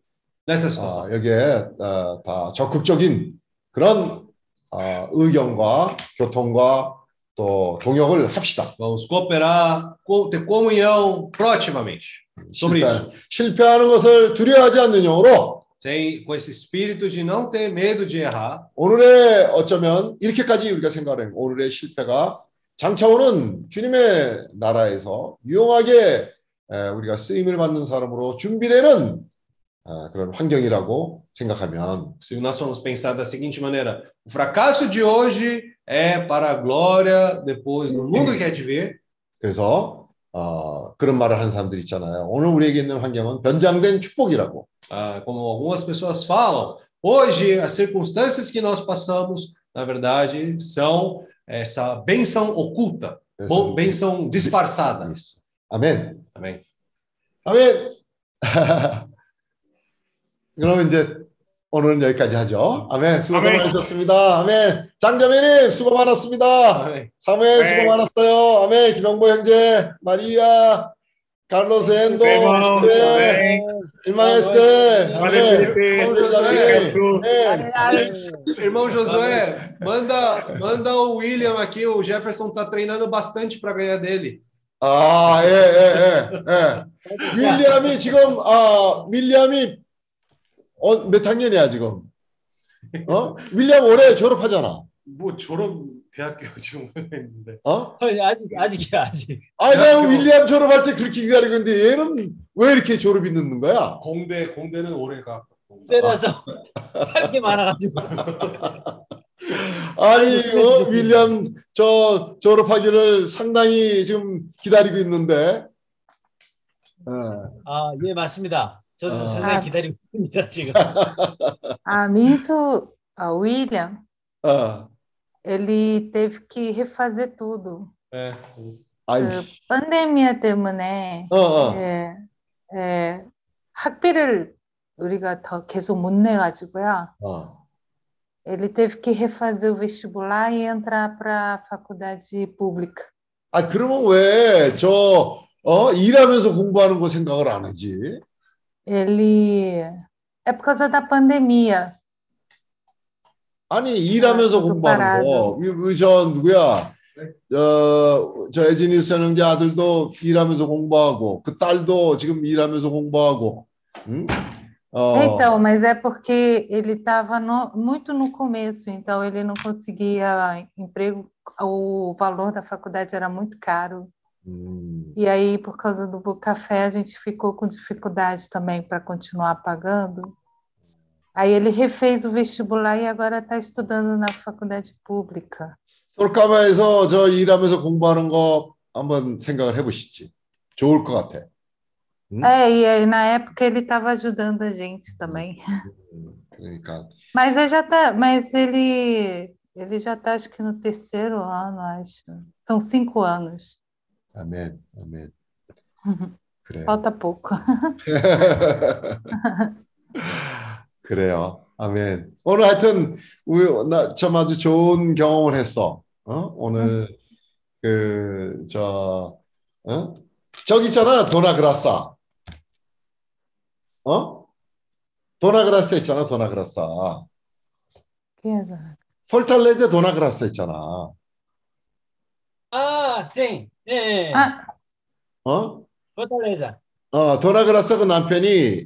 nessa situação. 아, 여기에 어, 다 적극적인 그런 어, 의견과 교통과 또 동역을 합시다. Vamos cooperar, co- ter comunhão proativamente sobre 실패, isso. 실패하는 것을 두려워하지 않는 영으로 Sem, com esse espírito de não ter medo de errar. 오늘의 어쩌면 이렇게까지 우리가 생각하는 오늘의 실패가 장차오는 주님의 나라에서 유용하게 에, 우리가 쓰임을 받는 사람으로 준비되는 아, 그런 환경이라고 생각하면 Se nós formos pensar da seguinte maneira, o fracasso de hoje é para a glória depois no mundo que há de vir. 그래서 어, 그런 말을 하는 사람들이 있잖아요. 오늘 우리에게 있는 환경은 변장된 축복이라고. Ah, como algumas pessoas falam, hoje as circunstâncias que nós passamos, na verdade, são essa benção oculta, bom, benção disfarçada. 아멘. Amém. 아멘. 그럼 이제 오늘은 여기까지 하죠. 아멘. 수고 아멘. 많으셨습니다. 아멘. 장자매님 수고 많았습니다. Amém. 사무엘 아멘. 수고 많았어요. 아멘. 김영보 형제, 마리아, carlos 엔도, Irmãos, 네, amém. 일마 에스테, Valeu, 아멘. 아멘. 아멘. Irmão Josué, manda, manda o William aqui, o Jefferson tá treinando bastante para ganhar dele. 아, 예, 예, 예, 예. 윌리엄이 지금, 아, 윌리엄이, 어, 몇 학년이야, 지금? 어? 윌리엄 올해 졸업하잖아. 뭐 졸업 대학교 지금 했는데. 어? 아직 아직이야 아직. 아, 내가 대학교. 윌리엄 졸업할 때 그렇게 기다리고 있는데 얘는 왜 이렇게 졸업이 늦는 거야? 공대 공대는 올해 가. 때라서 할 게 많아가지고. 아니, 어, 윌리엄 저 졸업하기를 상당히 지금 기다리고 있는데. 어. 아, 예, 맞습니다. 저도 아. 상당히 기다리고 있습니다, 지금. A Minso, a William, 어. ele teve que refazer tudo. É. 아이, 그 pandemia 때문에 어, 어. 예, 예, 학비를 우리가 더 계속 못 내가지고요. 어. Ele teve que refazer o vestibular e entrar para a faculdade pública. 아, 그러면 왜 저, 어, 일하면서 공부하는 거 생각을 안 하지? Ele é por causa da pandemia. 아니, 일하면서 계속 공부하는 거. 이- 이- 저, 누구야? 저, 저 에지니 선영자 아들도 일하면서 공부하고, 그 딸도 지금 일하면서 공부하고, 응? 어, Então, mas é porque ele estava muito no começo, então ele não conseguia emprego, o valor da faculdade era muito caro. 음, E aí, por causa do café, a gente ficou com dificuldade também para continuar pagando. Aí ele refez o vestibular e agora está estudando na faculdade pública. 솔카마에서 저 일하면서 공부하는 거 한번 생각을 해보시지. 좋을 것 같아. 응? É, e aí, na época ele estava ajudando a gente também. 그러니까, Mas ele já tá, mas ele, ele já está, acho que no terceiro ano, acho. São cinco anos. 아멘, 아멘. 그래. Falta pouco. 그래요. 아멘. 오늘 하여튼 우리 나참 아주 좋은 경험을 했어. 어? 오늘 그 저 어? 저기 있잖아. 도나그라사. 어? 도나그라사 있잖아. 도나그라사. 폴탈레제 도나그라사 있잖아. 아, sim. 예, 예. Ah, 어? Fortaleza. 어, 도나그라사 그 남편이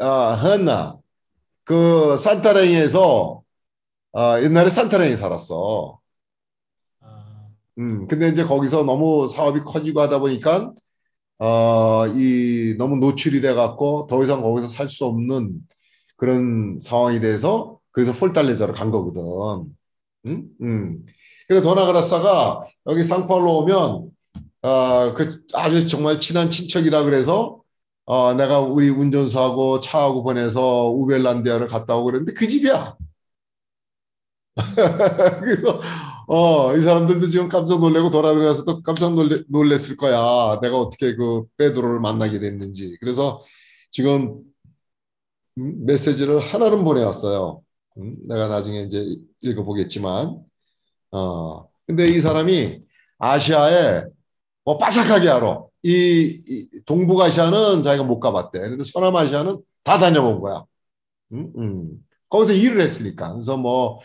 아, 헌나 그 산타랭에서 아, 옛날에 산타랭에 살았어. 음, 근데 이제 거기서 너무 사업이 커지고 하다 보니까 어, 이 너무 노출이 돼 갖고 더 이상 거기서 살 수 없는 그런 상황이 돼서 그래서 폴달레자로 간 거거든. 음? 음. 그래서 도나그라사가 여기 상파울로 오면 아, 그 아주 정말 친한 친척이라 그래서 어, 내가 우리 운전수하고 차하고 보내서 우벨란디아를 갔다 오고 그랬는데 그 집이야. 그래서 어, 이 사람들도 지금 깜짝 놀래고 돌아들어서 또 깜짝 놀래, 놀랬을 거야. 내가 어떻게 그 베드로를 만나게 됐는지. 그래서 지금 음, 메시지를 하나는 보내왔어요. 음, 내가 나중에 이제 읽어보겠지만, 어, 근데 이 사람이 아시아에 뭐 바삭하게 알아. 이, 이 동북아시아는 자기가 못 가봤대. 그런데 서남아시아는 다 다녀본 거야. 음, 음. 거기서 일을 했으니까. 그래서 뭐,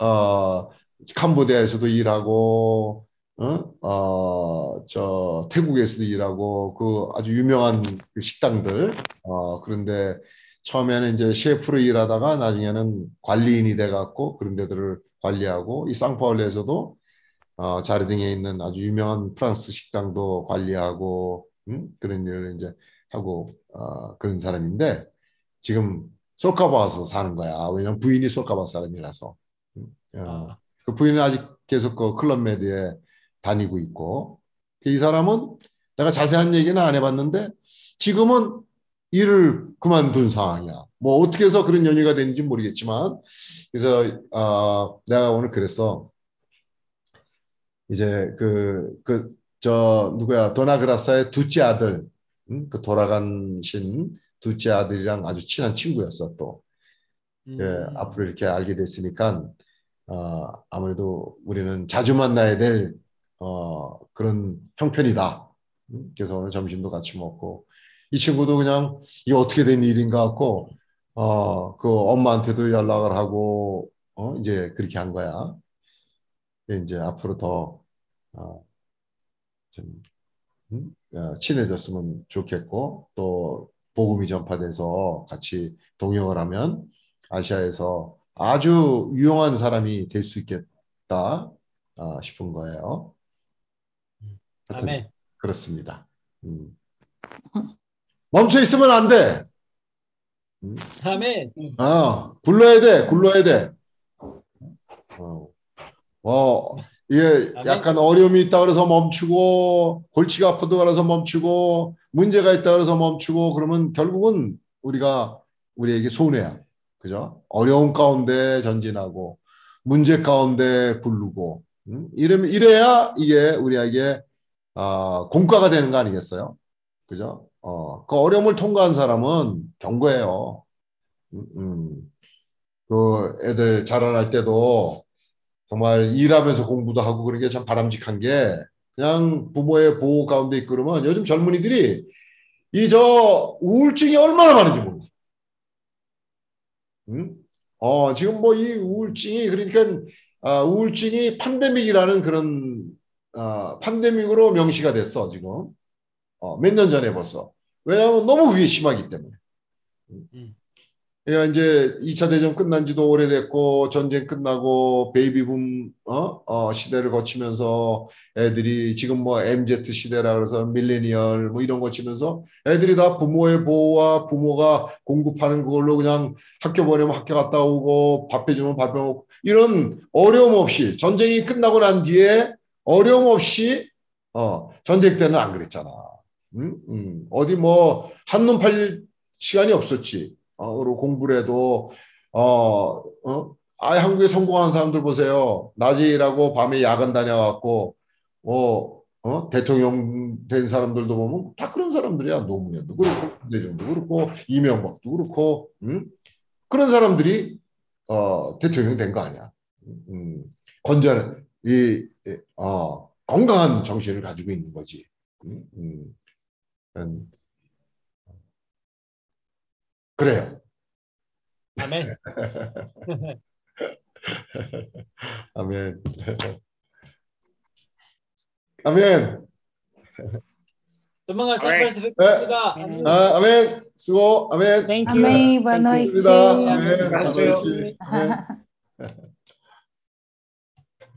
어, 캄보디아에서도 일하고, 어, 어, 저, 태국에서도 일하고, 그 아주 유명한 그 식당들, 어, 그런데 처음에는 이제 셰프로 일하다가 나중에는 관리인이 돼갖고 그런 데들을 관리하고, 이 상파울루에서도 어, 자르딩에 있는 아주 유명한 프랑스 식당도 관리하고, 음? 그런 일을 이제 하고, 어, 그런 사람인데, 지금 솔카바 와서 사는 거야. 왜냐면 부인이 솔카바 사람이라서. 음, 어, 그 부인은 아직 계속 그 클럽 메드에 다니고 있고. 이 사람은 내가 자세한 얘기는 안 해봤는데 지금은 일을 그만둔 상황이야. 뭐 어떻게 해서 그런 연유가 됐는지 모르겠지만 그래서 어, 내가 오늘 그랬어. 이제 그 그 저 누구야 도나그라사의 둘째 아들, 응? 그 돌아간 신 둘째 아들이랑 아주 친한 친구였어 또. 예, 앞으로 이렇게 알게 됐으니까 어, 아무래도 우리는 자주 만나야 될 어, 그런 형편이다. 음, 그래서 오늘 점심도 같이 먹고 이 친구도 그냥 이게 어떻게 된 일인가 갖고 어, 그 엄마한테도 연락을 하고 어, 이제 그렇게 한 거야. 이제 앞으로 더 어, 좀 음? 어, 친해졌으면 좋겠고 또 복음이 전파돼서 같이 동역을 하면 아시아에서 아주 유용한 사람이 될 수 있겠다 아, 싶은 거예요. 하여튼 아멘. 그렇습니다. 음. 멈춰 있으면 안 돼. 아멘. 아, 굴러야 돼, 굴러야 돼. 어, 어, 이게 약간 어려움이 있다 그래서 멈추고, 골치가 아프다 그래서 멈추고, 문제가 있다 그래서 멈추고, 그러면 결국은 우리가 우리에게 손해야. 그죠? 어려운 가운데 전진하고, 문제 가운데 굴르고, 음? 이러면, 이래야 이게 우리에게, 아, 공과가 되는 거 아니겠어요? 그죠? 어, 그 어려움을 통과한 사람은 경고해요. 음, 음. 그 애들 자라날 때도 정말 일하면서 공부도 하고 그런 게 참 바람직한 게 그냥 부모의 보호 가운데 그러면 요즘 젊은이들이 이 저 우울증이 얼마나 많은지 몰라. 음? 어, 지금 뭐 이 우울증이 그러니까 아, 우울증이 판데믹이라는 그런 아, 판데믹으로 명시가 됐어 지금. 어, 몇 년 전에 벌써. 왜냐하면 너무 그게 심하기 때문에. 그러니까 이제 2차 대전 끝난 지도 오래됐고 전쟁 끝나고 베이비붐 어? 어, 시대를 거치면서 애들이 지금 뭐 MZ 시대라 그래서 밀레니얼 뭐 이런 거 치면서 애들이 다 부모의 보호와 부모가 공급하는 그걸로 그냥 학교 보내면 학교 갔다 오고 밥 해주면 밥 해먹고 이런 어려움 없이 전쟁이 끝나고 난 뒤에 어려움 없이 어, 전쟁 때는 안 그랬잖아. 음? 음. 어디 뭐 한눈 팔 시간이 없었지. 어, 그리고 공부를 해도 어, 어, 아 한국에 성공한 사람들 보세요. 낮에 일하고 밤에 야간 다녀왔고 어, 어, 대통령 된 사람들도 보면 다 그런 사람들이야. 노무현도 그렇고 대정도 그렇고 이명박도 그렇고 음? 그런 사람들이 어, 대통령 된 거 아니야. 음, 건전 이 어, 건강한 정신을 가지고 있는 거지. 음, 음. 음. 그래요. 아멘. 아멘. 아멘. 아멘. 사프에서 뵙겠습니다. 아, 아멘. 수고. 아멘. 아멘. boa noite. 아멘. 안녕하세요. 아멘.